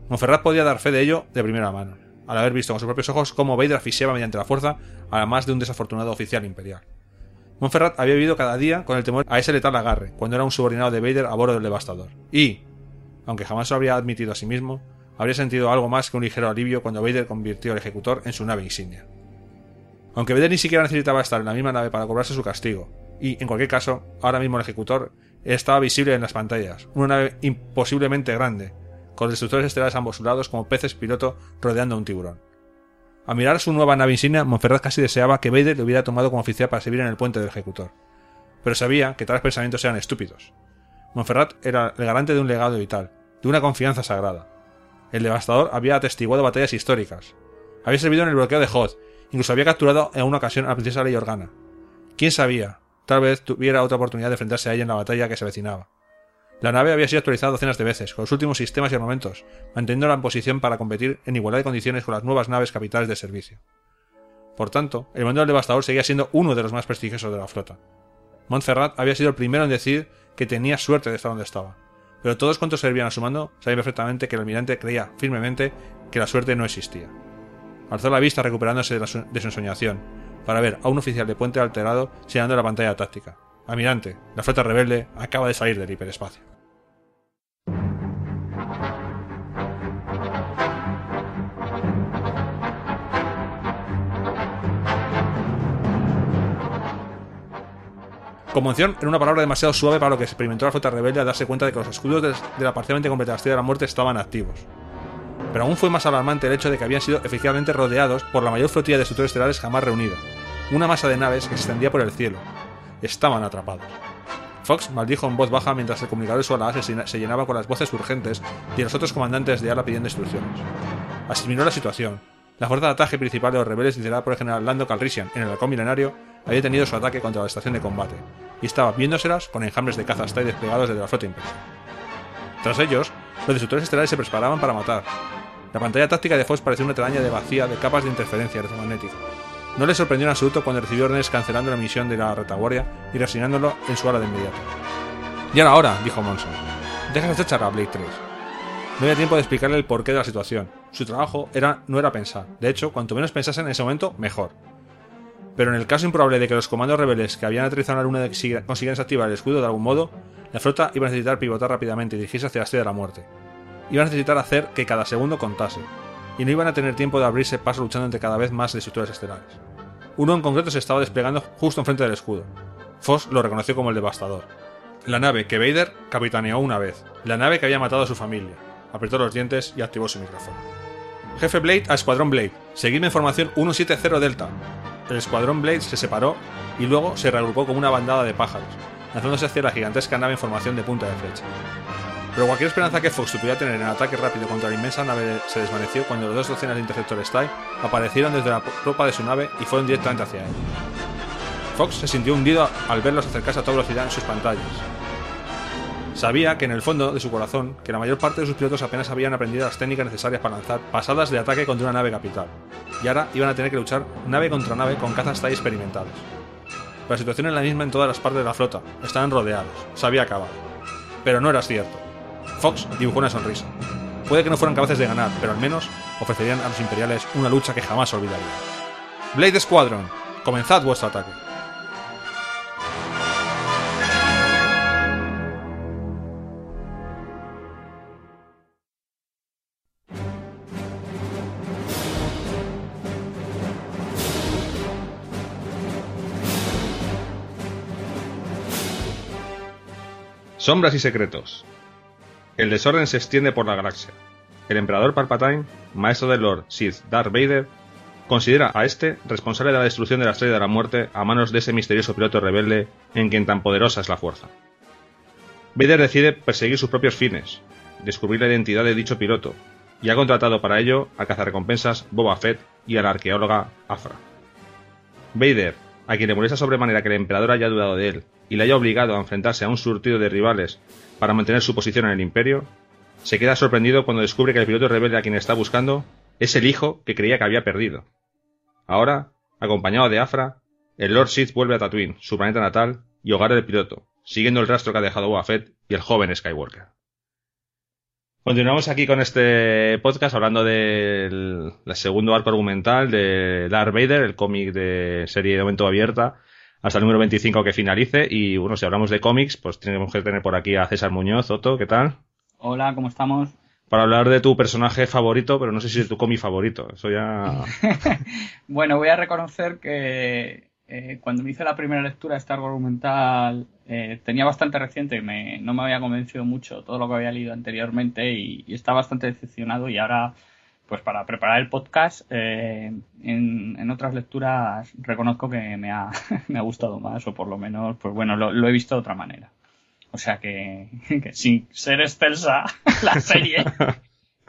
Montferrat podía dar fe de ello de primera mano, al haber visto con sus propios ojos cómo Vader asfixiaba mediante la fuerza a la más de un desafortunado oficial imperial. Montferrat había vivido cada día con el temor a ese letal agarre, cuando era un subordinado de Vader a bordo del devastador. Y, aunque jamás lo habría admitido a sí mismo, habría sentido algo más que un ligero alivio cuando Vader convirtió al ejecutor en su nave insignia. Aunque Vader ni siquiera necesitaba estar en la misma nave para cobrarse su castigo, y en cualquier caso, ahora mismo el ejecutor estaba visible en las pantallas, una nave imposiblemente grande, con destructores estelares a ambos lados como peces piloto rodeando a un tiburón. Al mirar su nueva nave insignia, Montferrat casi deseaba que Vader le hubiera tomado como oficial para servir en el puente del ejecutor. Pero sabía que tales pensamientos eran estúpidos. Montferrat era el garante de un legado vital, de una confianza sagrada. El devastador había atestiguado batallas históricas. Había servido en el bloqueo de Hoth, incluso había capturado en una ocasión a la princesa Leia Organa. ¿Quién sabía? Tal vez tuviera otra oportunidad de enfrentarse a ella en la batalla que se avecinaba. La nave había sido actualizada docenas de veces, con los últimos sistemas y armamentos, manteniéndola en posición para competir en igualdad de condiciones con las nuevas naves capitales de servicio. Por tanto, el mando del devastador seguía siendo uno de los más prestigiosos de la flota. Montferrat había sido el primero en decir que tenía suerte de estar donde estaba, pero todos cuantos servían a su mando sabían perfectamente que el almirante creía firmemente que la suerte no existía. Alzó la vista recuperándose de, su de ensoñación, para ver a un oficial de puente alterado señalando la pantalla táctica. Almirante, la flota rebelde acaba de salir del hiperespacio. Conmoción era una palabra demasiado suave para lo que experimentó la flota rebelde al darse cuenta de que los escudos de, la parcialmente completa Estrella de la Muerte estaban activos. Pero aún fue más alarmante el hecho de que habían sido efectivamente rodeados por la mayor flotilla de destructores estelares jamás reunida, una masa de naves que se extendía por el cielo. Estaban atrapados. Fox maldijo en voz baja mientras el comunicador de su ala se, llenaba con las voces urgentes de los otros comandantes de ala pidiendo instrucciones. Asimiló la situación. La fuerza de ataque principal de los rebeldes, liderada por el general Lando Calrissian en el halcón milenario, había tenido su ataque contra la estación de combate, y estaba viéndoselas con enjambres de cazas TIE desplegados desde la flota imperial. Tras ellos, los destructores estelares se preparaban para matar. La pantalla táctica de Fox parecía una telaraña de vacía de capas de interferencia electromagnética. No le sorprendió en absoluto cuando recibió órdenes cancelando la misión de la retaguardia y resignándolo en su ala de inmediato. Y ahora dijo Monson. Deja de echar a Blade 3. No había tiempo de explicarle el porqué de la situación. Su trabajo era, no era pensar. De hecho, cuanto menos pensasen en ese momento, mejor. Pero en el caso improbable de que los comandos rebeldes que habían aterrizado en la luna consiguieran desactivar el escudo de algún modo, la flota iba a necesitar pivotar rápidamente y dirigirse hacia la estrella de la muerte. Iba a necesitar hacer que cada segundo contase, y no iban a tener tiempo de abrirse paso luchando entre cada vez más destructores estelares. Uno en concreto se estaba desplegando justo enfrente del escudo. Foss lo reconoció como el devastador. La nave que Vader capitaneó una vez, la nave que había matado a su familia. Apretó los dientes y activó su micrófono. Jefe Blade a Escuadrón Blade. Seguidme información 170 Delta. El Escuadrón Blade se separó y luego se reagrupó como una bandada de pájaros, lanzándose hacia la gigantesca nave en formación de punta de flecha. Pero cualquier esperanza que Fox pudiera tener en ataque rápido contra la inmensa nave se desvaneció cuando los dos docenas de interceptores TIE aparecieron desde la propa de su nave y fueron directamente hacia él. Fox se sintió hundido al verlos acercarse a toda velocidad en sus pantallas. Sabía que en el fondo de su corazón que la mayor parte de sus pilotos apenas habían aprendido las técnicas necesarias para lanzar pasadas de ataque contra una nave capital, y ahora iban a tener que luchar nave contra nave con cazas TIE experimentados. La situación era la misma en todas las partes de la flota, estaban rodeados, se había acabado. Pero no era cierto. Fox dibujó una sonrisa. Puede que no fueran capaces de ganar, pero al menos ofrecerían a los imperiales una lucha que jamás olvidarían. Blade Squadron, comenzad vuestro ataque. Sombras y secretos. El desorden se extiende por la galaxia. El emperador Palpatine, maestro del Lord Sith Darth Vader, considera a este responsable de la destrucción de la Estrella de la Muerte a manos de ese misterioso piloto rebelde en quien tan poderosa es la fuerza. Vader decide perseguir sus propios fines, descubrir la identidad de dicho piloto, y ha contratado para ello a cazarrecompensas Boba Fett y a la arqueóloga Afra. Vader, a quien le molesta sobremanera que el emperador haya dudado de él y le haya obligado a enfrentarse a un surtido de rivales para mantener su posición en el imperio, se queda sorprendido cuando descubre que el piloto rebelde a quien está buscando es el hijo que creía que había perdido. Ahora, acompañado de Afra, el Lord Sith vuelve a Tatooine, su planeta natal y hogar del piloto, siguiendo el rastro que ha dejado Boba Fett y el joven Skywalker. Continuamos aquí con este podcast hablando del, segundo arco argumental de Darth Vader, el cómic de serie de momento abierta, hasta el número 25 que finalice. Y bueno, si hablamos de cómics, pues tenemos que tener por aquí a César Muñoz. Otto, ¿qué tal? Hola, ¿cómo estamos? Para hablar de tu personaje favorito, pero no sé si es tu cómic favorito. Eso ya. bueno, voy a reconocer que eh, cuando me hice la primera lectura de este argumental eh, tenía bastante reciente, me, no me había convencido mucho todo lo que había leído anteriormente y, y estaba bastante decepcionado y ahora pues para preparar el podcast, eh, en, otras lecturas reconozco que me ha, me ha gustado más, o por lo menos, pues bueno, lo, he visto de otra manera. O sea que, sin ser excelsa la serie,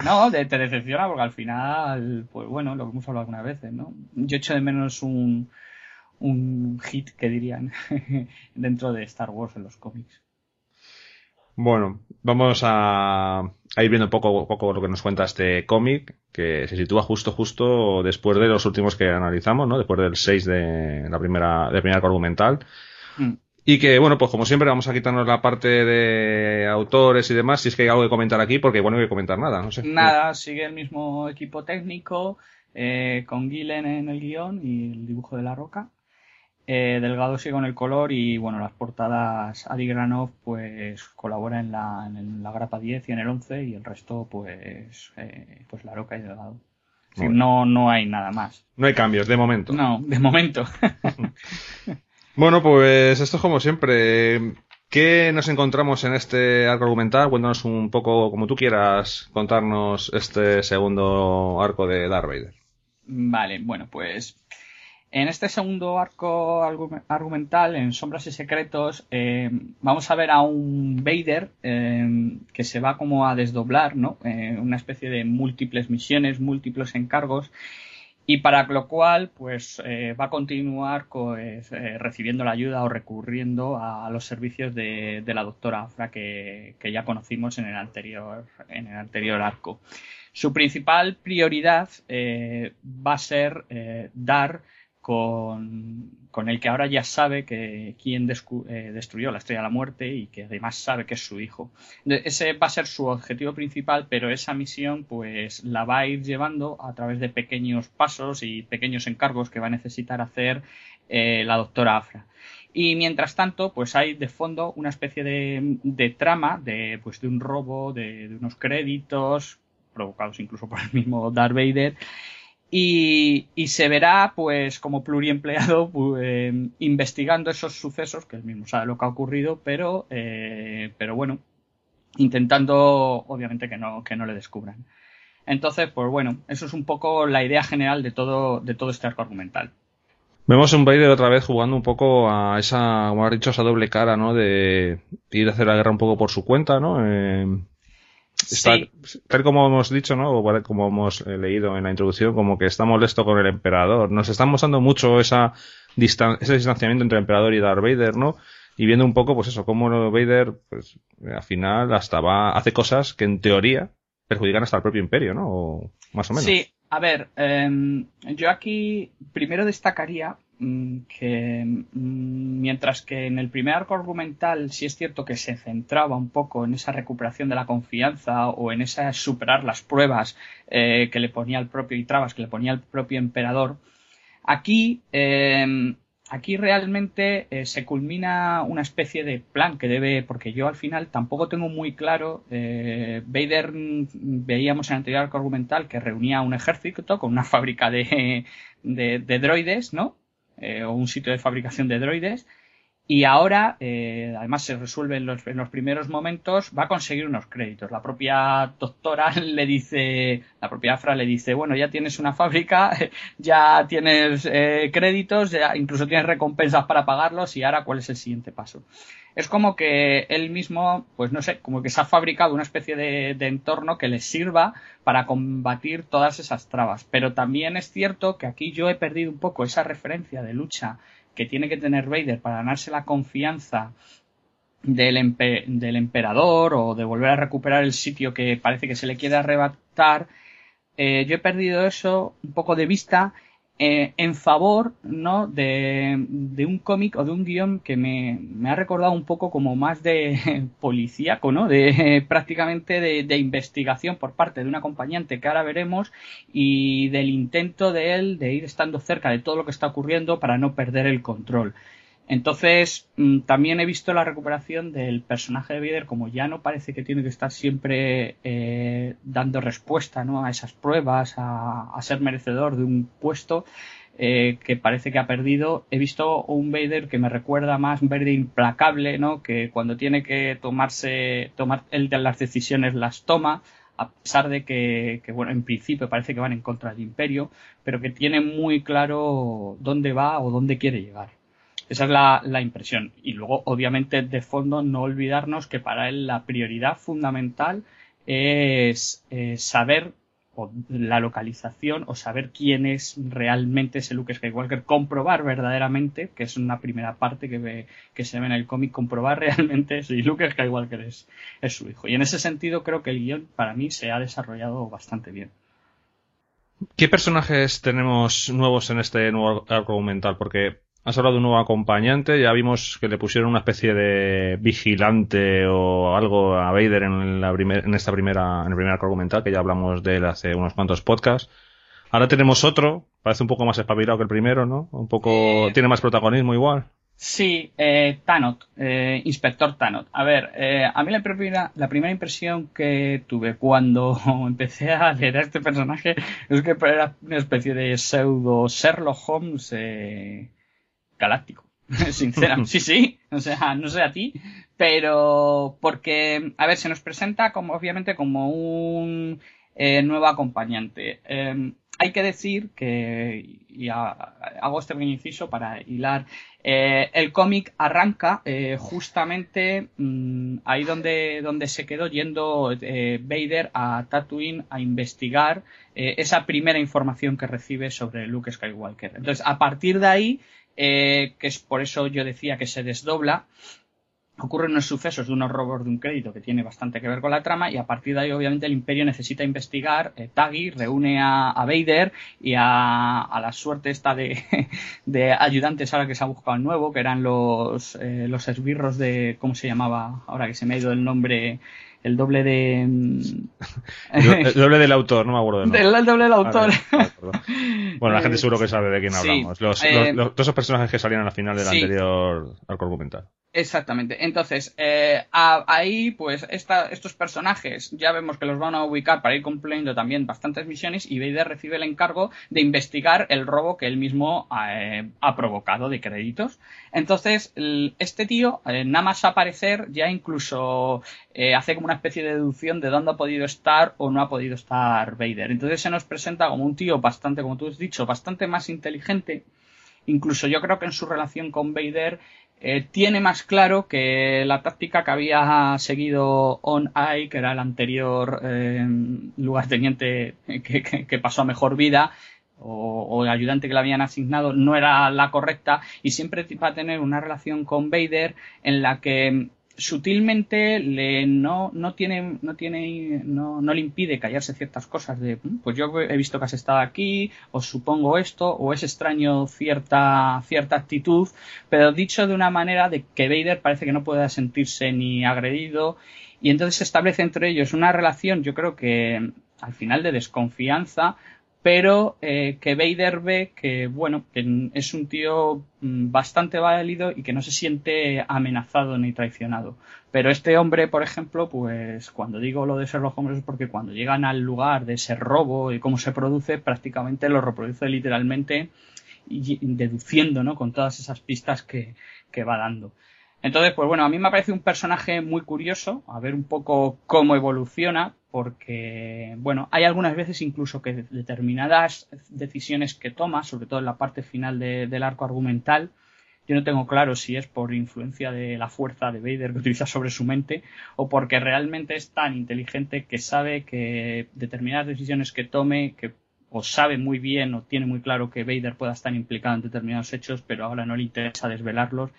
no, te, decepciona porque al final, pues bueno, lo que hemos hablado algunas veces, ¿no? Yo echo de menos un, un hit, que dirían, dentro de Star Wars en los cómics. Bueno, vamos a, ir viendo un poco, poco lo que nos cuenta este cómic, que se sitúa justo, justo después de los últimos que analizamos, ¿no? Después del 6 de la primera, del primer argumental. Mm. Y que, bueno, pues como siempre vamos a quitarnos la parte de autores y demás, si es que hay algo que comentar aquí, porque bueno, no hay que comentar nada, no sé. Nada, sigue el mismo equipo técnico, eh, con Gillen en el guion y el dibujo de la roca. Eh, Delgado sigue con el color y bueno, las portadas Adi Granov pues colabora en la, en la grapa 10 y en el 11 y el resto pues eh, pues La Roca y Delgado. no, no hay nada más. No hay cambios, de momento. No, de momento. bueno, pues esto es como siempre. ¿Qué nos encontramos en este arco argumental? Cuéntanos un poco, como tú quieras, contarnos este segundo arco de Darth Vader. Vale, bueno, pues en este segundo arco argumental, en Sombras y Secretos, eh, vamos a ver a un Vader eh, que se va como a desdoblar, ¿no? Eh, una especie de múltiples misiones, múltiples encargos, y para lo cual, pues, va a continuar pues, recibiendo la ayuda o recurriendo a, los servicios de, la doctora Afra que, ya conocimos en el anterior arco. Su principal prioridad va a ser dar con, el que ahora ya sabe que quién eh, destruyó la Estrella de la Muerte y que además sabe que es su hijo. Ese va a ser su objetivo principal, pero esa misión pues la va a ir llevando a través de pequeños pasos y pequeños encargos que va a necesitar hacer eh, la doctora Afra. Y mientras tanto, pues hay de fondo una especie de, de trama de, pues, de un robo, de, de, unos créditos, provocados incluso por el mismo Darth Vader, y, se verá, pues, como pluriempleado, pues, investigando esos sucesos, que él mismo sabe lo que ha ocurrido, pero, eh, pero bueno, intentando, obviamente, que no, que no le descubran. Entonces, pues bueno, eso es un poco la idea general de todo, de todo este arco argumental. Vemos un Vader otra vez jugando un poco a esa, como has dicho, esa doble cara, ¿no? De ir a hacer la guerra un poco por su cuenta, ¿no? Eh, tal como hemos dicho, ¿no? O como hemos eh, leído en la introducción, como que está molesto con el emperador. Nos está mostrando mucho esa ese distanciamiento entre el emperador y Darth Vader, ¿no? Y viendo un poco, pues eso, cómo Vader, pues, al final hasta va, hace cosas que en teoría perjudican hasta el propio imperio, ¿no? O más o menos. Sí, a ver, em, yo aquí primero destacaría que mm, mientras que en el primer arco argumental sí es cierto que se centraba un poco en esa recuperación de la confianza o en esa superar las pruebas eh, que le ponía el propio y trabas que le ponía el propio emperador aquí em, aquí realmente eh, se culmina una especie de plan que debe porque yo al final tampoco tengo muy claro eh, Vader mm, veíamos en el anterior arco argumental que reunía un ejército con una fábrica de droides no eh, o un sitio de fabricación de droides. Y ahora, eh, además se resuelve en los, primeros momentos, va a conseguir unos créditos. La propia doctora le dice, la propia Afra le dice, bueno, ya tienes una fábrica, ya tienes eh, créditos, ya incluso tienes recompensas para pagarlos y ahora cuál es el siguiente paso. Es como que él mismo, pues no sé, como que se ha fabricado una especie de, de entorno que le sirva para combatir todas esas trabas. Pero también es cierto que aquí yo he perdido un poco esa referencia de lucha que tiene que tener Vader para ganarse la confianza del, del emperador o de volver a recuperar el sitio que parece que se le quiere arrebatar, eh, yo he perdido eso un poco de vista eh, en favor ¿no? de, de un cómic o de un guion que me, me, ha recordado un poco como más de policíaco, ¿no? de prácticamente de, de, investigación por parte de un acompañante que ahora veremos y del intento de él de ir estando cerca de todo lo que está ocurriendo para no perder el control. Entonces, mm, también he visto la recuperación del personaje de Vader, como ya no parece que tiene que estar siempre eh, dando respuesta ¿no? a esas pruebas, a, ser merecedor de un puesto eh, que parece que ha perdido. He visto un Vader que me recuerda más un Vader implacable, ¿no? que cuando tiene que tomarse, tomar él de las decisiones las toma, a pesar de que, que, bueno, en principio parece que van en contra del imperio, pero que tiene muy claro dónde va o dónde quiere llegar. Esa es la, impresión. Y luego, obviamente, de fondo, no olvidarnos que para él la prioridad fundamental es saber la localización o saber quién es realmente ese Luke Skywalker, comprobar verdaderamente, que es una primera parte que, ve, que se ve en el cómic, comprobar realmente si Luke Skywalker es, es su hijo. Y en ese sentido creo que el guion para mí se ha desarrollado bastante bien. ¿Qué personajes tenemos nuevos en este nuevo argumental? Porque Has hablado de un nuevo acompañante, ya vimos que le pusieron una especie de vigilante o algo a Vader en, la en esta primera, en el primer argumental, que ya hablamos de él hace unos cuantos podcasts. Ahora tenemos otro, parece un poco más espabilado que el primero, ¿no? Un poco, eh, tiene más protagonismo igual. Sí, eh, Tanot, eh, Inspector Tanot. A ver, eh, a mí la primera, la primera impresión que tuve cuando empecé a leer a este personaje es que era una especie de pseudo Sherlock Holmes eh, galáctico. Sinceramente, sí, sí, o sea, no sé a ti, pero porque, a ver, se nos presenta como, obviamente, como un eh, nuevo acompañante. Em, hay que decir que, y hago este pequeño inciso para hilar, eh, el cómic arranca eh, justamente mm, ahí donde, donde se quedó yendo eh, Vader a Tatooine a investigar eh, esa primera información que recibe sobre Luke Skywalker. Entonces, a partir de ahí eh, que es por eso yo decía que se desdobla. ocurren unos sucesos de unos robos de un crédito que tiene bastante que ver con la trama y a partir de ahí obviamente el imperio necesita investigar eh, Taggy reúne a, Vader y a, la suerte esta de, de, ayudantes ahora que se ha buscado el nuevo que eran los eh, los esbirros de ¿cómo se llamaba? ahora que se me ha ido el nombre el doble de. El, doble del autor, no me acuerdo de El, doble del autor. bueno, la gente seguro que sabe de quién hablamos. Los, eh, todos esos personajes que salían al final del anterior arco argumental. Exactamente. Entonces, eh, ahí, pues, estos personajes ya vemos que los van a ubicar para ir cumpliendo también bastantes misiones y Vader recibe el encargo de investigar el robo que él mismo eh, ha provocado de créditos. Entonces, este tío, eh, nada más aparecer, ya incluso hace como una especie de deducción de dónde ha podido estar o no ha podido estar Vader. Entonces se nos presenta como un tío bastante, como tú has dicho, bastante más inteligente. Incluso yo creo que en su relación con Vader eh, tiene más claro que la táctica que había seguido On Eye, que era el anterior eh, lugarteniente que, pasó a mejor vida, o, o, el ayudante que le habían asignado, no era la correcta, y siempre va a tener una relación con Vader en la que sutilmente le no, no tiene, no tiene, no, no le impide callarse ciertas cosas de mm, pues yo he visto que has estado aquí, o supongo esto, o es extraño cierta, cierta actitud, pero dicho de una manera de que Vader parece que no pueda sentirse ni agredido, y entonces se establece entre ellos una relación, yo creo que al final de desconfianza, pero eh, que Vader ve que, bueno, que es un tío mm, bastante válido y que no se siente amenazado ni traicionado. Pero este hombre, por ejemplo, pues cuando digo lo de Sherlock Holmes es porque cuando llegan al lugar de ese robo y cómo se produce, prácticamente lo reproduce literalmente y deduciendo, ¿no? Con todas esas pistas que, que va dando. Entonces, pues bueno, a mí me parece un personaje muy curioso, a ver un poco cómo evoluciona, porque, bueno, hay algunas veces incluso que determinadas decisiones que toma, sobre todo en la parte final del arco argumental, yo no tengo claro si es por influencia de la fuerza de Vader que utiliza sobre su mente o porque realmente es tan inteligente que sabe que determinadas decisiones que tome, que o sabe muy bien o tiene muy claro que Vader pueda estar implicado en determinados hechos, pero ahora no le interesa desvelarlos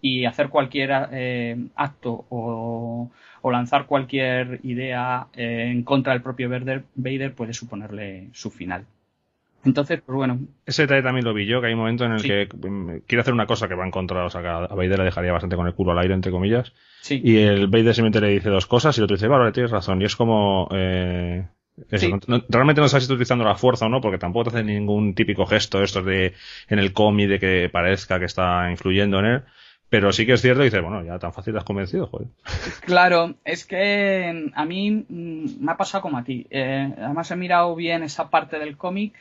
y hacer cualquier eh, acto o, lanzar cualquier idea eh, en contra del propio Vader, puede suponerle su final. Entonces, pues bueno. Ese detalle también lo vi yo, que hay un momento en el que mm, quiere hacer una cosa que va en contra, o sea, que a Vader le dejaría bastante con el culo al aire, entre comillas. Sí. Y el Vader simplemente le dice dos cosas y el otro dice, vale, tienes razón. Y es como, eh, realmente no sabes si está utilizando la fuerza o no, porque tampoco te hace ningún típico gesto esto de en el cómic de que parezca que está influyendo en él. Pero sí que es cierto, dice, bueno, ya tan fácil te has convencido, joder. Claro, es que a mí mm, me ha pasado como a ti. Eh, además he mirado bien esa parte del cómic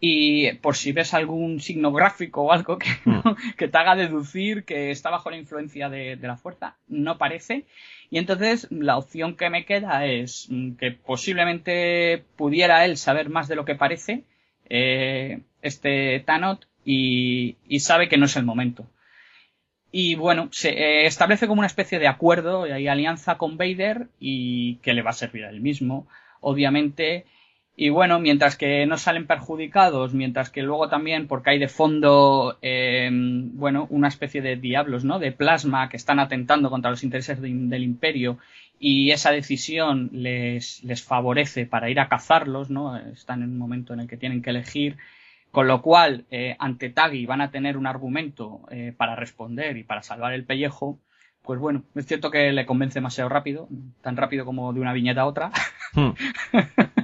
y por si ves algún signo gráfico o algo que, mm. que te haga deducir que está bajo la influencia de, la fuerza, no parece. Y entonces la opción que me queda es mm, que posiblemente pudiera él saber más de lo que parece, eh, este Tanot, y sabe que no es el momento y bueno, se eh, establece como una especie de acuerdo y alianza con Vader y que le va a servir a él mismo, obviamente. Y bueno, mientras que no salen perjudicados, mientras que luego también, porque hay de fondo, eh, bueno, una especie de diablos, ¿no? De plasma que están atentando contra los intereses del imperio y esa decisión les, les favorece para ir a cazarlos, ¿no? Están en un momento en el que tienen que elegir con lo cual, eh, ante Taggy van a tener un argumento eh, para responder y para salvar el pellejo. Pues bueno, es cierto que le convence demasiado rápido, tan rápido como de una viñeta a otra. Hmm.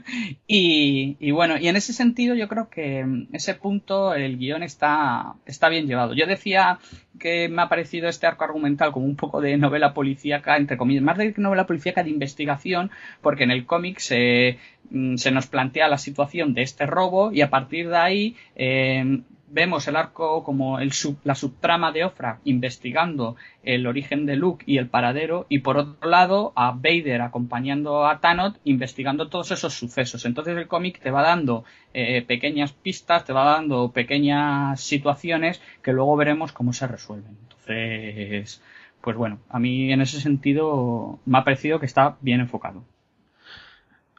y, bueno, y en ese sentido yo creo que ese punto el guion está, está bien llevado. Yo decía que me ha parecido este arco argumental como un poco de novela policíaca, entre comillas, más de novela policíaca de investigación, porque en el cómic se, mm, nos plantea la situación de este robo y a partir de ahí eh, vemos el arco como el la subtrama de Ofra investigando el origen de Luke y el paradero y por otro lado a Vader acompañando a Tanot investigando todos esos sucesos. Entonces el cómic te va dando eh, pequeñas pistas, te va dando pequeñas situaciones que luego veremos cómo se resuelven. Entonces, pues bueno, a mí en ese sentido me ha parecido que está bien enfocado.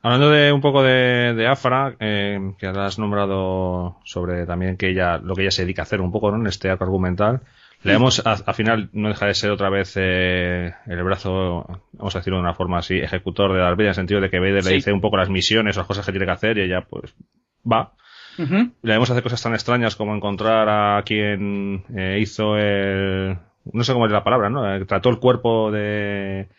Hablando de un poco de, Afra, eh, que has nombrado sobre también que ella, lo que ella se dedica a hacer un poco ¿no? en este arco argumental, Le vemos, al final, no deja de ser otra vez eh, el brazo, vamos a decirlo de una forma así, ejecutor de Darth Vader, en el sentido de que Vader le dice un poco las misiones, las cosas que tiene que hacer, y ella, pues, va. Le vemos hacer cosas tan extrañas como encontrar a quien eh, hizo el. No sé cómo es la palabra, ¿no? Eh, trató el cuerpo de,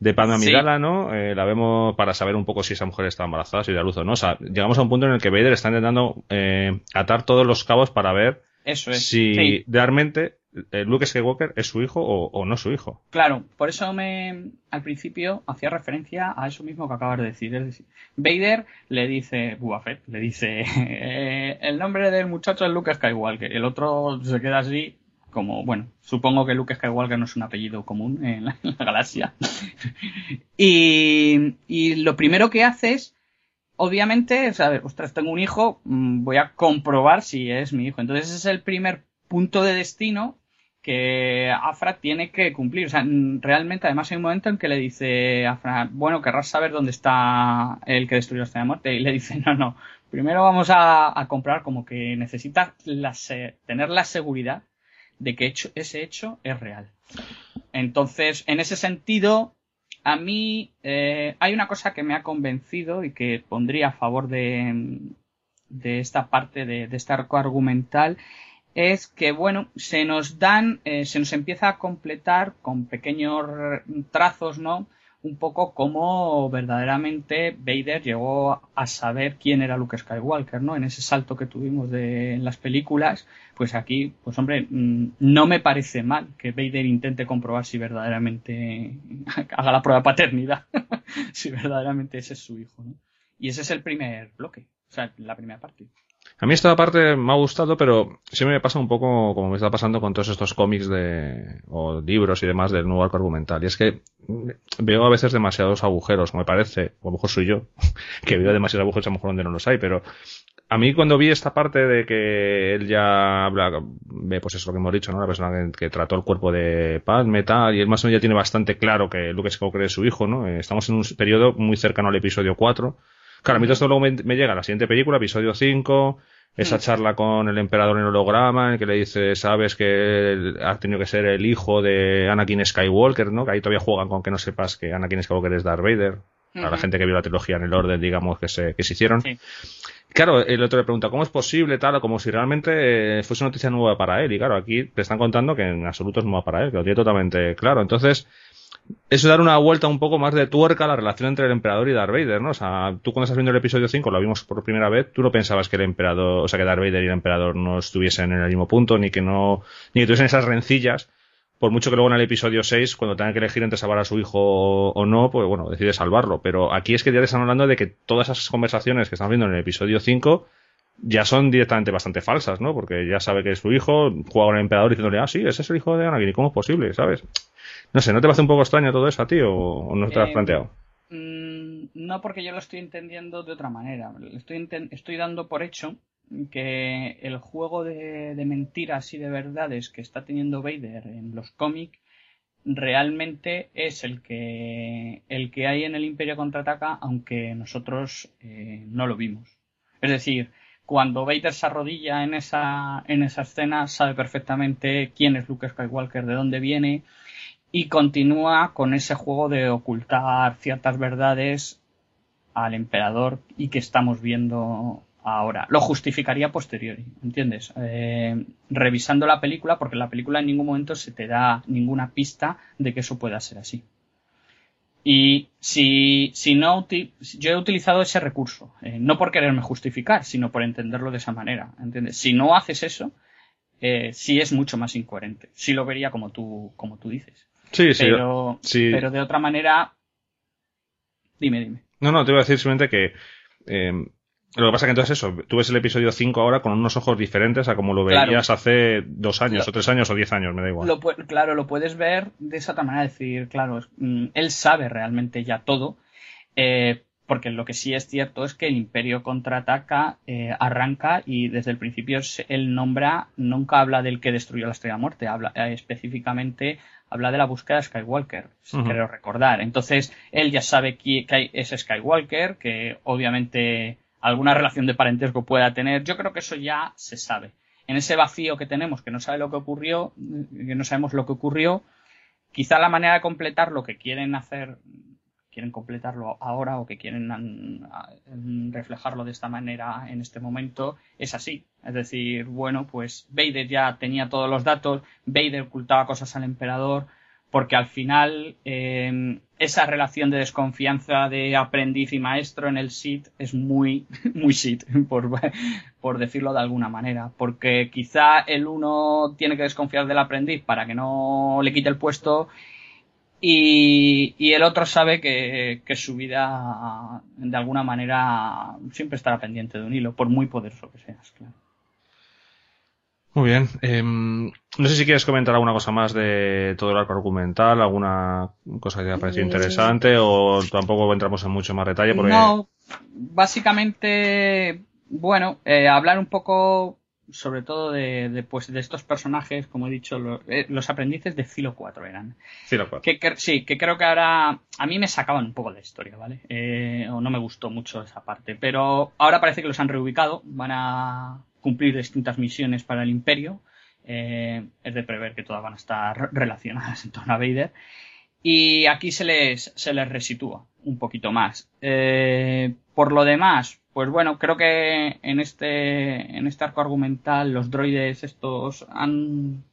de Amidala, ¿no? Eh, la vemos para saber un poco si esa mujer está embarazada, si da luz o no. O sea, llegamos a un punto en el que Vader está intentando eh, atar todos los cabos para ver Eso es. si Sí. realmente eh, Luke Skywalker es su hijo o, o no su hijo. Claro, por eso me al principio hacía referencia a eso mismo que acabas de decir. Es decir, Vader le dice, Boba Fett, le dice, eh, el nombre del muchacho es Luke Skywalker. El otro se queda así, como, bueno, supongo que Luke Skywalker no es un apellido común en la, galaxia. y, y lo primero que hace es, obviamente, es, a ver, ostras, tengo un hijo, mm, voy a comprobar si es mi hijo. Entonces ese es el primer punto de destino que Afra tiene que cumplir. O sea, realmente, además hay un momento en que le dice Afra, bueno, querrás saber dónde está el que destruyó la estrella de muerte. Y le dice, no, no, primero vamos a, comprar como que necesita la tener la seguridad de que hecho, ese hecho es real. Entonces, en ese sentido, a mí eh, hay una cosa que me ha convencido y que pondría a favor de, de esta parte de, este arco argumental es que, bueno, se nos dan, eh, se nos empieza a completar con pequeños trazos, ¿no? Un poco como verdaderamente Vader llegó a saber quién era Luke Skywalker, ¿no? En ese salto que tuvimos de, en las películas, pues aquí, pues hombre, mm, no me parece mal que Vader intente comprobar si verdaderamente haga la prueba de paternidad, si verdaderamente ese es su hijo, ¿no? Y ese es el primer bloque, o sea, la primera parte. A mí esta parte me ha gustado, pero siempre me pasa un poco como me está pasando con todos estos cómics de, o libros y demás del nuevo arco argumental. Y es que veo a veces demasiados agujeros, me parece, o a lo mejor soy yo, que veo demasiados agujeros a lo mejor donde no los hay, pero a mí cuando vi esta parte de que él ya habla, ve pues eso que hemos dicho, ¿no? La persona que, que trató el cuerpo de Padme, tal, y él más o menos ya tiene bastante claro que Luke Skywalker es su hijo, ¿no? Eh, Estamos en un periodo muy cercano al episodio 4. Claro, a mí todo esto luego me, me llega a la siguiente película, episodio 5, esa charla con el emperador en holograma, en el que le dice, sabes que él ha tenido que ser el hijo de Anakin Skywalker, ¿no? Que ahí todavía juegan con que no sepas que Anakin Skywalker es Darth Vader. Para la gente que vio la trilogía en el orden, digamos, que se, que se hicieron. Sí. Claro, el otro le pregunta, ¿cómo es posible tal? Como si realmente eh, fuese una noticia nueva para él. Y claro, aquí te están contando que en absoluto es nueva para él, que lo tiene totalmente claro. Entonces, eso dar una vuelta un poco más de tuerca a la relación entre el emperador y Darth Vader, ¿no? O sea, tú cuando estás viendo el episodio 5, lo vimos por primera vez, tú no pensabas que el emperador, o sea, que Darth Vader y el emperador no estuviesen en el mismo punto, ni que no, ni que tuviesen esas rencillas. Por mucho que luego en el episodio 6, cuando tengan que elegir entre salvar a su hijo o, no, pues bueno, decide salvarlo. Pero aquí es que ya te están hablando de que todas esas conversaciones que estamos viendo en el episodio 5 ya son directamente bastante falsas, ¿no? Porque ya sabe que es su hijo, juega con el emperador diciéndole, ah, sí, ese es el hijo de Anakin, ¿y cómo es posible? ¿Sabes? No sé, ¿no te parece un poco extraño todo eso a ti o, o no te lo has Eh, planteado? Mm, no, porque yo lo estoy entendiendo de otra manera. Estoy, dando por hecho que el juego de, de mentiras y de verdades que está teniendo Vader en los cómics realmente es el que el que hay en el Imperio contraataca, aunque nosotros eh, no lo vimos. Es decir, cuando Vader se arrodilla en esa en esa escena sabe perfectamente quién es Luke Skywalker, de dónde viene y continúa con ese juego de ocultar ciertas verdades al emperador y que estamos viendo ahora. Lo justificaría posteriori, ¿entiendes? Eh, revisando la película, porque la película en ningún momento se te da ninguna pista de que eso pueda ser así. Y si, si no, yo he utilizado ese recurso, eh, no por quererme justificar, sino por entenderlo de esa manera, ¿entiendes? Si no haces eso, eh, sí es mucho más incoherente. Sí lo vería como tú, como tú dices. Sí, sí. pero, sí. pero de otra manera, dime, dime. No, no, te iba a decir simplemente que eh, lo que pasa que entonces eso, tú ves el episodio 5 ahora con unos ojos diferentes a como lo Claro. veías hace dos años o tres años o diez años, me da igual. Lo claro, lo puedes ver de esa otra manera, decir, claro, es- mm, él sabe realmente ya todo, eh, porque lo que sí es cierto es que el Imperio contraataca, eh, arranca y desde el principio él nombra, nunca habla del que destruyó la Estrella Muerte, habla eh, específicamente habla de la búsqueda de Skywalker, si creo recordar. Entonces, él ya sabe que ese Skywalker, que obviamente alguna relación de parentesco pueda tener. Yo creo que eso ya se sabe. en ese vacío que tenemos, que no sabe lo que ocurrió, que no sabemos lo que ocurrió, quizá la manera de completar lo que quieren hacer, quieren completarlo ahora o que quieren reflejarlo de esta manera en este momento, es así. Es decir, bueno, pues Vader ya tenía todos los datos, Vader ocultaba cosas al emperador, porque al final em, esa relación de desconfianza de aprendiz y maestro en el SIT es muy, muy SIT, por, por decirlo de alguna manera, porque quizá el uno tiene que desconfiar del aprendiz para que no le quite el puesto y, y el otro sabe que, que, su vida de alguna manera siempre estará pendiente de un hilo, por muy poderoso que seas, claro. Muy bien. Em, no sé si quieres comentar alguna cosa más de todo el arco argumental, alguna cosa que te ha parecido interesante o tampoco entramos en mucho más detalle. Porque... No, básicamente, bueno, eh, hablar un poco sobre todo de, de, pues, de estos personajes, como he dicho, eh, los aprendices de Filo 4 eran. Filo 4. Que, sí, que creo que ahora a mí me sacaban un poco de historia, ¿vale? Eh, o no me gustó mucho esa parte, pero ahora parece que los han reubicado, van a cumplir distintas misiones para el Imperio. Eh, es de prever que todas van a estar relacionadas en torno a Vader. Y aquí se les, se les resitúa un poquito más. Eh, por lo demás, pues bueno, creo que en este, en este arco argumental los droides estos han,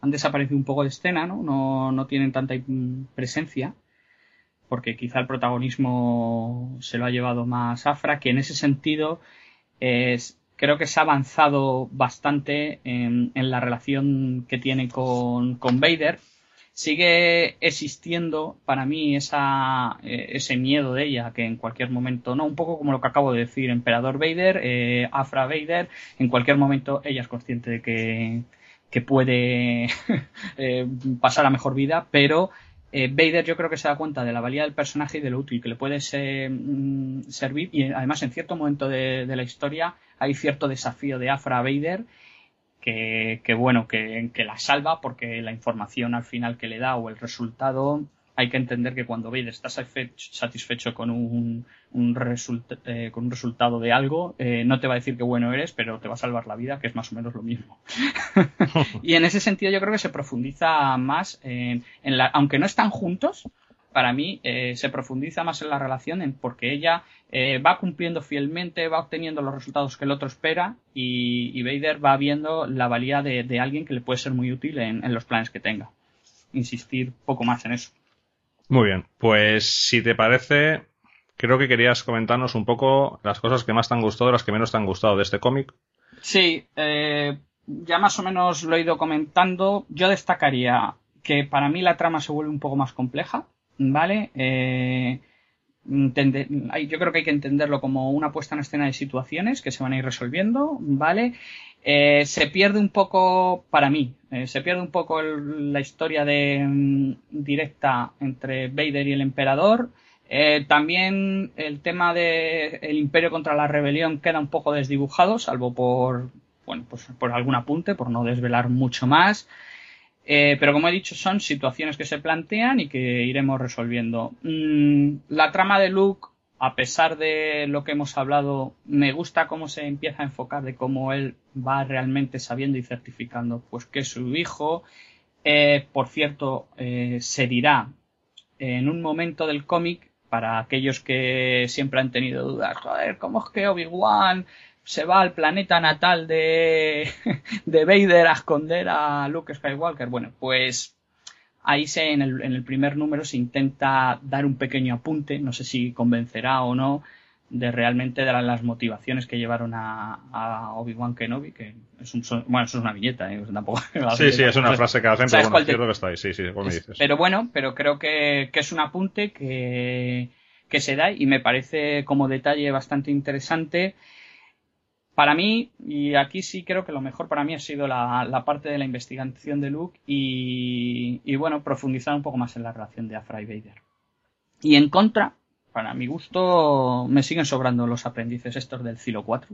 han desaparecido un poco de escena, ¿no? No, no tienen tanta presencia porque quizá el protagonismo se lo ha llevado más Afra, que en ese sentido es, creo que se ha avanzado bastante en, la relación que tiene con, con, Vader. Sigue existiendo para mí eh, ese miedo de ella, que en cualquier momento, no, un poco como lo que acabo de decir, Emperador Vader, eh, Afra Vader, en cualquier momento ella es consciente de que, que puede eh, pasar a mejor vida, pero eh, Vader yo creo que se da cuenta de la valía del personaje y de lo útil que le puede mm, servir. Y además en cierto momento de, la historia hay cierto desafío de Afra Vader que, bueno, que, que, la salva porque la información al final que le da o el resultado hay que entender que cuando Vader está satisfecho con un, un eh, con un resultado de algo, eh, no te va a decir que bueno eres, pero te va a salvar la vida, que es más o menos lo mismo. y en ese sentido yo creo que se profundiza más en, la, aunque no están juntos, para mí eh, se profundiza más en la relación en porque ella va cumpliendo fielmente, va obteniendo los resultados que el otro espera y, Vader va viendo la valía de, alguien que le puede ser muy útil en, en los planes que tenga. Insistir poco más en eso. Muy bien, pues si te parece, creo que querías comentarnos un poco las cosas que más te han gustado y las que menos te han gustado de este cómic. Sí, eh, ya más o menos lo he ido comentando. Yo destacaría que para mí la trama se vuelve un poco más compleja, ¿vale? Eh, yo creo que hay que entenderlo como una puesta en escena de situaciones que se van a ir resolviendo, ¿vale? Eh, se pierde un poco, para mí, se pierde un poco la historia de, mm, directa entre Vader y el emperador. Eh, también el tema del el imperio contra la rebelión queda un poco desdibujado, salvo por, bueno, pues por algún apunte, por no desvelar mucho más. Eh, pero como he dicho, son situaciones que se plantean y que iremos resolviendo. Mm, la trama de Luke, a pesar de lo que hemos hablado, me gusta cómo se empieza a enfocar de cómo él va realmente sabiendo y certificando pues que su hijo. Eh, por cierto, se dirá en un momento del cómic para aquellos que siempre han tenido dudas, joder, ¿cómo es que Obi-Wan se va al planeta natal de, de Vader a esconder a Luke Skywalker? Bueno, pues ahí se, en el, en el primer número se intenta dar un pequeño apunte, no sé si convencerá o no, de realmente de las motivaciones que llevaron a, a Obi-Wan Kenobi, que es un, bueno, eso es una viñeta, ¿eh? tampoco... Sí, sí, es una frase que hacen, pero bueno, cierto que está ahí, sí, sí, me dices. Pero bueno, pero creo que, que es un apunte que, que se da y me parece como detalle bastante interesante. Para mí, y aquí sí creo que lo mejor para mí ha sido la, la parte de la investigación de Luke y, y, bueno, profundizar un poco más en la relación de Afra y Vader. Y en contra, para mi gusto, me siguen sobrando los aprendices estos del Cilo 4.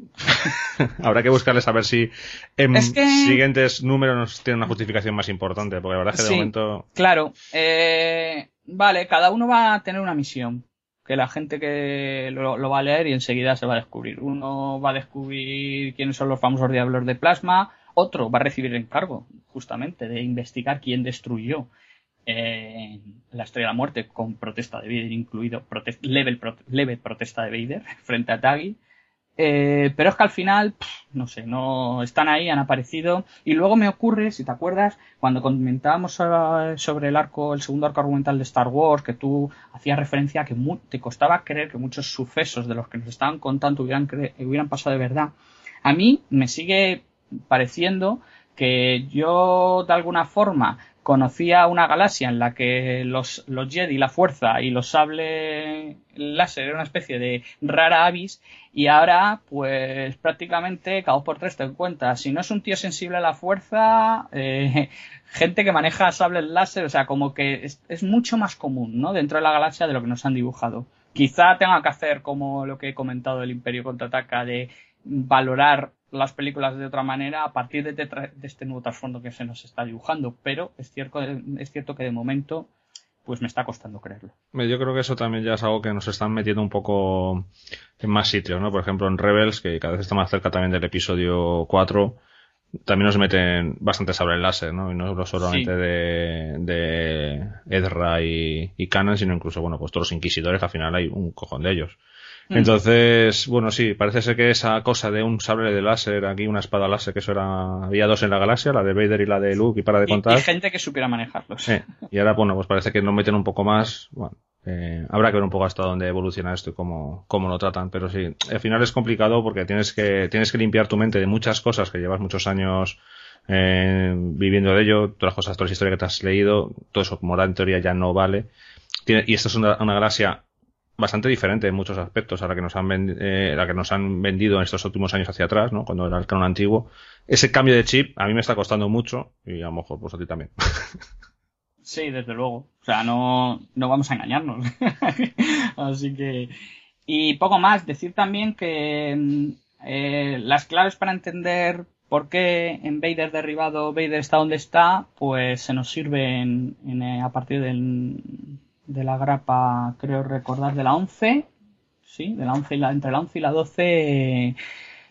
Habrá que buscarles a ver si en siguientes números tienen una justificación más importante, porque la verdad es que de momento. Claro. Eh, vale, cada uno va a tener una misión. Que la gente que lo, va a leer y enseguida se va a descubrir. Uno va a descubrir quiénes son los famosos diablos de plasma, otro va a recibir el encargo, justamente, de investigar quién destruyó eh, la Estrella de la Muerte con protesta de Vader incluido, leve protesta de Vader frente a Taggy. Eh, pero es que al final, no sé, no están ahí, han aparecido. Y luego me ocurre, si te acuerdas, cuando comentábamos sobre el arco, el segundo arco argumental de Star Wars, que tú hacías referencia a que te costaba creer que muchos sucesos de los que nos estaban contando hubieran, hubieran pasado de verdad. A mí me sigue pareciendo que yo de alguna forma conocía una galaxia en la que los, los Jedi, la fuerza y los sables láser eran una especie de rara avis y ahora pues prácticamente cada dos por tres te encuentras si no es un tío sensible a la fuerza eh, gente que maneja sables láser o sea como que es, es, mucho más común ¿no? dentro de la galaxia de lo que nos han dibujado quizá tenga que hacer como lo que he comentado del Imperio contraataca de valorar las películas de otra manera a partir de, este nuevo trasfondo que se nos está dibujando, pero es cierto, es cierto que de momento pues me está costando creerlo. Yo creo que eso también ya es algo que nos están metiendo un poco en más sitios, ¿no? Por ejemplo, en Rebels, que cada vez está más cerca también del episodio 4, también nos meten bastante sable el láser, ¿no? Y no solamente de, de Edra y, y Canon, sino incluso, bueno, pues todos los inquisidores, al final hay un cojón de ellos. Mm. Entonces, bueno, sí, parece ser que esa cosa de un sable de láser, aquí una espada láser, que eso era, había dos en la galaxia, la de Vader y la de Luke, y para de contar. Y, gente que supiera manejarlos. Sí. Y ahora, bueno, pues parece que nos meten un poco más, bueno, eh, habrá que ver un poco hasta dónde evoluciona esto y cómo, cómo lo tratan, pero sí, al final es complicado porque tienes que, tienes que limpiar tu mente de muchas cosas que llevas muchos años eh, viviendo de ello, todas las cosas, toda la historia que te has leído, todo eso como en teoría ya no vale. y esto es una, una galaxia bastante diferente en muchos aspectos a la que nos han, eh, la que nos han vendido en estos últimos años hacia atrás, ¿no? Cuando era el canon antiguo. Ese cambio de chip a mí me está costando mucho y a lo mejor pues a ti también. Sí, desde luego. O sea, no, no vamos a engañarnos. Así que... Y poco más. Decir también que mm, eh, las claves para entender por qué en Vader derribado Vader está donde está, pues se nos sirven en, a partir del de la grapa, creo recordar, de la 11, sí, de la 11 y la, entre la 11 y la 12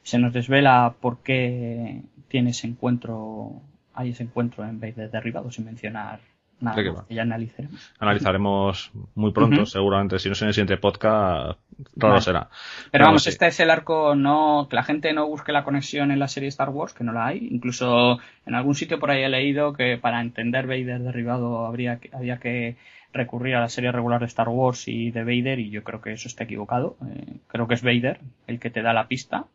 se nos desvela por qué tiene ese encuentro, hay ese encuentro en vez de derribado sin mencionar nada que, ya analizaremos. Analizaremos muy pronto, seguramente, si no es en el siguiente podcast, raro será. Pero vamos, este es el arco, no, que la gente no busque la conexión en la serie Star Wars, que no la hay. Incluso en algún sitio por ahí he leído que para entender Vader derribado habría había que recurrir a la serie regular de Star Wars y de Vader y yo creo que eso está equivocado. Eh, creo que es Vader el que te da la pista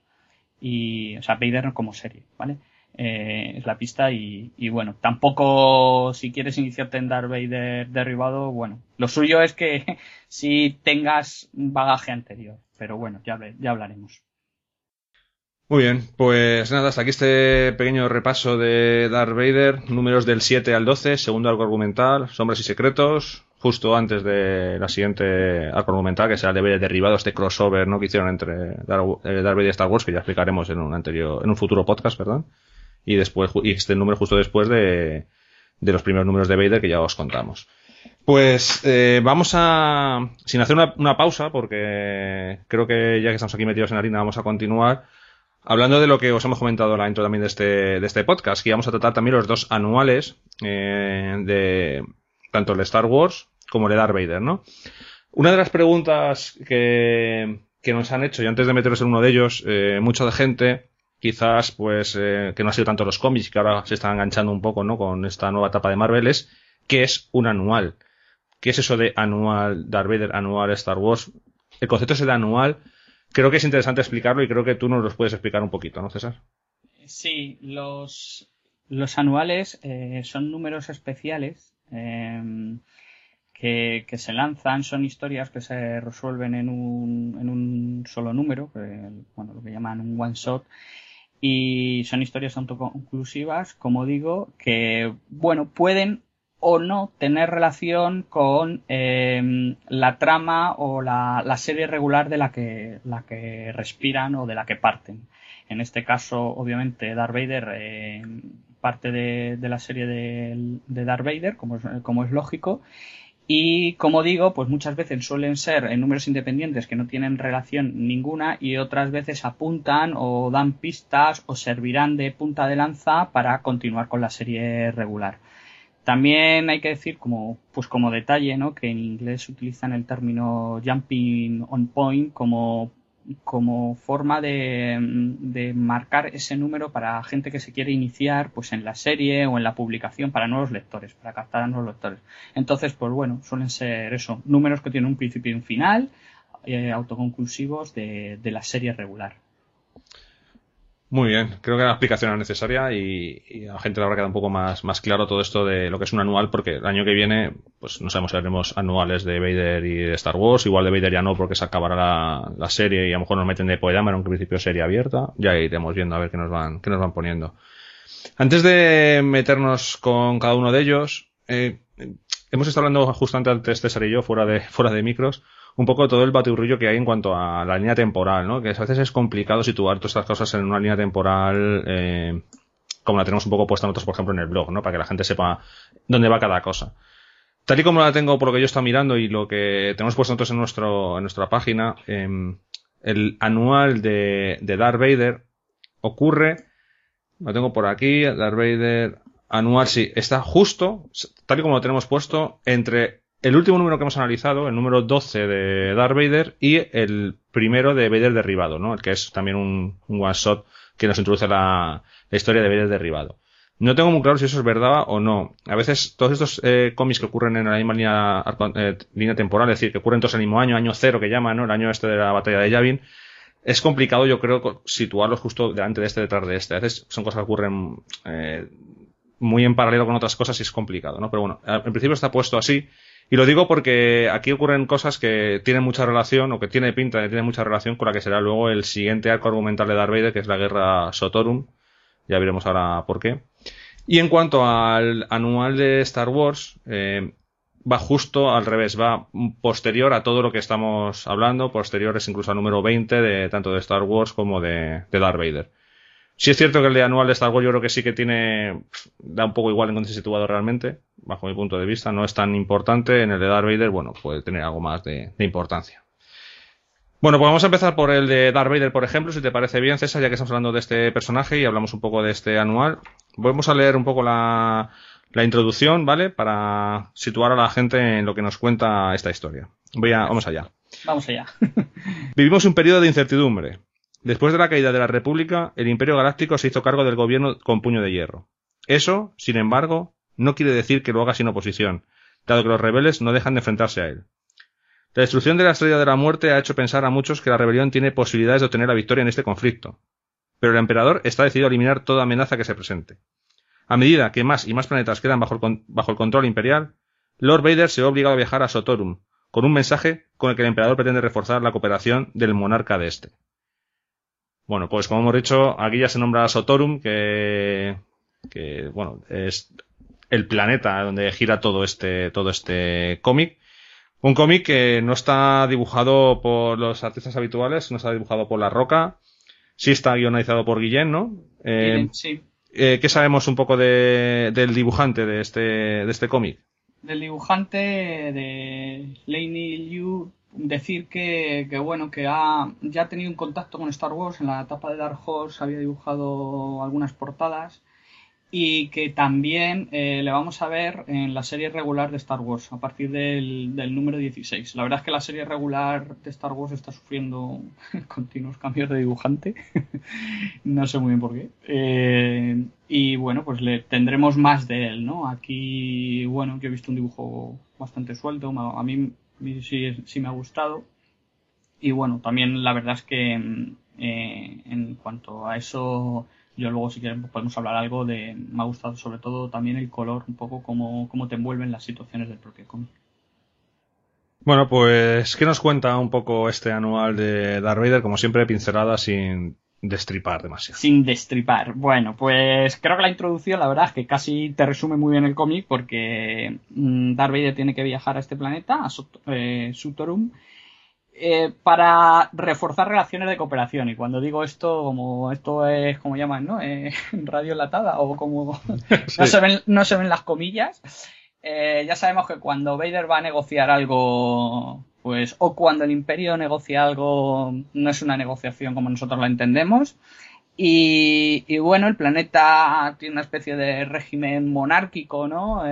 y, o sea, Vader como serie, ¿vale? Eh, es la pista y, bueno, tampoco si quieres iniciarte en Darth Vader derribado, bueno, lo suyo es que si tengas un bagaje anterior, pero bueno, ya, ya hablaremos. Muy bien, pues nada, hasta aquí este pequeño repaso de Darth Vader, números del 7 al 12, segundo arco argumental, Sombras y Secretos, justo antes de la siguiente arco argumental, que será el de derribado, este crossover ¿no? que hicieron entre Darth, eh, Vader y Star Wars, que ya explicaremos en un anterior, en un futuro podcast, perdón, y después, y este número justo después de, de los primeros números de Vader que ya os contamos. Pues eh, vamos a, sin hacer una, una pausa, porque creo que ya que estamos aquí metidos en la harina, vamos a continuar Hablando de lo que os hemos comentado en la intro también de este, de este podcast, que vamos a tratar también los dos anuales eh, de tanto el Star Wars como el Darth Vader, ¿no? Una de las preguntas que, que nos han hecho, y antes de meteros en uno de ellos, eh, mucha de gente, quizás pues eh, que no ha sido tanto los cómics, que ahora se están enganchando un poco, ¿no? Con esta nueva etapa de Marvel, es ¿qué es un anual? ¿Qué es eso de anual Darth Vader, anual Star Wars? El concepto ese de anual creo que es interesante explicarlo y creo que tú nos los puedes explicar un poquito, ¿no, César? Sí, los, los anuales eh, son números especiales em, que, se lanzan, son historias que se resuelven en un, en un solo número, bueno, lo que llaman un one shot, y son historias autoconclusivas, como digo, que, bueno, pueden o no tener relación con em, la trama o la, serie regular de la que, la que respiran o de la que parten. En este caso, obviamente, Darth Vader em, parte de, la serie de, de, Darth Vader, como es, como es lógico, Y como digo, pues muchas veces suelen ser en números independientes que no tienen relación ninguna y otras veces apuntan o dan pistas o servirán de punta de lanza para continuar con la serie regular. También hay que decir, como, pues como detalle, ¿no? que en inglés utilizan el término jumping on point como como forma de, de, marcar ese número para gente que se quiere iniciar pues en la serie o en la publicación para nuevos lectores, para captar a nuevos lectores. Entonces, pues bueno, suelen ser eso, números que tienen un principio y un final, eh, autoconclusivos de, de la serie regular. Muy bien, creo que la explicación era necesaria y, a la gente le habrá quedado un poco más, más claro todo esto de lo que es un anual, porque el año que viene, pues no sabemos si haremos anuales de Vader y de Star Wars, igual de Vader ya no, porque se acabará la, la serie y a lo mejor nos meten de Poedamer, aunque en principio serie abierta, ya iremos viendo a ver qué nos van, qué nos van poniendo. Antes de meternos con cada uno de ellos, eh, hemos estado hablando justamente antes César y yo, fuera de, fuera de micros, un poco todo el baturrillo que hay en cuanto a la línea temporal, ¿no? Que a veces es complicado situar todas estas cosas en una línea temporal eh, como la tenemos un poco puesta nosotros, por ejemplo, en el blog, ¿no? Para que la gente sepa dónde va cada cosa. Tal y como la tengo por lo que yo estoy mirando y lo que tenemos puesto nosotros en, nuestro, en nuestra página, eh, el anual de, de Darth Vader ocurre, lo tengo por aquí, Darth Vader anual, sí, está justo, tal y como lo tenemos puesto, entre el último número que hemos analizado, el número 12 de Darth Vader y el primero de Vader derribado, ¿no? El que es también un, one shot que nos introduce la, historia de Vader derribado. No tengo muy claro si eso es verdad o no. A veces todos estos eh, cómics que ocurren en la misma línea, eh, línea temporal, es decir, que ocurren todos el mismo año, año cero que llaman, ¿no? El año este de la batalla de Yavin, es complicado, yo creo, situarlos justo delante de este, detrás de este. A veces son cosas que ocurren eh, muy en paralelo con otras cosas y es complicado, ¿no? Pero bueno, en principio está puesto así y lo digo porque aquí ocurren cosas que tienen mucha relación, o que tiene pinta de tiene mucha relación con la que será luego el siguiente arco argumental de Darth Vader, que es la guerra Sotorum. Ya veremos ahora por qué. Y en cuanto al anual de Star Wars, eh, va justo al revés, va posterior a todo lo que estamos hablando, posterior es incluso al número 20 de tanto de Star Wars como de, de Darth Vader. Si es cierto que el de anual de Star Wars yo creo que sí que tiene, da un poco igual en dónde se situado realmente, bajo mi punto de vista, no es tan importante. En el de Darth Vader, bueno, puede tener algo más de, importancia. Bueno, pues vamos a empezar por el de Darth Vader, por ejemplo, si te parece bien, César, ya que estamos hablando de este personaje y hablamos un poco de este anual. Vamos a leer un poco la, la introducción, ¿vale? Para situar a la gente en lo que nos cuenta esta historia. Voy a, vamos allá. Vamos allá. Vivimos un periodo de incertidumbre. Después de la caída de la República, el Imperio Galáctico se hizo cargo del gobierno con puño de hierro. Eso, sin embargo, no quiere decir que lo haga sin oposición, dado que los rebeldes no dejan de enfrentarse a él. La destrucción de la Estrella de la Muerte ha hecho pensar a muchos que la rebelión tiene posibilidades de obtener la victoria en este conflicto, pero el emperador está decidido a eliminar toda amenaza que se presente. A medida que más y más planetas quedan bajo el, bajo el control imperial, Lord Vader se ha obligado a viajar a Sotorum, con un mensaje con el que el emperador pretende reforzar la cooperación del monarca de este. Bueno, pues como hemos dicho, aquí ya se nombra Sotorum, que, que bueno, es el planeta donde gira todo este, todo este cómic. Un cómic que no está dibujado por los artistas habituales, no está dibujado por La Roca, sí está guionizado por Guillén, ¿no? Eh, sí. Eh, ¿Qué sabemos un poco de, del dibujante de este, de este cómic? Del dibujante de Laney Liu decir que, que, bueno que ha ya ha tenido un contacto con Star Wars en la etapa de Dark Horse había dibujado algunas portadas y que también eh, le vamos a ver en la serie regular de Star Wars a partir del, del, número 16 la verdad es que la serie regular de Star Wars está sufriendo continuos cambios de dibujante. No sé muy bien por qué. Eh, y bueno pues le tendremos más de él no aquí bueno yo he visto un dibujo bastante suelto a mí sí, sí me ha gustado. Y bueno, también la verdad es que mm, eh, en cuanto a eso, yo luego si queremos podemos hablar algo de, me ha gustado sobre todo también el color, un poco cómo, cómo te envuelven las situaciones del propio cómic. Bueno, pues, ¿qué nos cuenta un poco este anual de Darth Vader? Como siempre, pincelada sin destripar demasiado. Sin destripar. Bueno, pues creo que la introducción, la verdad, es que casi te resume muy bien el cómic porque mm, Darth Vader tiene que viajar a este planeta, a eh, Sutorum, eh, para reforzar relaciones de cooperación. Y cuando digo esto, como esto es como llaman, ¿no? Eh, radio latada o como no, se ven, no se ven las comillas. eh, ya sabemos que cuando Vader va a negociar algo, pues, o cuando el Imperio negocia algo, no es una negociación como nosotros la entendemos. Y, y bueno, el planeta tiene una especie de régimen monárquico, ¿no?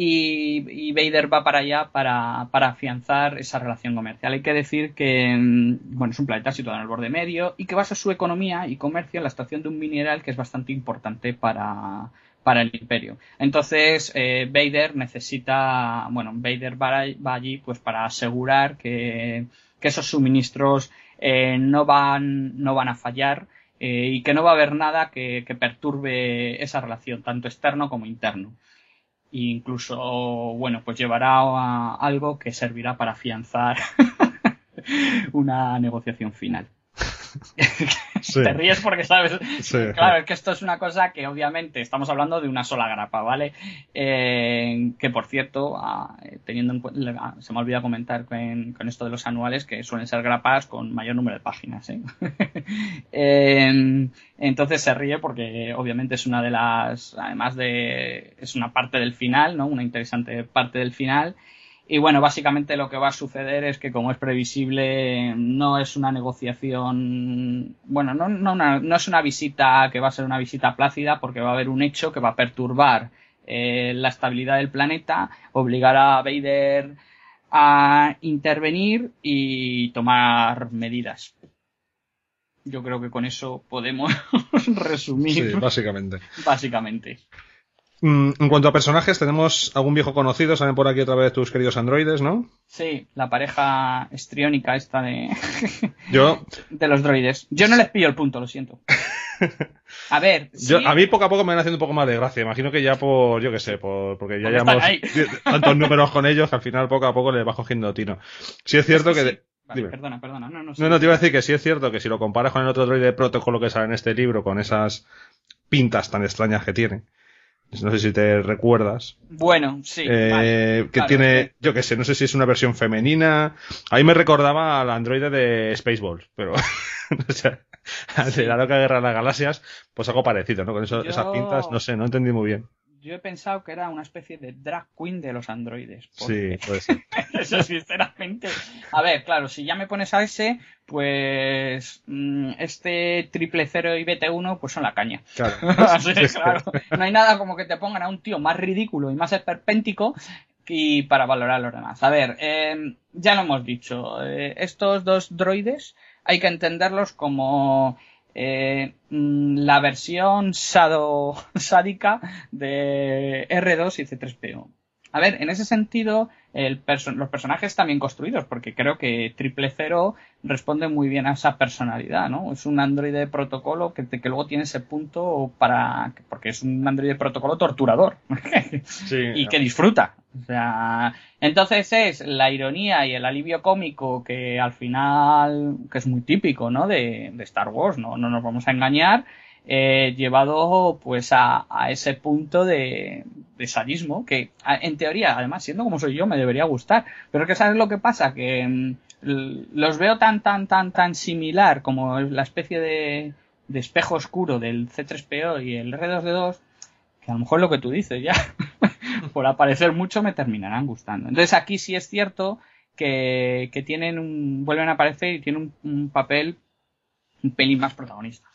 Eh, y, Vader va para allá para, afianzar esa relación comercial. Hay que decir que mm, bueno, es un planeta situado en el borde medio y que basa su economía y comercio en la estación de un mineral que es bastante importante para, para el imperio. Entonces, eh, Vader necesita, bueno, Vader va, allí pues para asegurar que, que esos suministros eh, no, van, no van a fallar eh, y que no va a haber nada que, que perturbe esa relación, tanto externo como interno incluso, bueno, pues llevará a algo que servirá para afianzar una negociación final. Te ríes porque sabes. claro, es que esto es una cosa que obviamente estamos hablando de una sola grapa, ¿vale? Eh, que por cierto, ah, teniendo en cuenta, se me ha olvidado comentar con, esto de los anuales que suelen ser grapas con mayor número de páginas, ¿eh? eh, entonces se ríe porque obviamente es una de las, además de, es una parte del final, ¿no? Una interesante parte del final y bueno, básicamente lo que va a suceder es que, como es previsible, no es una negociación, bueno, no, no, no es una visita que va a ser una visita plácida porque va a haber un hecho que va a perturbar eh, la estabilidad del planeta, obligar a Vader a intervenir y tomar medidas. Yo creo que con eso podemos resumir. Sí, básicamente. Básicamente. Mm, en cuanto a personajes, tenemos algún viejo conocido, salen por aquí otra vez tus queridos androides, ¿no? Sí, la pareja estriónica esta de... Yo... de los droides. Yo no les pillo el punto, lo siento. A ver... Yo, A mí poco a poco me van haciendo un poco más de gracia. Imagino que ya por, yo qué sé, por, porque ya llevamos tantos números con ellos que al final poco a poco les va cogiendo tino. Sí es cierto que... perdona, perdona. No, no, no, no, te iba a decir que sí es cierto que si lo comparas con el otro droide de protocolo que sale en este libro, con esas pintas tan extrañas que tiene, no sé si te recuerdas. Bueno, sí. Eh, que tiene, yo qué sé, no sé si es una versión femenina. Ahí me recordaba al androide de Spaceballs, pero o sea, de la loca guerra de las galaxias, pues algo parecido, ¿no? Con esas pintas, no sé, no entendí muy bien yo he pensado que era una especie de drag queen de los androides. Sí, puede ser. Eso sinceramente. A ver, claro, si ya me pones a ese, pues mm, este triple cero y BT1 pues son la caña. Claro. claro. No hay nada como que te pongan a un tío más ridículo y más esperpéntico y para valorar a los demás. A ver, eh, ya lo hemos dicho, eh, estos dos droides hay que entenderlos como eh, mm, la versión sado, sádica de R2 y C3PO. A ver, en ese sentido, los personajes bien construidos, porque creo que Triple Cero responde muy bien a esa personalidad, ¿no? Es un androide de protocolo que, que luego tiene ese punto para. porque es un androide de protocolo torturador. y que disfruta. O sea. Entonces es la ironía y el alivio cómico que al final. que es muy típico, ¿no? De, de Star Wars, ¿no? No nos vamos a engañar eh, llevado pues a, ese punto de, sadismo que en teoría además siendo como soy yo me debería gustar. Pero que sabes lo que pasa que mm, los veo tan tan tan tan similar como la especie de, de espejo oscuro del C3PO y el R2D2 que a lo mejor lo que tú dices ya por aparecer mucho me terminarán gustando. Entonces aquí sí es cierto que, que tienen un, vuelven a aparecer y tienen un, un papel un pelín más protagonista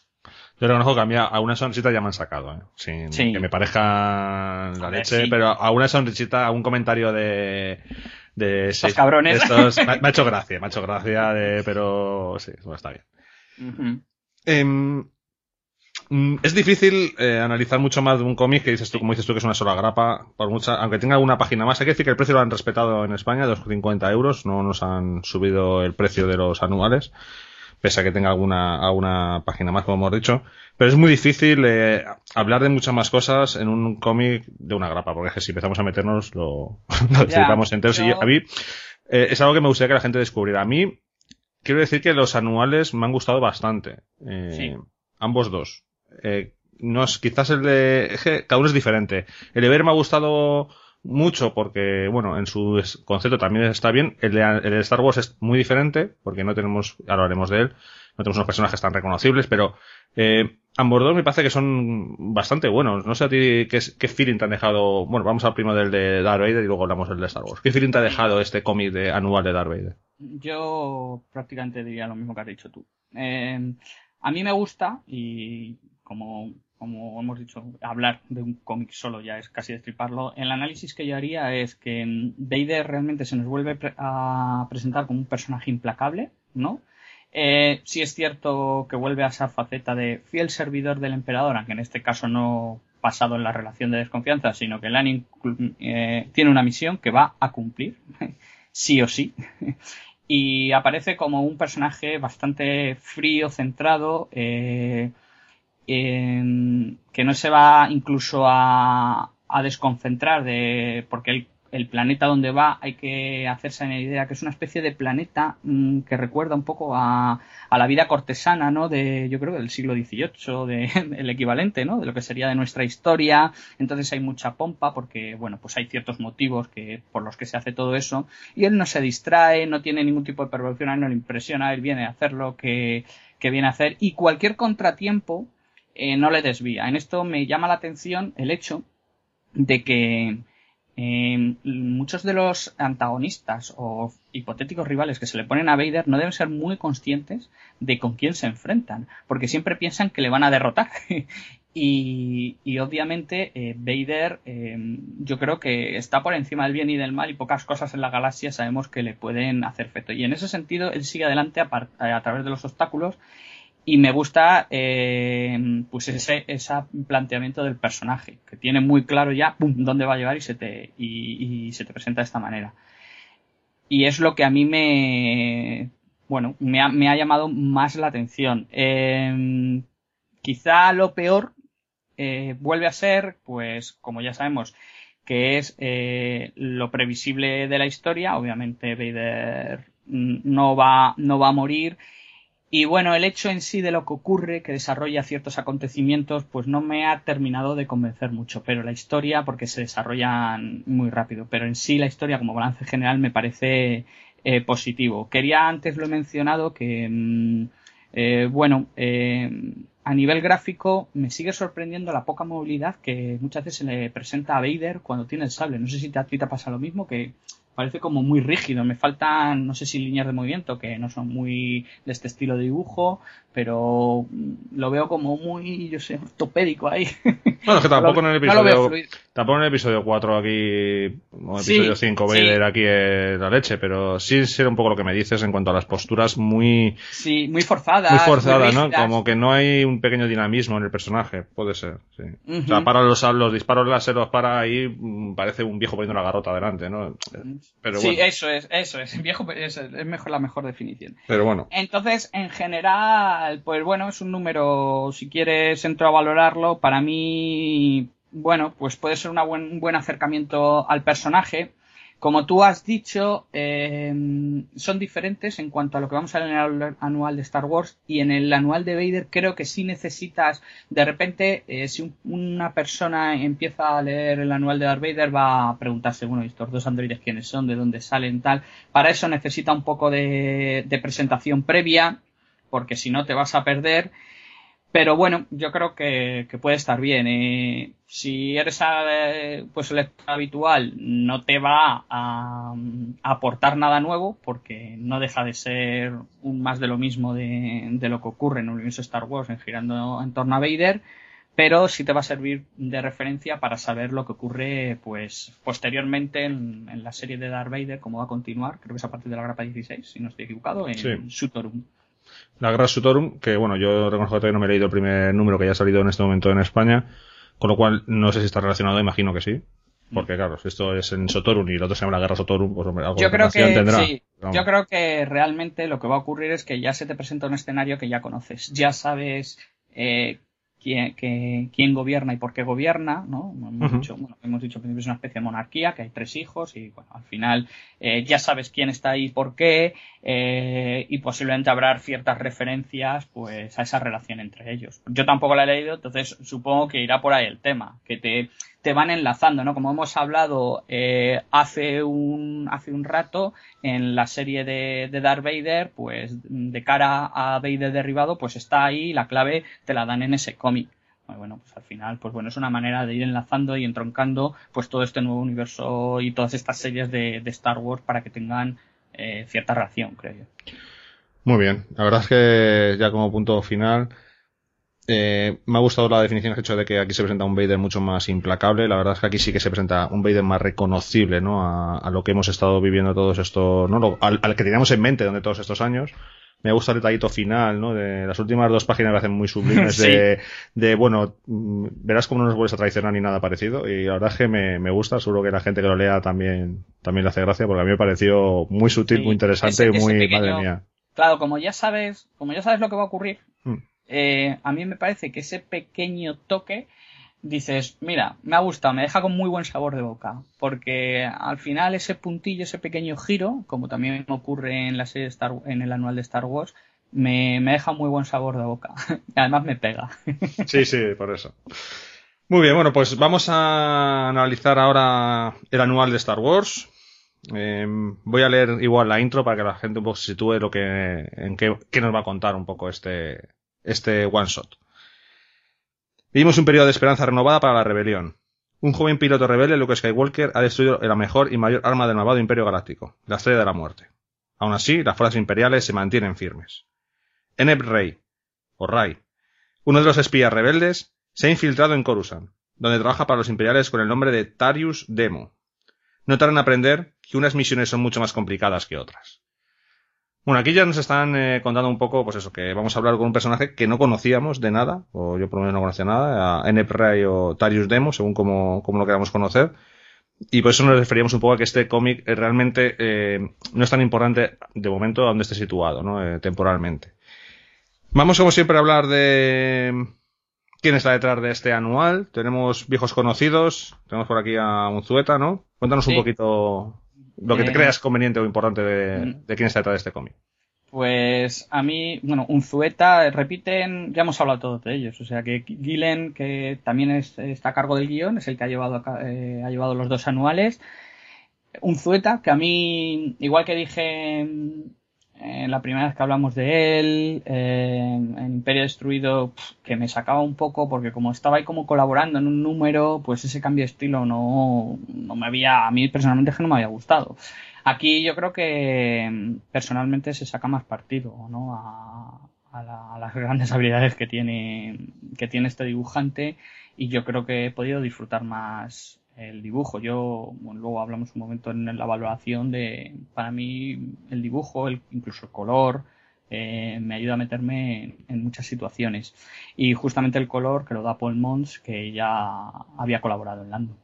yo reconozco que a mí a una sonrisita ya me han sacado, ¿eh? sin que me parezca la leche, pero a una sonrisita, a un comentario de de estos cabrones. me, ha hecho gracia, me ha hecho gracia, de, pero sí, está bien. Em, mm, es difícil eh, analizar mucho más de un cómic que dices tú, como dices tú, que es una sola grapa, por mucha, aunque tenga alguna página más. Hay que decir que el precio lo han respetado en España, 250 euros, no nos han subido el precio de los anuales pese a que tenga alguna, alguna página más, como hemos dicho. Pero es muy difícil eh, hablar de muchas más cosas en un cómic de una grapa, porque es que si empezamos a meternos lo, lo enteros. Y a mí eh, es algo que me gustaría que la gente descubriera. A mí, quiero decir que los anuales me han gustado bastante. Eh, ambos dos. no es, quizás el de, cada uno es diferente. El de ver me ha gustado mucho porque, bueno, en su concepto también está bien. El de, Star Wars es muy diferente porque no tenemos, ahora haremos de él, no tenemos unos personajes tan reconocibles, pero eh, Ambos dos me parece que son bastante buenos. No sé a ti qué, qué feeling te han dejado. Bueno, vamos al primo del de Darth Vader y luego hablamos del de Star Wars. ¿Qué feeling te ha dejado este cómic de, anual de Darth Vader? Yo prácticamente diría lo mismo que has dicho tú. Eh, a mí me gusta y como, como hemos dicho, hablar de un cómic solo ya es casi destriparlo. El análisis que yo haría es que Vader realmente se nos vuelve a presentar como un personaje implacable, ¿no? Eh, es cierto que vuelve a esa faceta de fiel servidor del emperador, aunque en este caso no basado en la relación de desconfianza, sino que Lanin eh, tiene una misión que va a cumplir, sí o sí. y aparece como un personaje bastante frío, centrado, eh, que no se va incluso a, desconcentrar de porque el planeta donde va hay que hacerse una idea que es una especie de planeta mm, que recuerda un poco a, la vida cortesana, ¿no? De, yo creo, del siglo XVIII, de, el equivalente, ¿no? De lo que sería de nuestra historia. Entonces hay mucha pompa porque, bueno, pues hay ciertos motivos que, por los que se hace todo eso. Y él no se distrae, no tiene ningún tipo de perversión, no le impresiona, él viene a hacer lo que, que viene a hacer. Y cualquier contratiempo eh, no le desvía. En esto me llama la atención el hecho de que eh, muchos de los antagonistas o hipotéticos rivales que se le ponen a Vader no deben ser muy conscientes de con quién se enfrentan, porque siempre piensan que le van a derrotar. y, obviamente eh, Vader yo creo que está por encima del bien y del mal y pocas cosas en la galaxia sabemos que le pueden hacer efecto. Y en ese sentido él sigue adelante a través de los obstáculos y me gusta eh, pues ese, ese planteamiento del personaje, que tiene muy claro ya dónde va a llevar y se, te, y, se te presenta de esta manera. Y es lo que a mí me, bueno, me ha, me ha llamado más la atención. Eh, quizá lo peor eh, vuelve a ser, pues como ya sabemos, que es eh, lo previsible de la historia. Obviamente Vader no va, no va a morir y bueno, el hecho en sí de lo que ocurre, que desarrolla ciertos acontecimientos, pues no me ha terminado de convencer mucho. Pero la historia, porque se desarrollan muy rápido. Pero en sí la historia como balance general me parece eh, positivo. Quería antes lo he mencionado que, mm, eh, bueno, eh, a nivel gráfico me sigue sorprendiendo la poca movilidad que muchas veces se le presenta a Vader cuando tiene el sable. No sé si a ti te pasa lo mismo, que parece como muy rígido. Me faltan, no sé si líneas de movimiento que no son muy de este estilo de dibujo, pero lo veo como muy, yo sé, ortopédico ahí. Bueno, es que tampoco en el episodio, tampoco en el episodio 4 aquí, o episodio 5 Vader aquí es la leche, pero sí ser un poco lo que me dices en cuento a las posturas muy... Sí, muy forzadas. Muy forzadas, ¿no? Como que no hay un pequeño dinamismo en el personaje, puede ser, sí. O sea, para los, los disparos láser los para ahí, mm, parece un viejo poniendo la garrota adelante, ¿no? Pero sí, eso es, eso es, viejo es, es mejor la mejor definición. Pero bueno. Entonces, en general, pues bueno, es un número, si quieres entro a valorarlo, para mí, bueno, pues puede ser un buen acercamiento al personaje. Como tú has dicho, eh, son diferentes en cuanto a lo que vamos a ver en el anual de Star Wars y en el anual de Vader creo que sí necesitas, de repente, eh, si una persona empieza a leer el anual de Darth Vader va a preguntarse, bueno, estos dos androides quiénes son, de dónde salen, tal. Para eso necesita un poco de presentación previa, porque si no te vas a perder. Pero bueno, yo creo que, puede estar bien. Eh, si eres eh, pues el habitual, no te va a, aportar nada nuevo, porque no deja de ser un más de lo mismo de, lo que ocurre en el universo Star Wars en girando en torno a Vader, pero sí te va a servir de referencia para saber lo que ocurre pues posteriormente en, la serie de Darth Vader, cómo va a continuar, creo que es a partir de la grapa 16, si no estoy equivocado, en Sutorum. La Guerra Sutorum, que bueno, yo reconozco que todavía no me he leído el primer número que ya ha salido en este momento en España, con lo cual no sé si está relacionado, imagino que sí. Porque claro, si esto es en Sotorum y el otro se llama la Guerra Sotorum, pues hombre, algo yo creo que tendrá. Sí. Yo creo que realmente lo que va a ocurrir es que ya se te presenta un escenario que ya conoces. Ya sabes eh, quién, quién, gobierna y por qué gobierna, ¿no? Hemos, dicho, bueno, hemos dicho que es una especie de monarquía, que hay tres hijos y bueno, al final eh, ya sabes quién está ahí y por qué eh, y posiblemente habrá ciertas referencias pues a esa relación entre ellos. Yo tampoco la he leído, entonces supongo que irá por ahí el tema, que te, te van enlazando, ¿no? Como hemos hablado eh, hace, un, hace un rato en la serie de, de Darth Vader, pues de cara a Vader derribado, pues está ahí, la clave te la dan en ese cómic. Bueno, pues al final, pues bueno, es una manera de ir enlazando y entroncando pues todo este nuevo universo y todas estas series de, Star Wars para que tengan eh, cierta reacción, creo yo. Muy bien, la verdad es que ya como punto final, eh, me ha gustado la definición que has hecho de que aquí se presenta un Vader mucho más implacable. La verdad es que aquí sí que se presenta un Vader más reconocible, ¿no? A, lo que hemos estado viviendo todos estos, ¿no? al, que teníamos en mente durante todos estos años. Me gusta el detallito final, ¿no? De las últimas dos páginas me hacen muy sublimes de, de, bueno, mm, verás cómo no nos vuelves a traicionar ni nada parecido. Y la verdad es que me, me gusta, seguro que la gente que lo lea también, también le hace gracia, porque a mí me pareció muy sutil, muy interesante y muy, madre mía. Claro, como ya sabes, como ya sabes lo que va a ocurrir, hmm. Eh, a mí me parece que ese pequeño toque dices, mira, me ha gustado, me deja con muy buen sabor de boca, porque al final ese puntillo, ese pequeño giro, como también ocurre en la serie Star, en el anual de Star Wars, me, me deja muy buen sabor de boca. además me pega. sí, sí, por eso. Muy bien, bueno, pues vamos a analizar ahora el anual de Star Wars. Eh, voy a leer igual la intro para que la gente un poco se sitúe lo que, en qué, qué nos va a contar un poco este, este one shot. Vivimos un periodo de esperanza renovada para la rebelión. Un joven piloto rebelde, Luke Skywalker, ha destruido la mejor y mayor arma del malvado imperio galáctico, la Estrella de la Muerte. Aún así, las fuerzas imperiales se mantienen firmes. Eneb Rey, o Ray, uno de los espías rebeldes, se ha infiltrado en Coruscant, donde trabaja para los imperiales con el nombre de Tarius Demo. No tardan en aprender que unas misiones son mucho más complicadas que otras. Bueno, aquí ya nos están eh, contando un poco, pues eso, que vamos a hablar con un personaje que no conocíamos de nada, o yo por lo menos no conocía nada, a Enep o Tarius Demo, según como, como lo queramos conocer. Y por eso nos referíamos un poco a que este cómic eh, realmente eh, no es tan importante de momento a donde esté situado, ¿no? Temporalmente. Vamos, como siempre, a hablar de quién está detrás de este anual. Tenemos viejos conocidos, tenemos por aquí a Unzueta, ¿no? Cuéntanos un poquito lo que te eh, creas conveniente o importante mm. de, quién está detrás de este cómic. Pues a mí, bueno, Unzueta, repiten, ya hemos hablado todos de ellos, o sea que Gillen, que también está a cargo del guion, es el que ha llevado, eh, ha llevado los dos anuales. Unzueta, que a mí, igual que dije en la primera vez que hablamos de él, en Imperio Destruido, que me sacaba un poco porque como estaba ahí como colaborando en un número, pues ese cambio de estilo no, no me había, a mí personalmente es que no me había gustado. Aquí yo creo que personalmente se saca más partido, ¿no? A, a, las grandes habilidades que tiene, que tiene este dibujante y yo creo que he podido disfrutar más, el dibujo. Yo, bueno, luego hablamos un momento en la evaluación de, para mí, el dibujo, el, incluso el color, eh, me ayuda a meterme en, muchas situaciones. Y justamente el color que lo da Paul Mons, que ya había colaborado en Lando.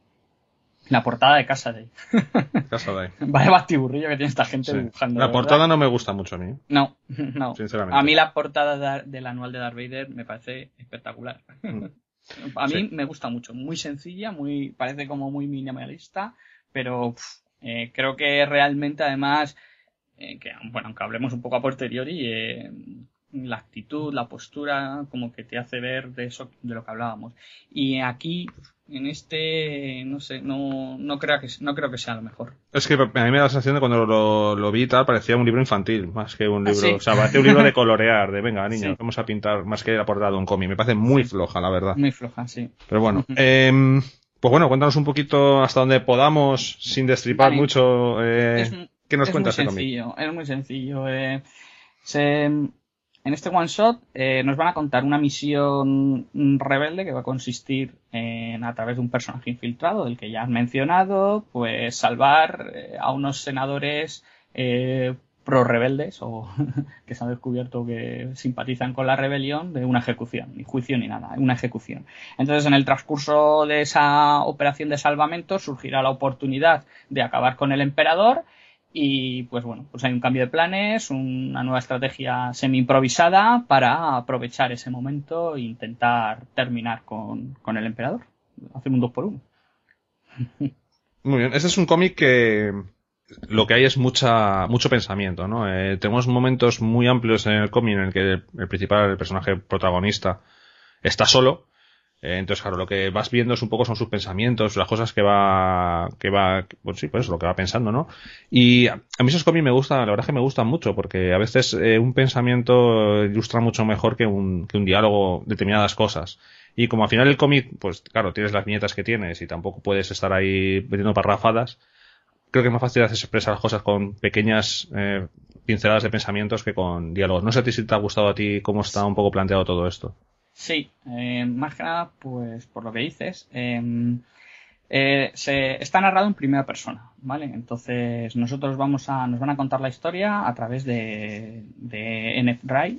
La portada de Casa Day. Casa Day. Vaya bastiburrillo que tiene esta gente dibujando. La portada no me gusta mucho a mí. No, no. Sinceramente. A mí la portada del anual de Darth Vader me parece espectacular. Mm. A mí me gusta mucho, muy sencilla, muy parece como muy minimalista, pero eh, creo que realmente además, eh, que bueno, aunque hablemos un poco a posteriori, eh, la actitud, la postura, como que te hace ver de eso, de lo que hablábamos. Y aquí en este no sé no no creo que no creo que sea lo mejor. Es que a mí me da la sensación de cuando lo, lo vi tal parecía un libro infantil más que un libro o sea parecía un libro de colorear de venga niños vamos a pintar más que la portada de un cómic me parece muy floja la verdad. Muy floja sí. Pero bueno eh, pues bueno cuéntanos un poquito hasta donde podamos sin destripar mucho eh, qué nos cuentas es muy sencillo es muy sencillo eh, se en este one shot eh, nos van a contar una misión rebelde que va a consistir en, a través de un personaje infiltrado del que ya has mencionado, pues salvar eh, a unos senadores eh, pro rebeldes o que se han descubierto que simpatizan con la rebelión de una ejecución, ni juicio ni nada, una ejecución. Entonces, en el transcurso de esa operación de salvamento surgirá la oportunidad de acabar con el emperador y pues bueno, pues hay un cambio de planes, una nueva estrategia semi improvisada para aprovechar ese momento e intentar terminar con, con el emperador. Hacer un dos por uno. Muy bien, este es un cómic que lo que hay es mucha, mucho pensamiento, ¿no? Eh, tenemos momentos muy amplios en el cómic en el que el, principal, el personaje protagonista, está solo entonces, claro, lo que vas viendo es un poco son sus pensamientos, las cosas que va, que va, pues sí, pues lo que va pensando, ¿no? Y a mí esos cómics me gustan, la verdad es que me gustan mucho, porque a veces eh, un pensamiento ilustra mucho mejor que un, que un diálogo determinadas cosas. Y como al final el cómic, pues claro, tienes las viñetas que tienes y tampoco puedes estar ahí metiendo parrafadas, creo que es más fácil expresar las cosas con pequeñas eh, pinceladas de pensamientos que con diálogos. No sé si te ha gustado a ti cómo está un poco planteado todo esto. Sí, eh, más que nada, pues por lo que dices, em, eh, se está narrado en primera persona, ¿vale? Entonces nosotros vamos a, nos van a contar la historia a través de, de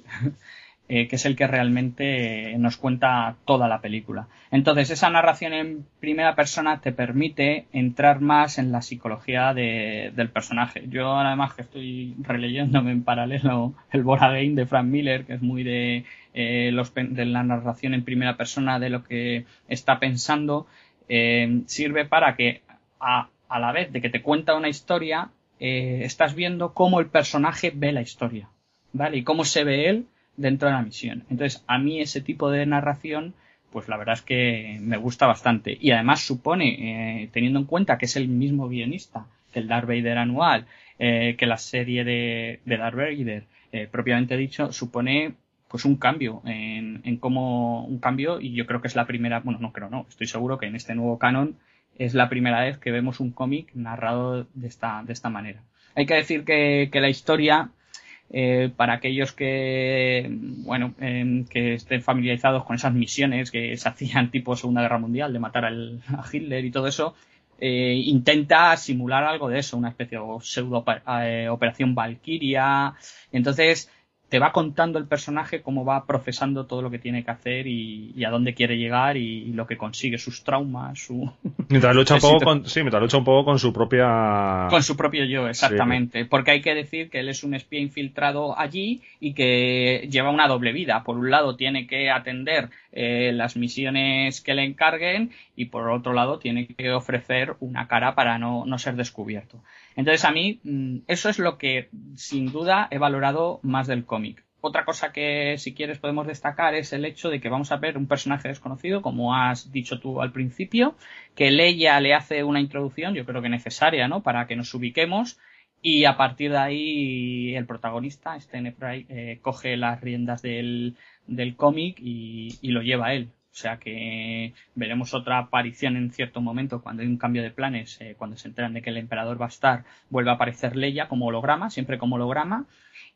eh, que es el que realmente nos cuenta toda la película. Entonces, esa narración en primera persona te permite entrar más en la psicología del personaje. Yo, además, que estoy releyéndome en paralelo el Bora Game de Frank Miller, que es muy de, eh, los, de la narración en primera persona de lo que está pensando, eh, sirve para que, a, a, la vez de que te cuenta una historia, estás viendo cómo el personaje ve la historia. ¿Vale? Y cómo se ve él dentro de la misión. Entonces, a mí ese tipo de narración, pues la verdad es que me gusta bastante. Y además supone, eh, teniendo en cuenta que es el mismo guionista que el Darth Vader anual, eh, que la serie de, de Darth Vader, eh, propiamente dicho, supone pues un cambio en, cómo un cambio y yo creo que es la primera bueno no creo no estoy seguro que en este nuevo canon es la primera vez que vemos un cómic narrado de esta de esta manera hay que decir que la historia eh, para aquellos que, bueno, em, que estén familiarizados con esas misiones que se hacían tipo Segunda Guerra Mundial, de matar al, a Hitler y todo eso, eh, intenta simular algo de eso, una especie de pseudo eh, operación Valkyria. Entonces, te va contando el personaje cómo va procesando todo lo que tiene que hacer y, a dónde quiere llegar y, lo que consigue, sus traumas, su... Mientras lucha un poco con, sí, mientras lucha un poco con su propia... Con su propio yo, exactamente. Porque hay que decir que él es un espía infiltrado allí y que lleva una doble vida. Por un lado tiene que atender eh, las misiones que le encarguen y por otro lado tiene que ofrecer una cara para no, no ser descubierto. Entonces a mí mm, eso es lo que sin duda he valorado más del cómic. Otra cosa que si quieres podemos destacar es el hecho de que vamos a ver un personaje desconocido, como has dicho tú al principio, que Leia le hace una introducción, yo creo que necesaria, ¿no? Para que nos ubiquemos y a partir de ahí el protagonista, este Nepray, eh, coge las riendas del, del cómic y, y, lo lleva a él. O sea que veremos otra aparición en cierto momento cuando hay un cambio de planes, eh, cuando se enteran de que el emperador va a estar, vuelve a aparecer Leia como holograma, siempre como holograma.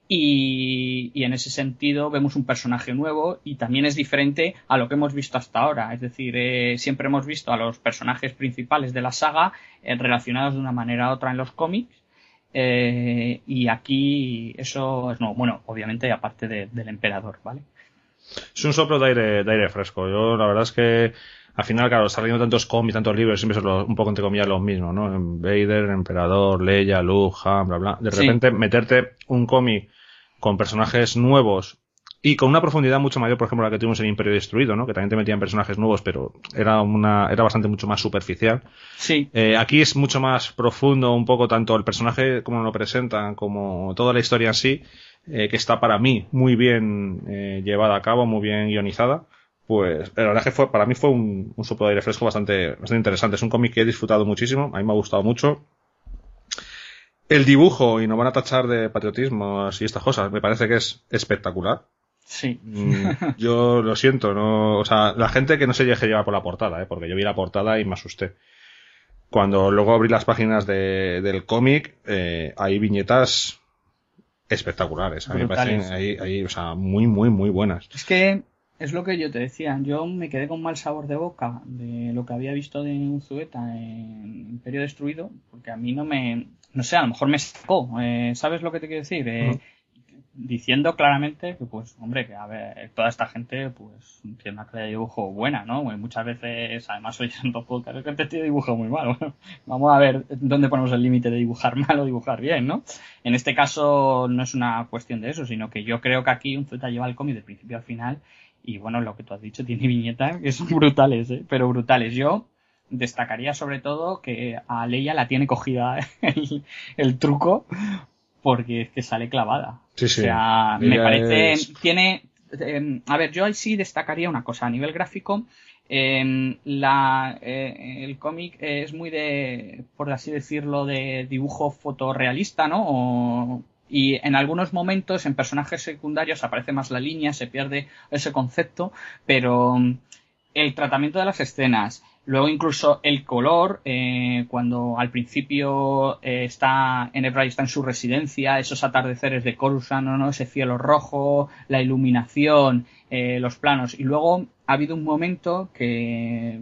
Y, y, en ese sentido vemos un personaje nuevo y también es diferente a lo que hemos visto hasta ahora. Es decir, eh, siempre hemos visto a los personajes principales de la saga eh, relacionados de una manera u otra en los cómics. Eh, y aquí eso es no, bueno, obviamente aparte de, del emperador, ¿vale? Es un soplo de aire, de aire fresco. Yo, la verdad es que al final, claro, está leyendo tantos cómics, tantos libros, siempre son un poco entre comillas los mismos, ¿no? Vader, Emperador, Leia, Luke, Han, bla, bla. De repente, meterte un cómic con personajes nuevos y con una profundidad mucho mayor, por ejemplo, la que tuvimos en Imperio Destruido, ¿no? Que también te metían personajes nuevos, pero era una, era bastante mucho más superficial. Sí. Eh, aquí es mucho más profundo, un poco tanto el personaje como lo presentan, como toda la historia en sí eh, que está para mí muy bien eh, llevada a cabo, muy bien guionizada, pues la verdad que fue, para mí fue un, un soplo de aire fresco bastante, bastante interesante. Es un cómic que he disfrutado muchísimo, a mí me ha gustado mucho. El dibujo, y no van a tachar de patriotismo y estas cosas, me parece que es espectacular. Sí. Mm, yo lo siento, no, o sea, la gente que no se deje llevar por la portada, ¿eh? porque yo vi la portada y me asusté. Cuando luego abrí las páginas de, del cómic, eh, hay viñetas espectaculares. A mí me parecen ahí, ahí, o sea, muy, muy, muy buenas. Es que es lo que yo te decía. Yo me quedé con mal sabor de boca de lo que había visto de Unzueta en Imperio Destruido, porque a mí no me. No sé, a lo mejor me sacó. Eh, ¿Sabes lo que te quiero decir? Eh, diciendo claramente que, pues, hombre, que a ver, toda esta gente, pues, tiene una calidad de dibujo buena, ¿no? muchas veces, además, oyendo podcast, que este tío dibujo muy mal. vamos a ver dónde ponemos el límite de dibujar mal o dibujar bien, ¿no? En este caso, no es una cuestión de eso, sino que yo creo que aquí un Z lleva el cómic de principio al final. Y bueno, lo que tú has dicho, tiene viñetas que son brutales, ¿eh? Pero brutales. Yo destacaría sobre todo que a Leia la tiene cogida el truco porque es que sale clavada. Sí, sí. O sea, me parece, tiene, eh, a ver, yo ahí sí destacaría una cosa. A nivel gráfico, Em, la, eh, el cómic es muy de, por así decirlo, de dibujo fotorrealista, ¿no? y en algunos momentos en personajes secundarios aparece más la línea, se pierde ese concepto, pero el tratamiento de las escenas, luego incluso el color, eh, cuando al principio eh, está en está en su residencia, esos atardeceres de Coruscant, ¿no? ese cielo rojo, la iluminación, eh, los planos. Y luego ha habido un momento que,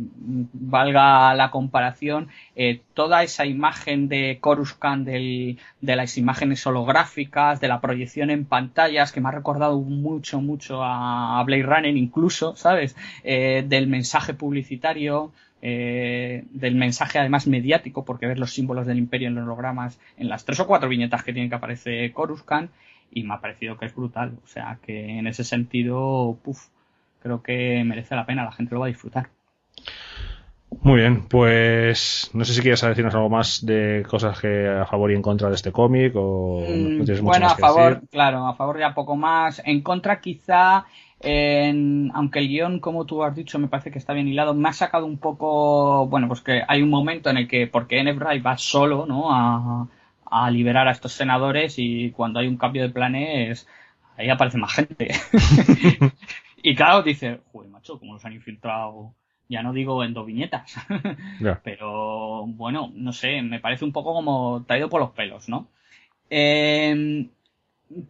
valga la comparación, eh, toda esa imagen de Coruscant, de las imágenes holográficas, de la proyección en pantallas, que me ha recordado mucho, mucho a, Blade Runner incluso, ¿sabes? Del mensaje publicitario, del mensaje además mediático, porque ves los símbolos del imperio en los hologramas, en las tres o cuatro viñetas que tienen que aparecer Coruscant, y me ha parecido que es brutal. O sea que en ese sentido, puf, creo que merece la pena, la gente lo va a disfrutar. Muy bien, pues no sé si quieres decirnos algo más de cosas que a favor y en contra de este cómic o no tienes mucho Bueno, a favor, claro, a favor ya poco más. En contra quizá, en, aunque el guion, como tú has dicho, me parece que está bien hilado, me ha sacado un poco, bueno, pues que hay un momento en el que, porque N. va solo, ¿no? A, a liberar a estos senadores y cuando hay un cambio de planes, ahí aparece más gente. y claro, dice, joder, macho, ¿cómo los han infiltrado? Ya no digo en dos viñetas. Pero bueno, no sé, me parece un poco como traído por los pelos, ¿no? Em,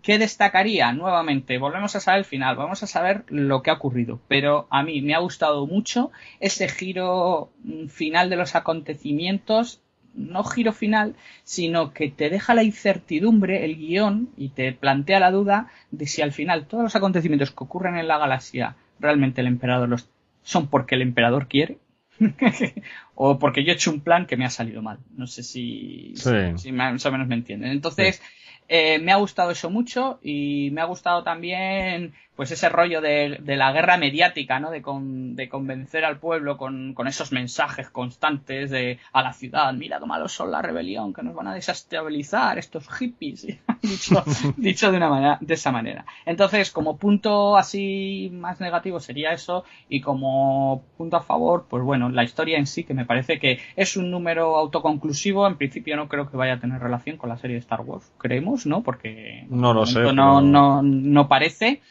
¿Qué destacaría? Nuevamente, volvemos a saber el final, vamos a saber lo que ha ocurrido. Pero a mí me ha gustado mucho ese giro final de los acontecimientos no giro final, sino que te deja la incertidumbre, el guion, y te plantea la duda de si al final todos los acontecimientos que ocurren en la galaxia realmente el emperador los son porque el emperador quiere o porque yo he hecho un plan que me ha salido mal. No sé si, si, más o menos me entienden. Entonces, eh, me ha gustado eso mucho y me ha gustado también pues ese rollo de, la guerra mediática, ¿no? De, de convencer al pueblo con, esos mensajes constantes de a la ciudad, mira cómo malos son la rebelión, que nos van a desestabilizar estos hippies, dicho, dicho de una manera, de esa manera. Entonces, como punto así más negativo sería eso, y como punto a favor, pues bueno, la historia en sí, que me parece que es un número autoconclusivo, en principio no creo que vaya a tener relación con la serie de Star Wars, creemos, ¿no? Porque no lo sé. No, no, no parece.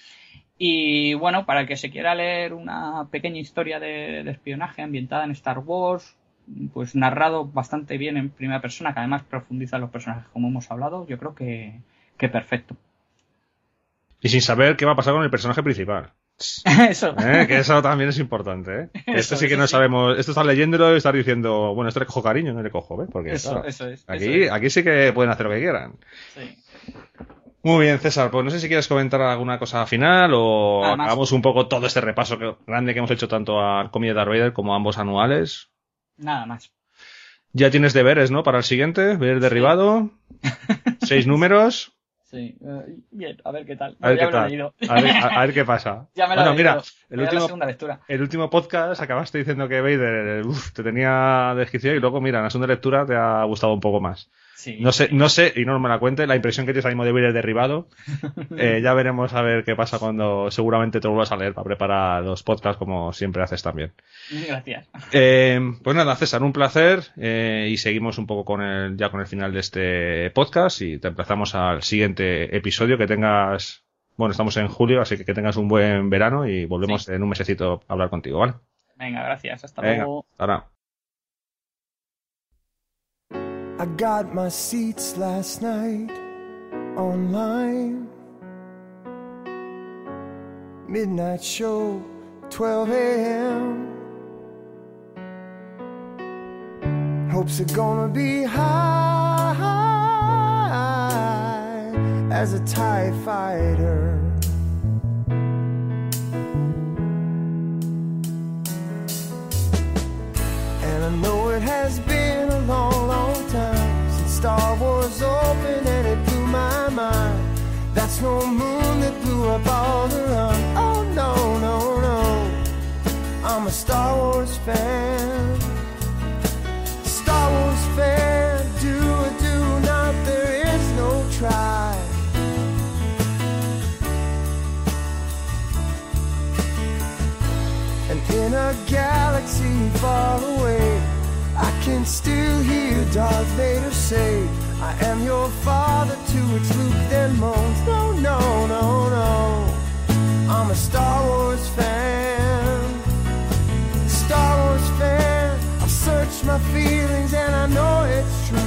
Y bueno, para el que se quiera leer una pequeña historia de, espionaje ambientada en Star Wars, pues narrado bastante bien en primera persona, que además profundiza en los personajes como hemos hablado, yo creo que, que perfecto. Y sin saber qué va a pasar con el personaje principal. eso. ¿Eh? Que eso también es importante. ¿eh? esto sí que no sabemos. Esto está leyéndolo y está diciendo, bueno, esto le cojo cariño, no le cojo, ¿ves? Porque eso, eso es. Aquí, aquí sí que pueden hacer lo que quieran. Sí. Muy bien, César. Pues no sé si quieres comentar alguna cosa final o acabamos un poco todo este repaso grande que hemos hecho tanto al cómic de Darth Vader como a ambos anuales. Nada más. Ya tienes deberes, ¿no? Para el siguiente, ver derribado. Seis números. Sí, eh, bien, a ver qué tal. A ver, qué, tal. A, ver, qué pasa. ya me lo bueno, mira, el último, el último podcast acabaste diciendo que Vader te tenía desquicio y luego, mira, en la segunda lectura te ha gustado un poco más. No sé, no sé, y no me la cuente, la impresión que tienes ahí de Vader derribado. Eh, ya veremos a ver qué pasa cuando seguramente te vuelvas a leer para preparar los podcasts como siempre haces también. Gracias. Eh, pues nada, César, un placer eh, y seguimos un poco con el, ya con el final de este podcast y te emplazamos al siguiente episodio que tengas, bueno, estamos en julio, así que que tengas un buen verano y volvemos en un mesecito a hablar contigo, ¿vale? Venga, gracias, hasta luego. Hasta I got my seats last night online. Midnight show, 12 a.m. Hopes are gonna be high as a TIE fighter. And I know it has been Star Wars opened and it blew my mind. That's no moon that blew up all run. Oh no, no, no. I'm a Star Wars fan. Star Wars fan, do or do not, there is no try. And in a galaxy far away. I can still hear Darth Vader say, I am your father, to which Luke then moans, No, no, no, no. I'm a Star Wars fan. Star Wars fan. I've searched my feelings and I know it's true.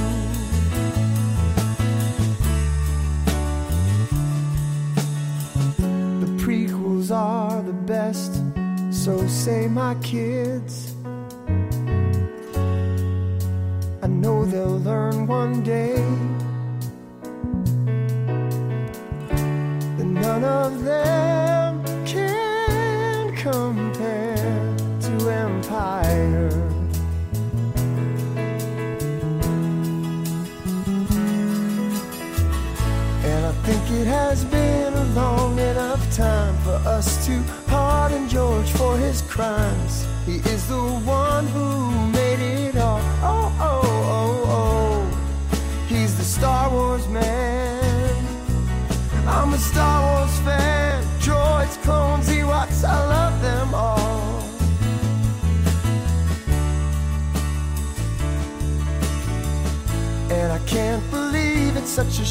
The prequels are the best, so say my kids. They'll learn one day that none of them can compare to Empire. And I think it has been a long enough time for us to pardon George for his crimes. He is the one who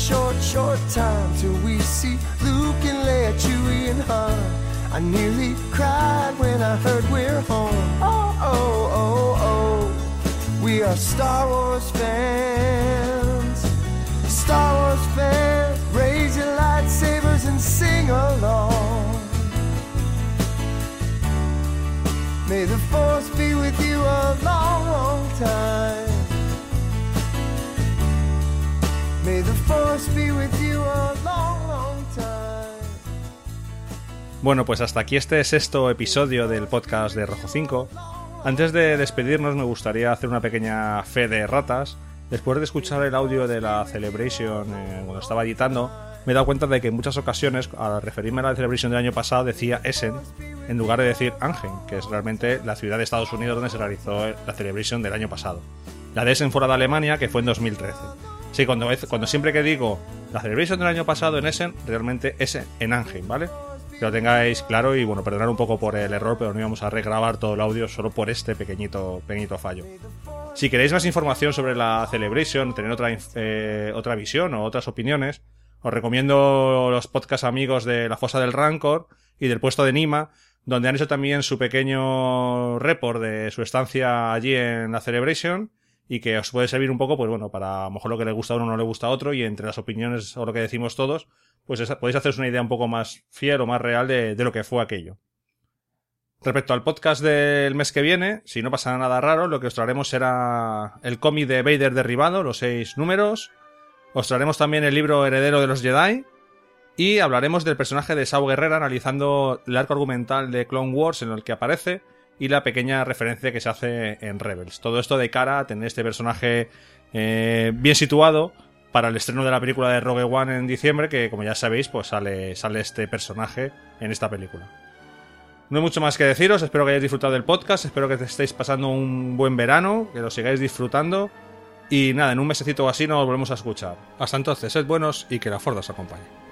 short, short time till we see Luke and Leia, Chewie and Han. I nearly cried when I heard we're home. Oh, oh, oh, oh. We are Star Wars fans. Star Wars fans. Raise your lightsabers and sing along. May the force be with you a long, long time. May the force be with you a long, long time. Bueno, pues hasta aquí este sexto episodio del podcast de Rojo 5. Antes de despedirnos me gustaría hacer una pequeña fe de ratas. Después de escuchar el audio de la Celebration eh, cuando estaba editando, me he dado cuenta de que en muchas ocasiones, al referirme a la Celebration del año pasado, decía Essen en lugar de decir Anaheim, que es realmente la ciudad de Estados Unidos donde se realizó la Celebration del año pasado. La de Essen fuera de Alemania, que fue en 2013. Sí, cuando, siempre que digo la Celebration del año pasado en Essen, realmente es en Anaheim, ¿vale? Que lo tengáis claro y bueno, perdonar un poco por el error, pero no íbamos a regrabar todo el audio solo por este pequeñito, pequeñito fallo. Si queréis más información sobre la Celebration, tener otra, eh, otra visión o otras opiniones, os recomiendo los podcast amigos de La Fosa del Rancor y del puesto de Nima, donde han hecho también su pequeño report de su estancia allí en la Celebration y que os puede servir un poco, pues bueno, para a lo mejor lo que le gusta a uno no le gusta a otro y entre las opiniones o lo que decimos todos, pues podéis haceros una idea un poco más fiel o más real de, lo que fue aquello. Respecto al podcast del mes que viene, si no pasa nada raro, lo que os traeremos será el cómic de Vader derribado, los seis números. Os traeremos también el libro Heredero de los Jedi. Y hablaremos del personaje de Sao Guerrera analizando el arco argumental de Clone Wars en el que aparece y la pequeña referencia que se hace en Rebels. Todo esto de cara a tener este personaje eh, bien situado para el estreno de la película de Rogue One en diciembre, que como ya sabéis, pues sale, sale este personaje en esta película. No hay mucho más que deciros, espero que hayáis disfrutado del podcast, espero que estéis pasando un buen verano, que lo sigáis disfrutando. Y nada, en un mesecito o así nos volvemos a escuchar. Hasta entonces, sed buenos y que la Ford os acompañe.